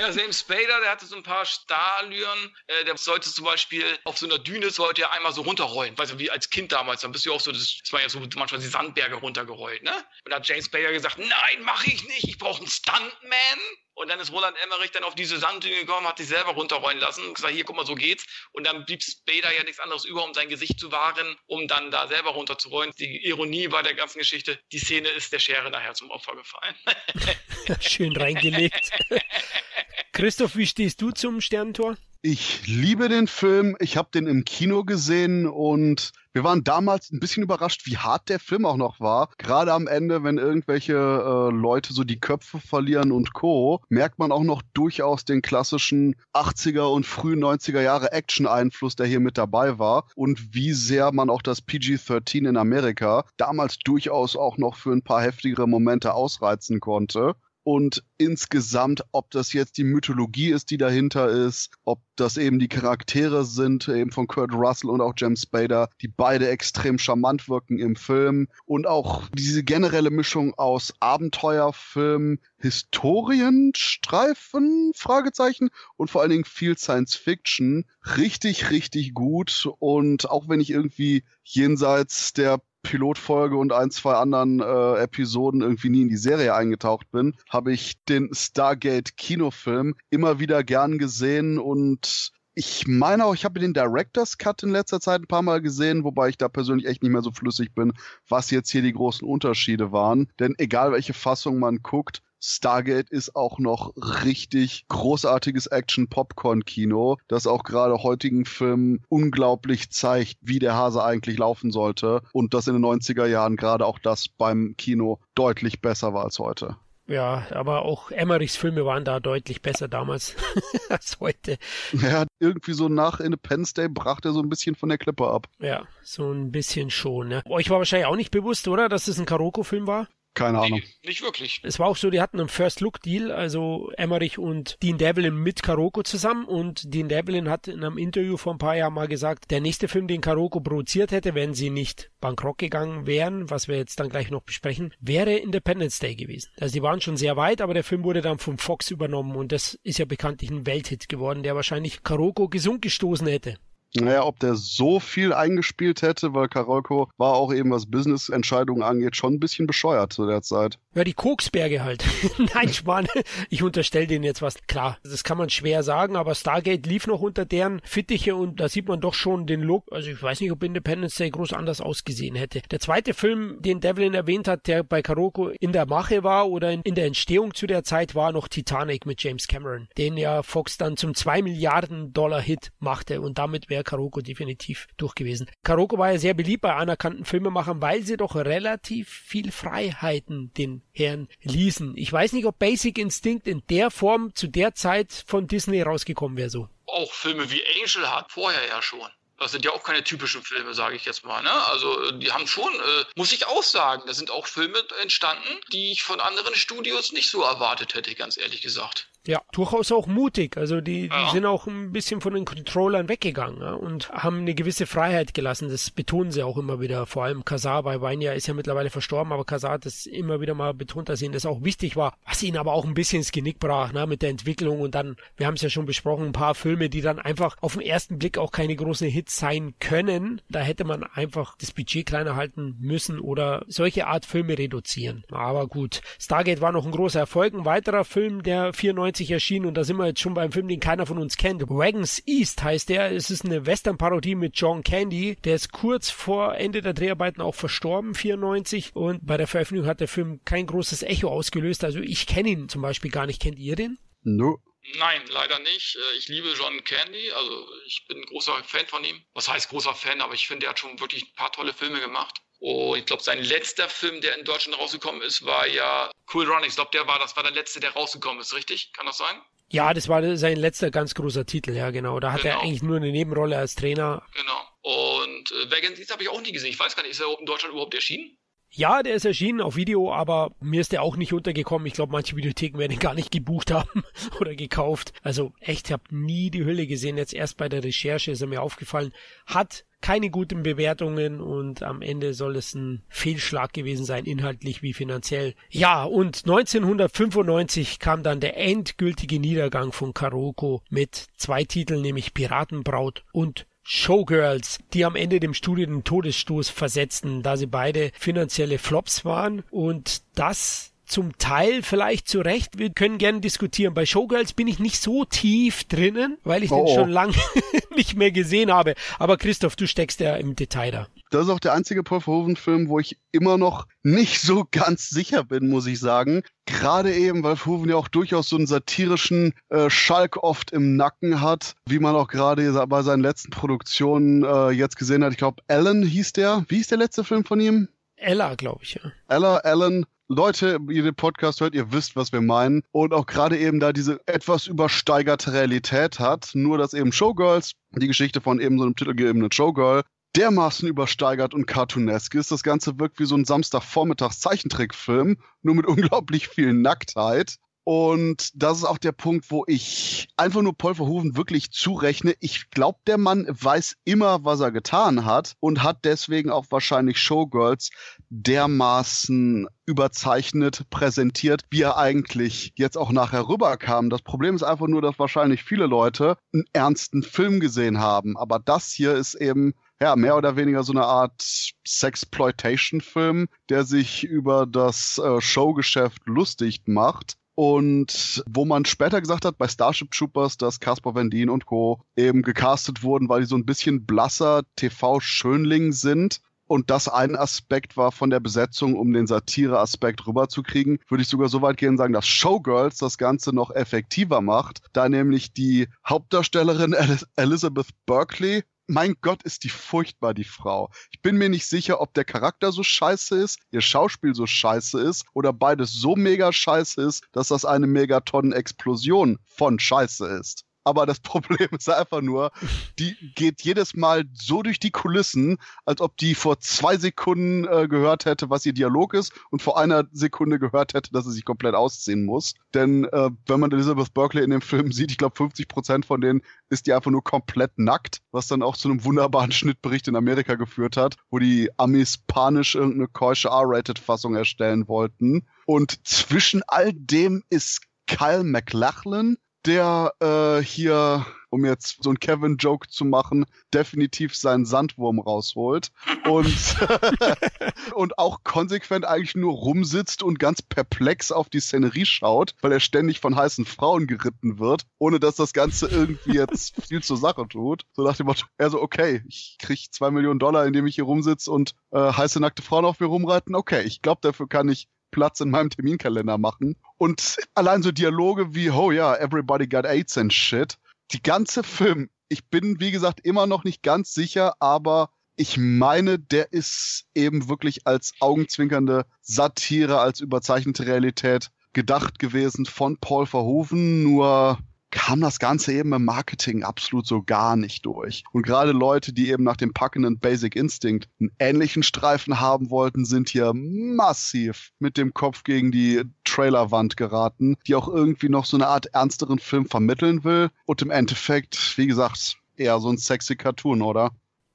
Ja, James Spader, der hatte so ein paar Starlüren. Äh, der sollte zum Beispiel auf so einer Düne sollte er einmal so runterrollen. Weißt du, wie als Kind damals, dann bist du auch so, das, das war ja so manchmal die Sandberge runtergerollt, ne? Und da hat James Bader gesagt, nein, mache ich nicht, ich brauche einen Stuntman. Und dann ist Roland Emmerich dann auf diese Sanddüne gekommen, hat sich selber runterrollen lassen und gesagt, hier, guck mal, so geht's. Und dann blieb Spader ja nichts anderes über, um sein Gesicht zu wahren, um dann da selber runterzurollen. Die Ironie bei der ganzen Geschichte, die Szene ist der Schere nachher zum Opfer gefallen. Schön reingelegt. Christoph, wie stehst du zum Sternentor? Ich liebe den Film. Ich habe den im Kino gesehen und wir waren damals ein bisschen überrascht, wie hart der Film auch noch war. Gerade am Ende, wenn irgendwelche äh, Leute so die Köpfe verlieren und Co., merkt man auch noch durchaus den klassischen 80er und frühen 90er Jahre Action-Einfluss, der hier mit dabei war und wie sehr man auch das PG-13 in Amerika damals durchaus auch noch für ein paar heftigere Momente ausreizen konnte und insgesamt, ob das jetzt die Mythologie ist, die dahinter ist, ob das eben die Charaktere sind, eben von Kurt Russell und auch James Spader, die beide extrem charmant wirken im Film. Und auch diese generelle Mischung aus Abenteuerfilm, Historienstreifen, Fragezeichen und vor allen Dingen viel Science Fiction, richtig, richtig gut. Und auch wenn ich irgendwie jenseits der Pilotfolge und ein, zwei anderen äh, Episoden irgendwie nie in die Serie eingetaucht bin, habe ich den Stargate Kinofilm immer wieder gern gesehen und ich meine auch, ich habe den Director's Cut in letzter Zeit ein paar Mal gesehen, wobei ich da persönlich echt nicht mehr so flüssig bin, was jetzt hier die großen Unterschiede waren. Denn egal welche Fassung man guckt, Stargate ist auch noch richtig großartiges Action-Popcorn-Kino, das auch gerade heutigen Filmen unglaublich zeigt, wie der Hase eigentlich laufen sollte und das in den 90er Jahren gerade auch das beim Kino deutlich besser war als heute. Ja, aber auch Emmerichs Filme waren da deutlich besser damals als heute. Ja, irgendwie so nach Independence Day brach er so ein bisschen von der Klippe ab. Ja, so ein bisschen schon. Ne? Euch war wahrscheinlich auch nicht bewusst, oder, dass es ein Karoko-Film war? Keine nee, Ahnung. Nicht wirklich. Es war auch so, die hatten einen First Look Deal, also Emmerich und Dean Devlin mit Karoko zusammen und Dean Devlin hat in einem Interview vor ein paar Jahren mal gesagt, der nächste Film, den Karoko produziert hätte, wenn sie nicht bankrott gegangen wären, was wir jetzt dann gleich noch besprechen, wäre Independence Day gewesen. Also die waren schon sehr weit, aber der Film wurde dann vom Fox übernommen und das ist ja bekanntlich ein Welthit geworden, der wahrscheinlich Karoko gesund gestoßen hätte. Naja, ob der so viel eingespielt hätte, weil Karolko war auch eben, was Business-Entscheidungen angeht, schon ein bisschen bescheuert zu der Zeit. Ja, die Koksberge halt. Nein, Schmarrn. Ich unterstelle denen jetzt was. Klar, das kann man schwer sagen, aber Stargate lief noch unter deren Fittiche und da sieht man doch schon den Look. Also ich weiß nicht, ob Independence Day groß anders ausgesehen hätte. Der zweite Film, den Devlin erwähnt hat, der bei Karoko in der Mache war oder in der Entstehung zu der Zeit, war noch Titanic mit James Cameron, den ja Fox dann zum 2 Milliarden Dollar Hit machte und damit wäre Karoko definitiv durch gewesen. Karoko war ja sehr beliebt bei anerkannten Filmemachern, weil sie doch relativ viel Freiheiten den Herren ließen. Ich weiß nicht, ob Basic Instinct in der Form zu der Zeit von Disney rausgekommen wäre so. Auch Filme wie Angel hat vorher ja schon. Das sind ja auch keine typischen Filme, sage ich jetzt mal. Ne? Also die haben schon, äh, muss ich auch sagen, da sind auch Filme entstanden, die ich von anderen Studios nicht so erwartet hätte, ganz ehrlich gesagt. Ja, durchaus auch mutig. Also die, ja. die sind auch ein bisschen von den Controllern weggegangen ja, und haben eine gewisse Freiheit gelassen. Das betonen sie auch immer wieder. Vor allem Kazar bei Weinja ist ja mittlerweile verstorben, aber Kazar hat das immer wieder mal betont, dass ihnen das auch wichtig war, was ihnen aber auch ein bisschen ins Genick brach ne, mit der Entwicklung. Und dann, wir haben es ja schon besprochen, ein paar Filme, die dann einfach auf den ersten Blick auch keine großen Hits sein können. Da hätte man einfach das Budget kleiner halten müssen oder solche Art Filme reduzieren. Aber gut, Stargate war noch ein großer Erfolg. Ein weiterer Film, der 94 1990 erschienen und da sind wir jetzt schon beim Film, den keiner von uns kennt. Wagons East heißt der. Es ist eine Western-Parodie mit John Candy. Der ist kurz vor Ende der Dreharbeiten auch verstorben, 94. Und bei der Veröffentlichung hat der Film kein großes Echo ausgelöst. Also ich kenne ihn zum Beispiel gar nicht. Kennt ihr den? No. Nein, leider nicht. Äh, ich liebe John Candy, also ich bin ein großer Fan von ihm. Was heißt großer Fan, aber ich finde, er hat schon wirklich ein paar tolle Filme gemacht. Und ich glaube, sein letzter Film, der in Deutschland rausgekommen ist, war ja Cool Runnings. Ich glaube, der war, das war der letzte, der rausgekommen ist, richtig? Kann das sein? Ja, das war sein letzter ganz großer Titel, ja, genau. Da hat genau. er eigentlich nur eine Nebenrolle als Trainer. Genau. Und äh, Vacancies habe ich auch nie gesehen. Ich weiß gar nicht, ist er in Deutschland überhaupt erschienen? Ja, der ist erschienen auf Video, aber mir ist der auch nicht untergekommen. Ich glaube, manche Videotheken werden ihn gar nicht gebucht haben oder gekauft. Also echt, ich habe nie die Hülle gesehen. Jetzt erst bei der Recherche ist er mir aufgefallen. Hat keine guten Bewertungen und am Ende soll es ein Fehlschlag gewesen sein, inhaltlich wie finanziell. Ja, und 1995 kam dann der endgültige Niedergang von Karoko mit zwei Titeln, nämlich Piratenbraut und Showgirls, die am Ende dem Studio den Todesstoß versetzten, da sie beide finanzielle Flops waren. Und das zum Teil vielleicht zu Recht. Wir können gerne diskutieren. Bei Showgirls bin ich nicht so tief drinnen, weil ich oh. den schon lange nicht mehr gesehen habe. Aber Christoph, du steckst ja im Detail da. Das ist auch der einzige Paul Verhoeven-Film, wo ich immer noch nicht so ganz sicher bin, muss ich sagen. Gerade eben, weil Verhoeven ja auch durchaus so einen satirischen äh, Schalk oft im Nacken hat, wie man auch gerade bei seinen letzten Produktionen äh, jetzt gesehen hat. Ich glaube, Alan hieß der. Wie hieß der letzte Film von ihm? Ella, glaube ich, ja. Ella, Alan, Leute, ihr den Podcast hört, ihr wisst, was wir meinen. Und auch gerade eben da diese etwas übersteigerte Realität hat. Nur, dass eben Showgirls, die Geschichte von eben so einem titelgegebenen Showgirl, dermaßen übersteigert und cartoonesk ist. Das Ganze wirkt wie so ein Samstagvormittags-Zeichentrickfilm, nur mit unglaublich viel Nacktheit. Und das ist auch der Punkt, wo ich einfach nur Paul Verhoeven wirklich zurechne. Ich glaube, der Mann weiß immer, was er getan hat und hat deswegen auch wahrscheinlich Showgirls dermaßen überzeichnet präsentiert, wie er eigentlich jetzt auch nachher rüberkam. Das Problem ist einfach nur, dass wahrscheinlich viele Leute einen ernsten Film gesehen haben. Aber das hier ist eben ja, mehr oder weniger so eine Art Sexploitation-Film, der sich über das äh, Showgeschäft lustig macht und wo man später gesagt hat bei Starship Troopers, dass Caspar Van Dien und Co. eben gecastet wurden, weil die so ein bisschen blasser TV-Schönling sind. Und das ein Aspekt war von der Besetzung, um den Satire-Aspekt rüberzukriegen, würde ich sogar so weit gehen und sagen, dass Showgirls das Ganze noch effektiver macht, da nämlich die Hauptdarstellerin Elizabeth Berkeley mein Gott, ist die furchtbar, die Frau. Ich bin mir nicht sicher, ob der Charakter so scheiße ist, ihr Schauspiel so scheiße ist oder beides so mega scheiße ist, dass das eine Megatonnen-Explosion von Scheiße ist aber das Problem ist einfach nur, die geht jedes Mal so durch die Kulissen, als ob die vor zwei Sekunden äh, gehört hätte, was ihr Dialog ist und vor einer Sekunde gehört hätte, dass sie sich komplett ausziehen muss. Denn äh, wenn man Elizabeth Berkeley in dem Film sieht, ich glaube 50 Prozent von denen ist die einfach nur komplett nackt, was dann auch zu einem wunderbaren Schnittbericht in Amerika geführt hat, wo die Amis panisch irgendeine keusche R-Rated-Fassung erstellen wollten. Und zwischen all dem ist Kyle McLachlan, der äh, hier um jetzt so einen Kevin-Joke zu machen, definitiv seinen Sandwurm rausholt und, und auch konsequent eigentlich nur rumsitzt und ganz perplex auf die Szenerie schaut, weil er ständig von heißen Frauen geritten wird, ohne dass das Ganze irgendwie jetzt viel zur Sache tut. So nach dem Motto, er so, okay, ich krieg zwei Millionen Dollar, indem ich hier rumsitze und äh, heiße nackte Frauen auf mir rumreiten. Okay, ich glaube, dafür kann ich Platz in meinem Terminkalender machen. Und allein so Dialoge wie, oh ja, everybody got AIDS and shit. Die ganze Film, ich bin, wie gesagt, immer noch nicht ganz sicher, aber ich meine, der ist eben wirklich als augenzwinkernde Satire, als überzeichnete Realität gedacht gewesen von Paul Verhoeven, nur kam das Ganze eben im Marketing absolut so gar nicht durch. Und gerade Leute, die eben nach dem packenden Basic Instinct einen ähnlichen Streifen haben wollten, sind hier massiv mit dem Kopf gegen die Trailerwand geraten, die auch irgendwie noch so eine Art ernsteren Film vermitteln will. Und im Endeffekt, wie gesagt, eher so ein sexy Cartoon, oder?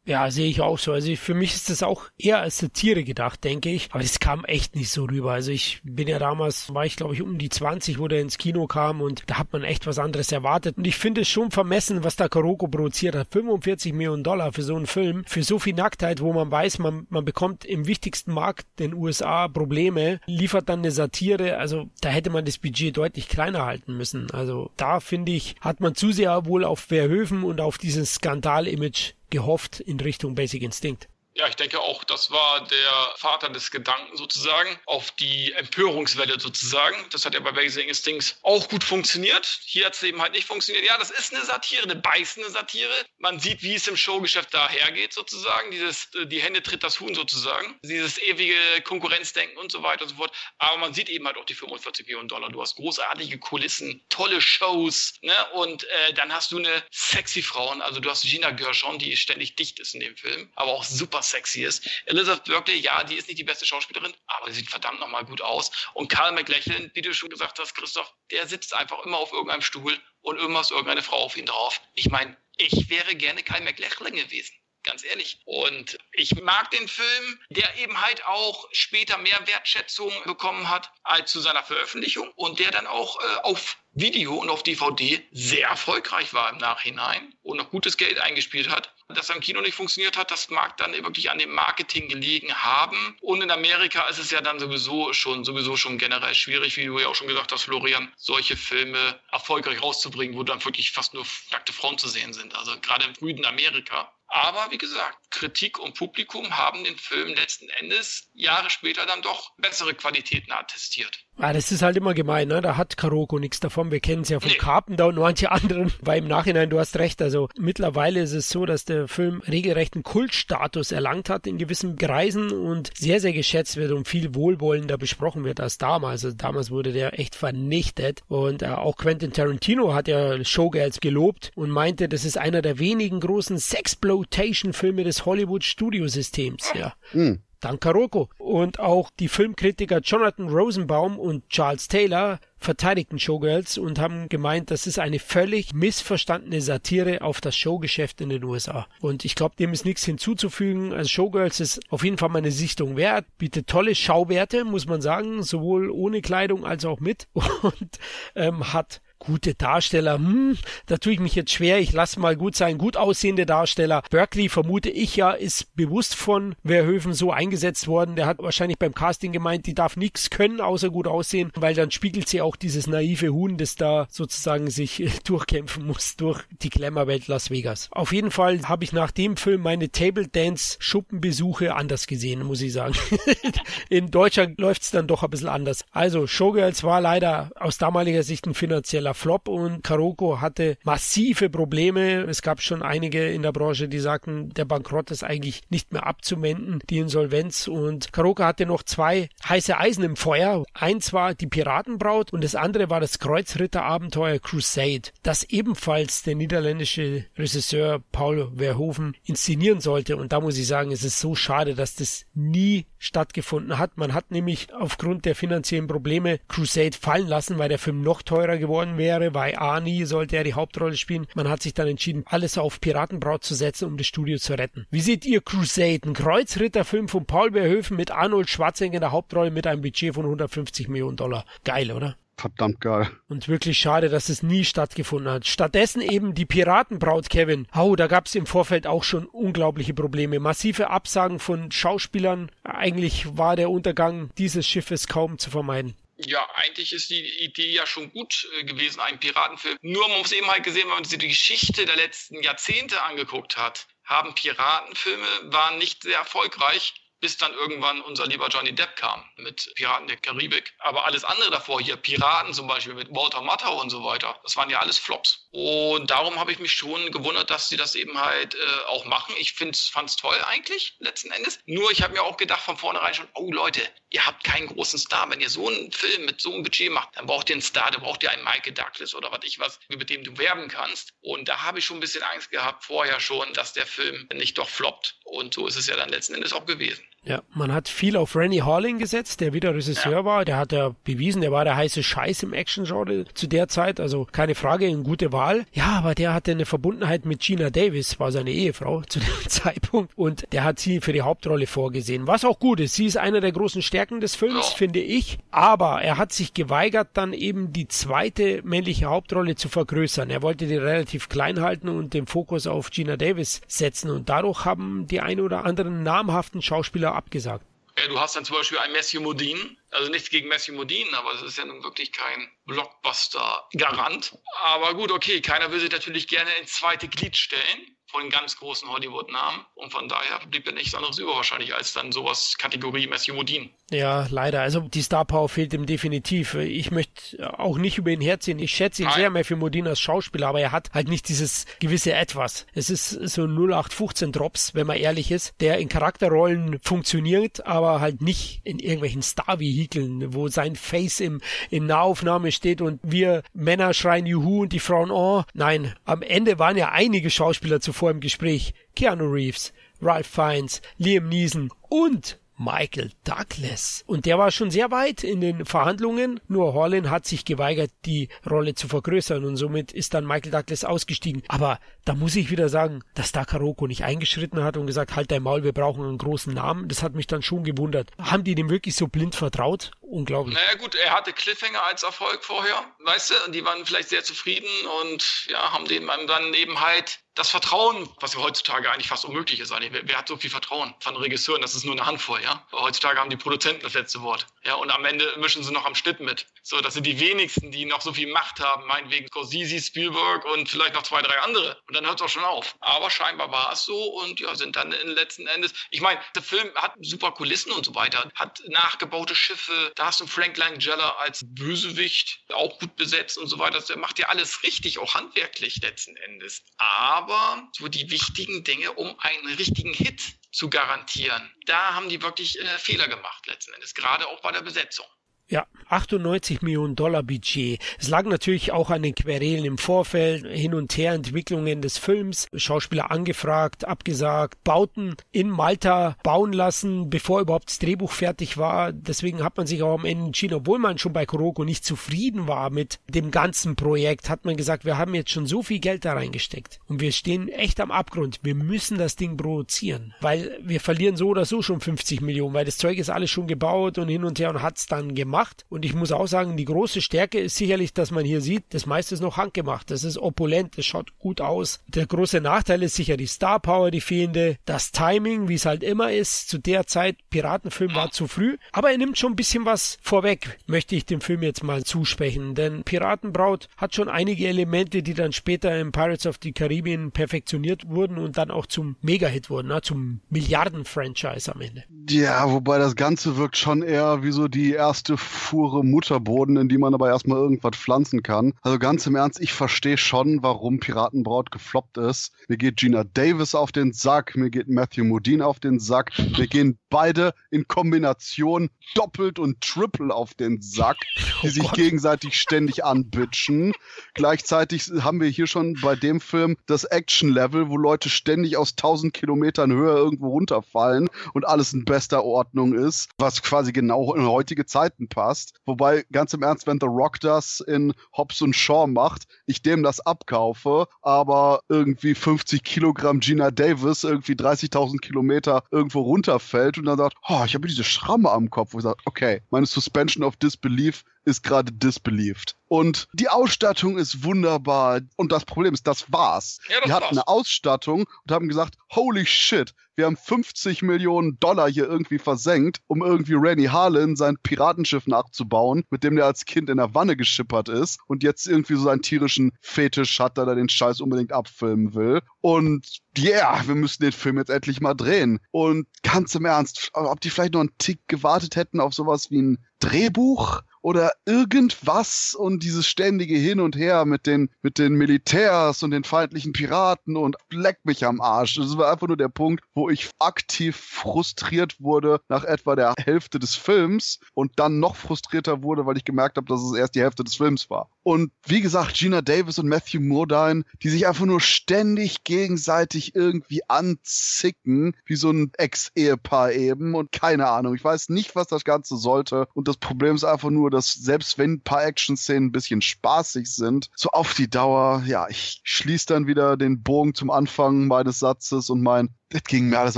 Ja, sehe ich auch so. Also für mich ist das auch eher als Satire gedacht, denke ich. Aber es kam echt nicht so rüber. Also ich bin ja damals, war ich glaube ich um die 20, wo der ins Kino kam und da hat man echt was anderes erwartet. Und ich finde es schon vermessen, was da Karoko produziert hat. 45 Millionen Dollar für so einen Film, für so viel Nacktheit, wo man weiß, man, man bekommt im wichtigsten Markt, den USA, Probleme, liefert dann eine Satire. Also da hätte man das Budget deutlich kleiner halten müssen. Also da finde ich, hat man zu sehr wohl auf Verhöfen und auf dieses Skandal-Image gehofft in Richtung Basic Instinct. Ja, ich denke auch, das war der Vater des Gedanken sozusagen, auf die Empörungswelle sozusagen. Das hat ja bei Basic Instincts auch gut funktioniert. Hier hat es eben halt nicht funktioniert. Ja, das ist eine Satire, eine beißende Satire. Man sieht, wie es im Showgeschäft dahergeht sozusagen. Dieses, äh, die Hände tritt das Huhn sozusagen. Dieses ewige Konkurrenzdenken und so weiter und so fort. Aber man sieht eben halt auch die 45 Millionen Dollar. Du hast großartige Kulissen, tolle Shows, ne? Und äh, dann hast du eine sexy Frauen. Also du hast Gina Gershon, die ständig dicht ist in dem Film, aber auch super sexy ist. Elizabeth Berkley, ja, die ist nicht die beste Schauspielerin, aber sie sieht verdammt nochmal gut aus. Und Karl McLachlan, wie du schon gesagt hast, Christoph, der sitzt einfach immer auf irgendeinem Stuhl und ist irgendeine Frau auf ihn drauf. Ich meine, ich wäre gerne Karl McLachlan gewesen ganz ehrlich. Und ich mag den Film, der eben halt auch später mehr Wertschätzung bekommen hat als zu seiner Veröffentlichung und der dann auch äh, auf Video und auf DVD sehr erfolgreich war im Nachhinein und noch gutes Geld eingespielt hat. Dass er im Kino nicht funktioniert hat, das mag dann wirklich an dem Marketing gelegen haben. Und in Amerika ist es ja dann sowieso schon, sowieso schon generell schwierig, wie du ja auch schon gesagt hast, Florian, solche Filme erfolgreich rauszubringen, wo dann wirklich fast nur nackte Frauen zu sehen sind. Also gerade im frühen Amerika aber wie gesagt, Kritik und Publikum haben den Film letzten Endes Jahre später dann doch bessere Qualitäten attestiert. Ja, das ist halt immer gemein, ne? Da hat Karoko nichts davon. Wir kennen es ja von nee. Carpenter und manche anderen. Weil im Nachhinein, du hast recht, also mittlerweile ist es so, dass der Film regelrechten Kultstatus erlangt hat in gewissen Kreisen und sehr, sehr geschätzt wird und viel wohlwollender besprochen wird als damals. Also damals wurde der echt vernichtet. Und äh, auch Quentin Tarantino hat ja Showgirls gelobt und meinte, das ist einer der wenigen großen Sexploitation-Filme des Hollywood-Studiosystems. Ja. Mhm. Dank Karoko. Und auch die Filmkritiker Jonathan Rosenbaum und Charles Taylor verteidigten Showgirls und haben gemeint, das ist eine völlig missverstandene Satire auf das Showgeschäft in den USA. Und ich glaube, dem ist nichts hinzuzufügen. Also Showgirls ist auf jeden Fall meine Sichtung wert, bietet tolle Schauwerte, muss man sagen, sowohl ohne Kleidung als auch mit und ähm, hat gute Darsteller, hm, da tue ich mich jetzt schwer, ich lasse mal gut sein, gut aussehende Darsteller. Berkeley, vermute ich ja, ist bewusst von Verhöfen so eingesetzt worden. Der hat wahrscheinlich beim Casting gemeint, die darf nichts können, außer gut aussehen, weil dann spiegelt sie auch dieses naive Huhn, das da sozusagen sich durchkämpfen muss durch die Glamour-Welt Las Vegas. Auf jeden Fall habe ich nach dem Film meine Table Dance Schuppenbesuche anders gesehen, muss ich sagen. In Deutschland läuft es dann doch ein bisschen anders. Also Showgirls war leider aus damaliger Sicht ein finanzieller Flop und Karoko hatte massive Probleme. Es gab schon einige in der Branche, die sagten, der Bankrott ist eigentlich nicht mehr abzuwenden, die Insolvenz. Und Karoko hatte noch zwei heiße Eisen im Feuer. Eins war die Piratenbraut und das andere war das Kreuzritterabenteuer Crusade, das ebenfalls der niederländische Regisseur Paul Verhoeven inszenieren sollte. Und da muss ich sagen, es ist so schade, dass das nie stattgefunden hat. Man hat nämlich aufgrund der finanziellen Probleme Crusade fallen lassen, weil der Film noch teurer geworden wäre. Bei Ani sollte er die Hauptrolle spielen. Man hat sich dann entschieden, alles auf Piratenbraut zu setzen, um das Studio zu retten. Wie seht ihr Crusade? Ein Kreuzritterfilm von Paul Verhoeven mit Arnold Schwarzenegger in der Hauptrolle mit einem Budget von 150 Millionen Dollar. Geil, oder? Verdammt geil. Und wirklich schade, dass es nie stattgefunden hat. Stattdessen eben die Piratenbraut, Kevin. Oh, da gab es im Vorfeld auch schon unglaubliche Probleme. Massive Absagen von Schauspielern. Eigentlich war der Untergang dieses Schiffes kaum zu vermeiden. Ja, eigentlich ist die Idee ja schon gut äh, gewesen, ein Piratenfilm. Nur man muss eben halt gesehen, wenn man sich die Geschichte der letzten Jahrzehnte angeguckt hat, haben Piratenfilme waren nicht sehr erfolgreich bis dann irgendwann unser lieber Johnny Depp kam mit Piraten der Karibik. Aber alles andere davor, hier Piraten zum Beispiel mit Walter Matthau und so weiter, das waren ja alles Flops. Und darum habe ich mich schon gewundert, dass sie das eben halt äh, auch machen. Ich fand es toll eigentlich, letzten Endes. Nur ich habe mir auch gedacht von vornherein schon, oh Leute, ihr habt keinen großen Star. Wenn ihr so einen Film mit so einem Budget macht, dann braucht ihr einen Star, dann braucht ihr einen Michael Douglas oder was ich was, mit dem du werben kannst. Und da habe ich schon ein bisschen Angst gehabt vorher schon, dass der Film nicht doch floppt. Und so ist es ja dann letzten Endes auch gewesen. Ja, man hat viel auf Rennie Harling gesetzt, der wieder Regisseur ja. war. Der hat ja bewiesen, der war der heiße Scheiß im Action-Genre zu der Zeit. Also keine Frage, eine gute Wahl. Ja, aber der hatte eine Verbundenheit mit Gina Davis, war seine Ehefrau zu dem Zeitpunkt. Und der hat sie für die Hauptrolle vorgesehen. Was auch gut ist. Sie ist einer der großen Stärken des Films, ja. finde ich. Aber er hat sich geweigert, dann eben die zweite männliche Hauptrolle zu vergrößern. Er wollte die relativ klein halten und den Fokus auf Gina Davis setzen. Und dadurch haben die ein oder anderen namhaften Schauspieler abgesagt. Ja, du hast dann zum Beispiel einen Matthew Modine, also nichts gegen Matthew Modine, aber es ist ja nun wirklich kein Blockbuster-Garant. Aber gut, okay, keiner will sich natürlich gerne ins zweite Glied stellen von ganz großen Hollywood-Namen. Und von daher blieb ja nichts anderes über wahrscheinlich als dann sowas Kategorie Matthew Modine. Ja, leider. Also die Star Power fehlt ihm definitiv. Ich möchte auch nicht über ihn herziehen. Ich schätze ihn Nein. sehr, Matthew Modine als Schauspieler, aber er hat halt nicht dieses gewisse Etwas. Es ist so 0815 Drops, wenn man ehrlich ist, der in Charakterrollen funktioniert, aber halt nicht in irgendwelchen Star-Vehikeln, wo sein Face im, in Nahaufnahme steht und wir Männer schreien Juhu und die Frauen Oh. Nein, am Ende waren ja einige Schauspieler zuvor vor im Gespräch Keanu Reeves, Ralph Fiennes, Liam Neeson und Michael Douglas. Und der war schon sehr weit in den Verhandlungen, nur Horlin hat sich geweigert, die Rolle zu vergrößern und somit ist dann Michael Douglas ausgestiegen. Aber da muss ich wieder sagen, dass da Karoko nicht eingeschritten hat und gesagt, halt dein Maul, wir brauchen einen großen Namen, das hat mich dann schon gewundert. Haben die dem wirklich so blind vertraut? Unglaublich. Naja gut, er hatte Cliffhanger als Erfolg vorher, weißt du, und die waren vielleicht sehr zufrieden und ja, haben den dann eben halt das Vertrauen, was ja heutzutage eigentlich fast unmöglich ist, eigentlich. Wer, wer, hat so viel Vertrauen von Regisseuren? Das ist nur eine Handvoll, ja. Heutzutage haben die Produzenten das letzte Wort. Ja, und am Ende mischen sie noch am Schnitt mit. So, das sind die wenigsten, die noch so viel Macht haben, meinetwegen Scorsese, Spielberg und vielleicht noch zwei, drei andere. Und dann hört es auch schon auf. Aber scheinbar war es so und ja, sind dann letzten Endes. Ich meine, der Film hat super Kulissen und so weiter, hat nachgebaute Schiffe. Da hast du Frank Langella als Bösewicht, auch gut besetzt und so weiter. Der macht ja alles richtig, auch handwerklich letzten Endes. Aber aber so die wichtigen Dinge, um einen richtigen Hit zu garantieren, da haben die wirklich äh, Fehler gemacht letzten Endes, gerade auch bei der Besetzung. Ja, 98 Millionen Dollar Budget. Es lag natürlich auch an den Querelen im Vorfeld, hin und her Entwicklungen des Films, Schauspieler angefragt, abgesagt, Bauten in Malta bauen lassen, bevor überhaupt das Drehbuch fertig war. Deswegen hat man sich auch am Ende entschieden, obwohl man schon bei Kuroko nicht zufrieden war mit dem ganzen Projekt, hat man gesagt, wir haben jetzt schon so viel Geld da reingesteckt und wir stehen echt am Abgrund. Wir müssen das Ding produzieren, weil wir verlieren so oder so schon 50 Millionen, weil das Zeug ist alles schon gebaut und hin und her und hat's dann gemacht gemacht. Und ich muss auch sagen, die große Stärke ist sicherlich, dass man hier sieht, das meiste ist noch handgemacht. Das ist opulent, das schaut gut aus. Der große Nachteil ist sicher die Star Power, die fehlende, das Timing, wie es halt immer ist. Zu der Zeit, Piratenfilm war zu früh, aber er nimmt schon ein bisschen was vorweg, möchte ich dem Film jetzt mal zusprechen. Denn Piratenbraut hat schon einige Elemente, die dann später im Pirates of the Caribbean perfektioniert wurden und dann auch zum Mega-Hit wurden, ne? zum Milliarden-Franchise am Ende. Ja, wobei das Ganze wirkt schon eher wie so die erste Fuhre Mutterboden, in die man aber erstmal irgendwas pflanzen kann. Also ganz im Ernst, ich verstehe schon, warum Piratenbraut gefloppt ist. Mir geht Gina Davis auf den Sack, mir geht Matthew Modine auf den Sack. Mir gehen beide in Kombination doppelt und triple auf den Sack, die oh sich Gott. gegenseitig ständig anbitschen. Gleichzeitig haben wir hier schon bei dem Film das Action-Level, wo Leute ständig aus 1000 Kilometern Höhe irgendwo runterfallen und alles in bester Ordnung ist, was quasi genau in heutige Zeiten passt. Wobei, ganz im Ernst, wenn The Rock das in Hobbs und Shaw macht, ich dem das abkaufe, aber irgendwie 50 Kilogramm Gina Davis irgendwie 30.000 Kilometer irgendwo runterfällt und dann sagt, oh, ich habe diese Schramme am Kopf. Wo ich sage, okay, meine Suspension of Disbelief ist gerade disbelieved. Und die Ausstattung ist wunderbar. Und das Problem ist, das war's. Ja, das die hatten war's. eine Ausstattung und haben gesagt, holy shit, wir haben 50 Millionen Dollar hier irgendwie versenkt, um irgendwie Rennie Harlan sein Piratenschiff nachzubauen, mit dem der als Kind in der Wanne geschippert ist und jetzt irgendwie so seinen tierischen Fetisch hat, da er den Scheiß unbedingt abfilmen will. Und yeah, wir müssen den Film jetzt endlich mal drehen. Und ganz im Ernst, ob die vielleicht noch einen Tick gewartet hätten auf sowas wie ein Drehbuch oder irgendwas und dieses ständige Hin und Her mit den, mit den Militärs und den feindlichen Piraten und leck mich am Arsch. Das war einfach nur der Punkt, wo ich aktiv frustriert wurde nach etwa der Hälfte des Films und dann noch frustrierter wurde, weil ich gemerkt habe, dass es erst die Hälfte des Films war. Und wie gesagt, Gina Davis und Matthew Modine, die sich einfach nur ständig gegenseitig irgendwie anzicken, wie so ein Ex-Ehepaar eben und keine Ahnung. Ich weiß nicht, was das Ganze sollte und das Problem ist einfach nur, dass selbst wenn ein paar Action-Szenen ein bisschen spaßig sind, so auf die Dauer, ja, ich schließe dann wieder den Bogen zum Anfang meines Satzes und mein, das ging mir alles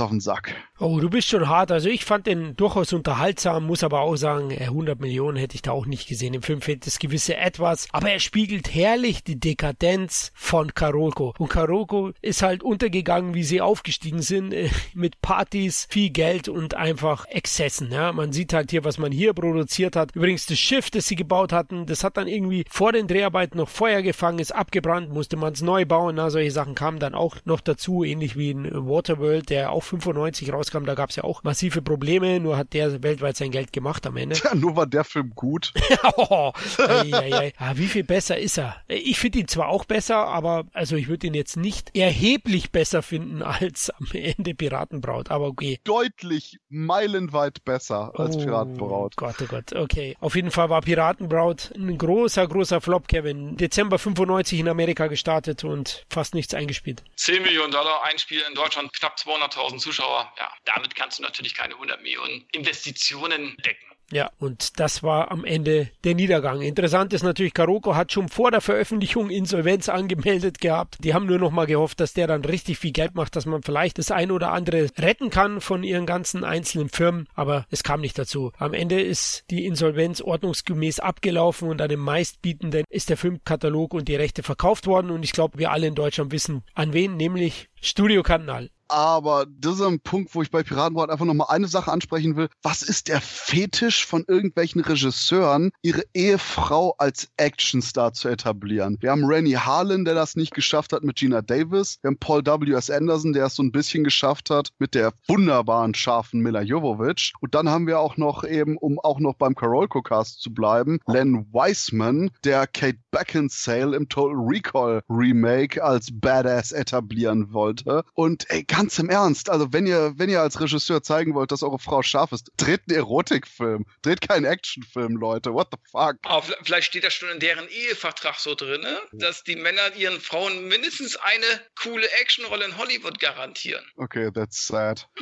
auf den Sack. Oh, du bist schon hart. Also ich fand den durchaus unterhaltsam, muss aber auch sagen, 100 Millionen hätte ich da auch nicht gesehen. Im Film fehlt das gewisse Etwas, aber er spiegelt herrlich die Dekadenz von Karolko. Und Karolko ist halt untergegangen, wie sie aufgestiegen sind, äh, mit Partys, viel Geld und einfach Exzessen. Ja, man sieht halt hier, was man hier produziert hat. Übrigens das Schiff, das sie gebaut hatten, das hat dann irgendwie vor den Dreharbeiten noch Feuer gefangen, ist abgebrannt, musste man es neu bauen. Na, solche Sachen kamen dann auch noch dazu, ähnlich wie in Waterworld, der auch 95 rauskam. Da gab es ja auch massive Probleme, nur hat der weltweit sein Geld gemacht am Ende. Tja, nur war der Film gut. oh, ei, ei, ei. Ja, wie viel besser ist er? Ich finde ihn zwar auch besser, aber also ich würde ihn jetzt nicht erheblich besser finden als am Ende Piratenbraut, aber okay. Deutlich meilenweit besser als Oh Piratenbraut. Gott, oh Gott, okay. Auf jeden Fall war Piratenbraut ein großer, großer Flop, Kevin. Dezember 95 in Amerika gestartet und fast nichts eingespielt. 10 Millionen Dollar Einspiel in Deutschland, knapp 200.000 Zuschauer. Ja, damit kannst du natürlich keine 100 Millionen Investitionen decken. Ja, und das war am Ende der Niedergang. Interessant ist natürlich, Karoko hat schon vor der Veröffentlichung Insolvenz angemeldet gehabt. Die haben nur noch mal gehofft, dass der dann richtig viel Geld macht, dass man vielleicht das ein oder andere retten kann von ihren ganzen einzelnen Firmen. Aber es kam nicht dazu. Am Ende ist die Insolvenz ordnungsgemäß abgelaufen und an dem meistbietenden ist der Filmkatalog und die Rechte verkauft worden. Und ich glaube, wir alle in Deutschland wissen, an wen, nämlich Studio Kanal. Aber das ist ein Punkt, wo ich bei Piratenbraut einfach nochmal eine Sache ansprechen will. Was ist der Fetisch von irgendwelchen Regisseuren, ihre Ehefrau als Actionstar zu etablieren? Wir haben Rennie Harlan, der das nicht geschafft hat mit Gina Davis. Wir haben Paul W.S. Anderson, der es so ein bisschen geschafft hat mit der wunderbaren, scharfen Mila Jovovich. Und dann haben wir auch noch eben, um auch noch beim Karolko-Cast zu bleiben, Len Wiseman, der Kate Beckinsale im Total Recall Remake als Badass etablieren wollte. Und ey, ganz im Ernst, also wenn ihr, wenn ihr als Regisseur zeigen wollt, dass eure Frau scharf ist, dreht einen Erotikfilm. Dreht keinen Actionfilm, Leute. What the fuck? V- vielleicht steht das schon in deren Ehevertrag so drin, ne? dass die Männer ihren Frauen mindestens eine coole Actionrolle in Hollywood garantieren. Okay, that's sad.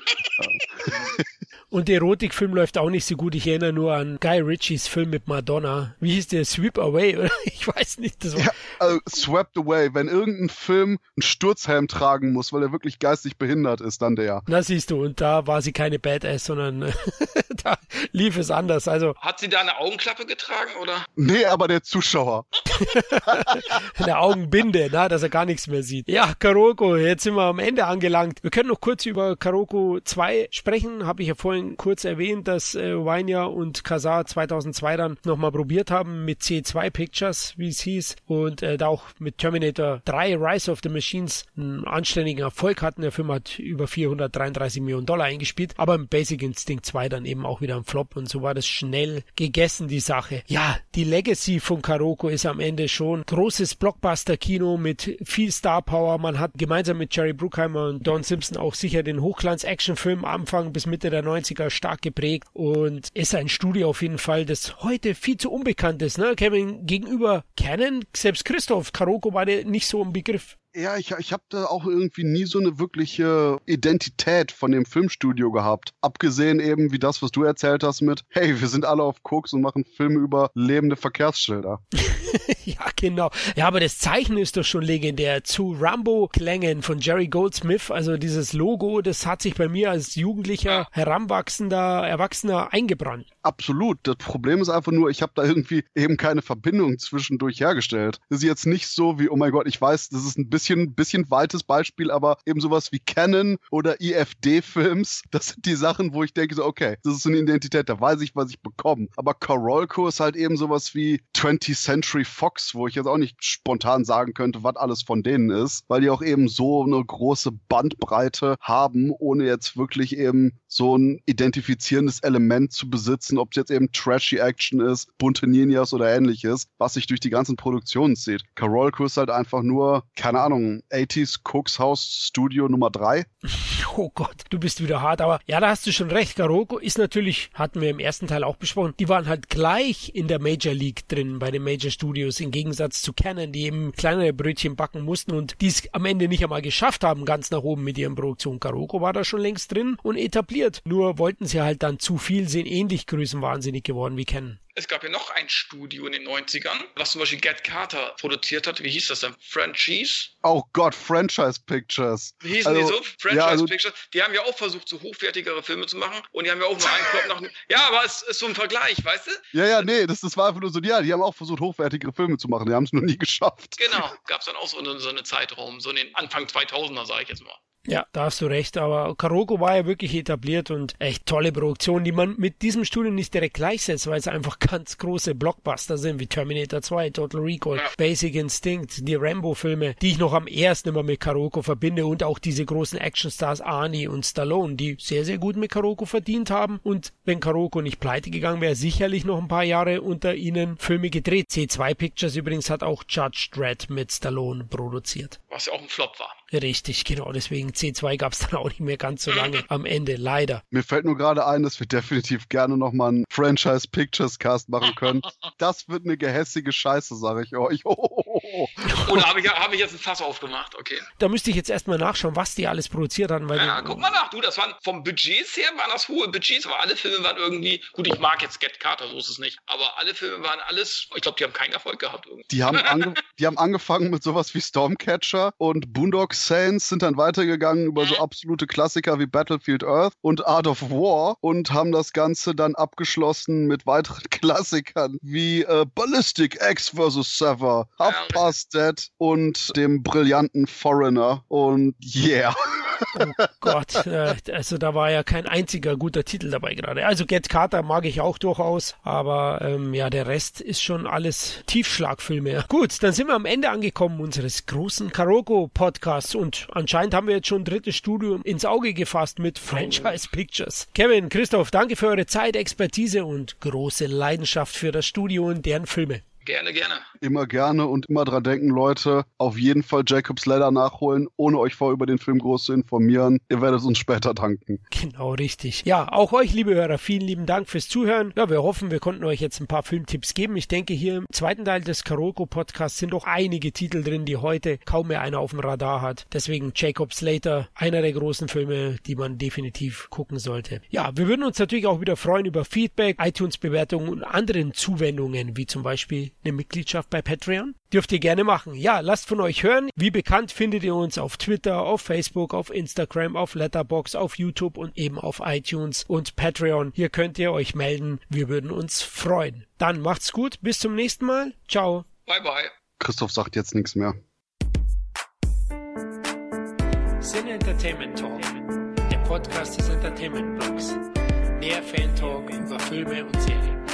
Und der Erotikfilm läuft auch nicht so gut. Ich erinnere nur an Guy Ritchies Film mit Madonna. Wie hieß der? Sweep Away? Oder? Ich weiß nicht. Das war Ja, also swept away. Wenn irgendein Film einen Sturzhelm tragen muss, weil er wirklich geistig behindert ist, dann der. Na siehst du, und da war sie keine Badass, sondern da lief es anders. Also Hat sie da eine Augenklappe getragen oder? Nee, aber der Zuschauer. eine Augenbinde, na, dass er gar nichts mehr sieht. Ja, Karoko, jetzt sind wir am Ende angelangt. Wir können noch kurz über Karoko 2 sprechen. Habe ich ja vorhin kurz erwähnt, dass äh, Wainia und Kazar 2002 dann nochmal probiert haben mit C2 Pictures, wie es hieß, und äh, da auch mit Terminator 3 Rise of the Machines einen anständigen Erfolg hatten. Der Film hat über 433 Millionen Dollar eingespielt, aber im Basic Instinct 2 dann eben auch wieder ein Flop und so war das schnell gegessen, die Sache. Ja, die Legacy von Karoko ist am Ende schon großes Blockbuster-Kino mit viel Star Power. Man hat gemeinsam mit Jerry Bruckheimer und Don Simpson auch sicher den Hochglanz-Actionfilm Anfang bis Mitte der 90er stark geprägt und ist ein Studio auf jeden Fall, das heute viel zu unbekannt ist. Ne? Kevin, gegenüber Canon, selbst Christoph Karoko war der nicht so ein Begriff. Ja, ich, ich habe da auch irgendwie nie so eine wirkliche Identität von dem Filmstudio gehabt. Abgesehen eben wie das, was du erzählt hast mit, hey, wir sind alle auf Koks und machen Filme über lebende Verkehrsschilder. ja, genau. Ja, aber das Zeichen ist doch schon legendär. Zu Rambo-Klängen von Jerry Goldsmith, also dieses Logo, das hat sich bei mir als jugendlicher, heranwachsender, Erwachsener eingebrannt. Absolut. Das Problem ist einfach nur, ich habe da irgendwie eben keine Verbindung zwischendurch hergestellt. Das ist jetzt nicht so wie, oh mein Gott, ich weiß, das ist ein bisschen, bisschen weites Beispiel, aber eben sowas wie Canon oder IFD-Films, das sind die Sachen, wo ich denke so, okay, das ist eine Identität, da weiß ich, was ich bekomme. Aber Carolco ist halt eben sowas wie 20th Century Fox, wo ich jetzt auch nicht spontan sagen könnte, was alles von denen ist, weil die auch eben so eine große Bandbreite haben, ohne jetzt wirklich eben so ein identifizierendes Element zu besitzen, ob es jetzt eben trashy Action ist, bunte Ninjas oder ähnliches, was sich durch die ganzen Produktionen zieht. Carolco ist halt einfach nur, keine Ahnung, 80s Cooks House Studio Nummer 3. Oh Gott, du bist wieder hart, aber ja, da hast du schon recht. Carolco ist natürlich, hatten wir im ersten Teil auch besprochen, die waren halt gleich in der Major League drin bei den Major Studios im Gegensatz zu Canon, die eben kleinere Brötchen backen mussten und die es am Ende nicht einmal geschafft haben, ganz nach oben mit ihren Produktionen. Carolco war da schon längst drin und etabliert. Nur wollten sie halt dann zu viel, sind ähnlich größenwahnsinnig geworden wie Canon. Es gab ja noch ein Studio in den 90ern, was zum Beispiel Get Carter produziert hat. Wie hieß das denn? Franchise? Oh Gott, Franchise Pictures. Wie hießen also, die so? Franchise ja, also, Pictures. Die haben ja auch versucht, so hochwertigere Filme zu machen und die haben ja auch nur einen Klop nach Ja, aber es ist so ein Vergleich, weißt du? Ja, ja, nee, das, das war einfach nur so, ja, die haben auch versucht, hochwertigere Filme zu machen. Die haben es nur nie geschafft. Genau, gab es dann auch so, so eine Zeitraum, so in den Anfang 2000er, sage ich jetzt mal. Ja, da hast du recht, aber Karoko war ja wirklich etabliert und echt tolle Produktion, die man mit diesem Studio nicht direkt gleichsetzt, weil es einfach ganz große Blockbuster sind, wie Terminator 2, Total Recall. Basic Instinct, die Rambo-Filme, die ich noch am ersten immer mit Karoko verbinde und auch diese großen Actionstars Arnie und Stallone, die sehr, sehr gut mit Karoko verdient haben und wenn Karoko nicht pleite gegangen wäre, sicherlich noch ein paar Jahre unter ihnen Filme gedreht. C2 Pictures übrigens hat auch Judge Dredd mit Stallone produziert. Was ja auch ein Flop war. Richtig, genau. Deswegen C2 gab es dann auch nicht mehr ganz so lange am Ende, leider. Mir fällt nur gerade ein, dass wir definitiv gerne nochmal einen Franchise Pictures Cast machen können. Das wird eine gehässige Scheiße, sage ich euch. Oh. Oder habe ich, hab ich jetzt ein Fass aufgemacht? Okay. Da müsste ich jetzt erstmal nachschauen, was die alles produziert haben. Weil ja, guck mal nach. Du, das waren vom Budgets her waren das hohe Budgets, aber alle Filme waren irgendwie, gut, ich mag jetzt Get Carter, so ist es nicht, aber alle Filme waren alles, ich glaube, die haben keinen Erfolg gehabt. Irgendwie. Die haben, ange die haben angefangen mit sowas wie Stormcatcher und Boondock Saints sind dann weitergegangen über so absolute Klassiker wie Battlefield Earth und Art of War und haben das Ganze dann abgeschlossen mit weiteren Klassikern wie äh, Ballistic X vs. Sever, Half Past Dead und dem brillanten Foreigner und yeah. Oh Gott, äh, also da war ja kein einziger guter Titel dabei gerade. Also Get Carter mag ich auch durchaus, aber ähm, ja, der Rest ist schon alles Tiefschlagfilme. Gut, dann sind wir am Ende angekommen unseres großen Karoko-Podcasts und anscheinend haben wir jetzt schon ein drittes Studio ins Auge gefasst mit Franchise Pictures. Kevin, Christoph, danke für eure Zeit, Expertise und große Leidenschaft für das Studio und deren Filme. Gerne, gerne. Immer gerne und immer dran denken, Leute, auf jeden Fall Jacob's Ladder nachholen, ohne euch vorher über den Film groß zu informieren. Ihr werdet uns später danken. Genau, richtig. Ja, auch euch, liebe Hörer, vielen lieben Dank fürs Zuhören. Ja, wir hoffen, wir konnten euch jetzt ein paar Filmtipps geben. Ich denke, hier im zweiten Teil des Karoko Podcasts sind doch einige Titel drin, die heute kaum mehr einer auf dem Radar hat. Deswegen Jacob's Later, einer der großen Filme, die man definitiv gucken sollte. Ja, wir würden uns natürlich auch wieder freuen über Feedback, iTunes-Bewertungen und anderen Zuwendungen, wie zum Beispiel eine Mitgliedschaft bei Patreon? Dürft ihr gerne machen. Ja, lasst von euch hören. Wie bekannt findet ihr uns auf Twitter, auf Facebook, auf Instagram, auf Letterbox, auf YouTube und eben auf iTunes und Patreon. Hier könnt ihr euch melden. Wir würden uns freuen. Dann macht's gut. Bis zum nächsten Mal. Ciao. Bye bye. Christoph sagt jetzt nichts mehr. Sin Entertainment Talk. Der Podcast des Entertainment Blogs. Mehr Fan Talk über Filme und Serien.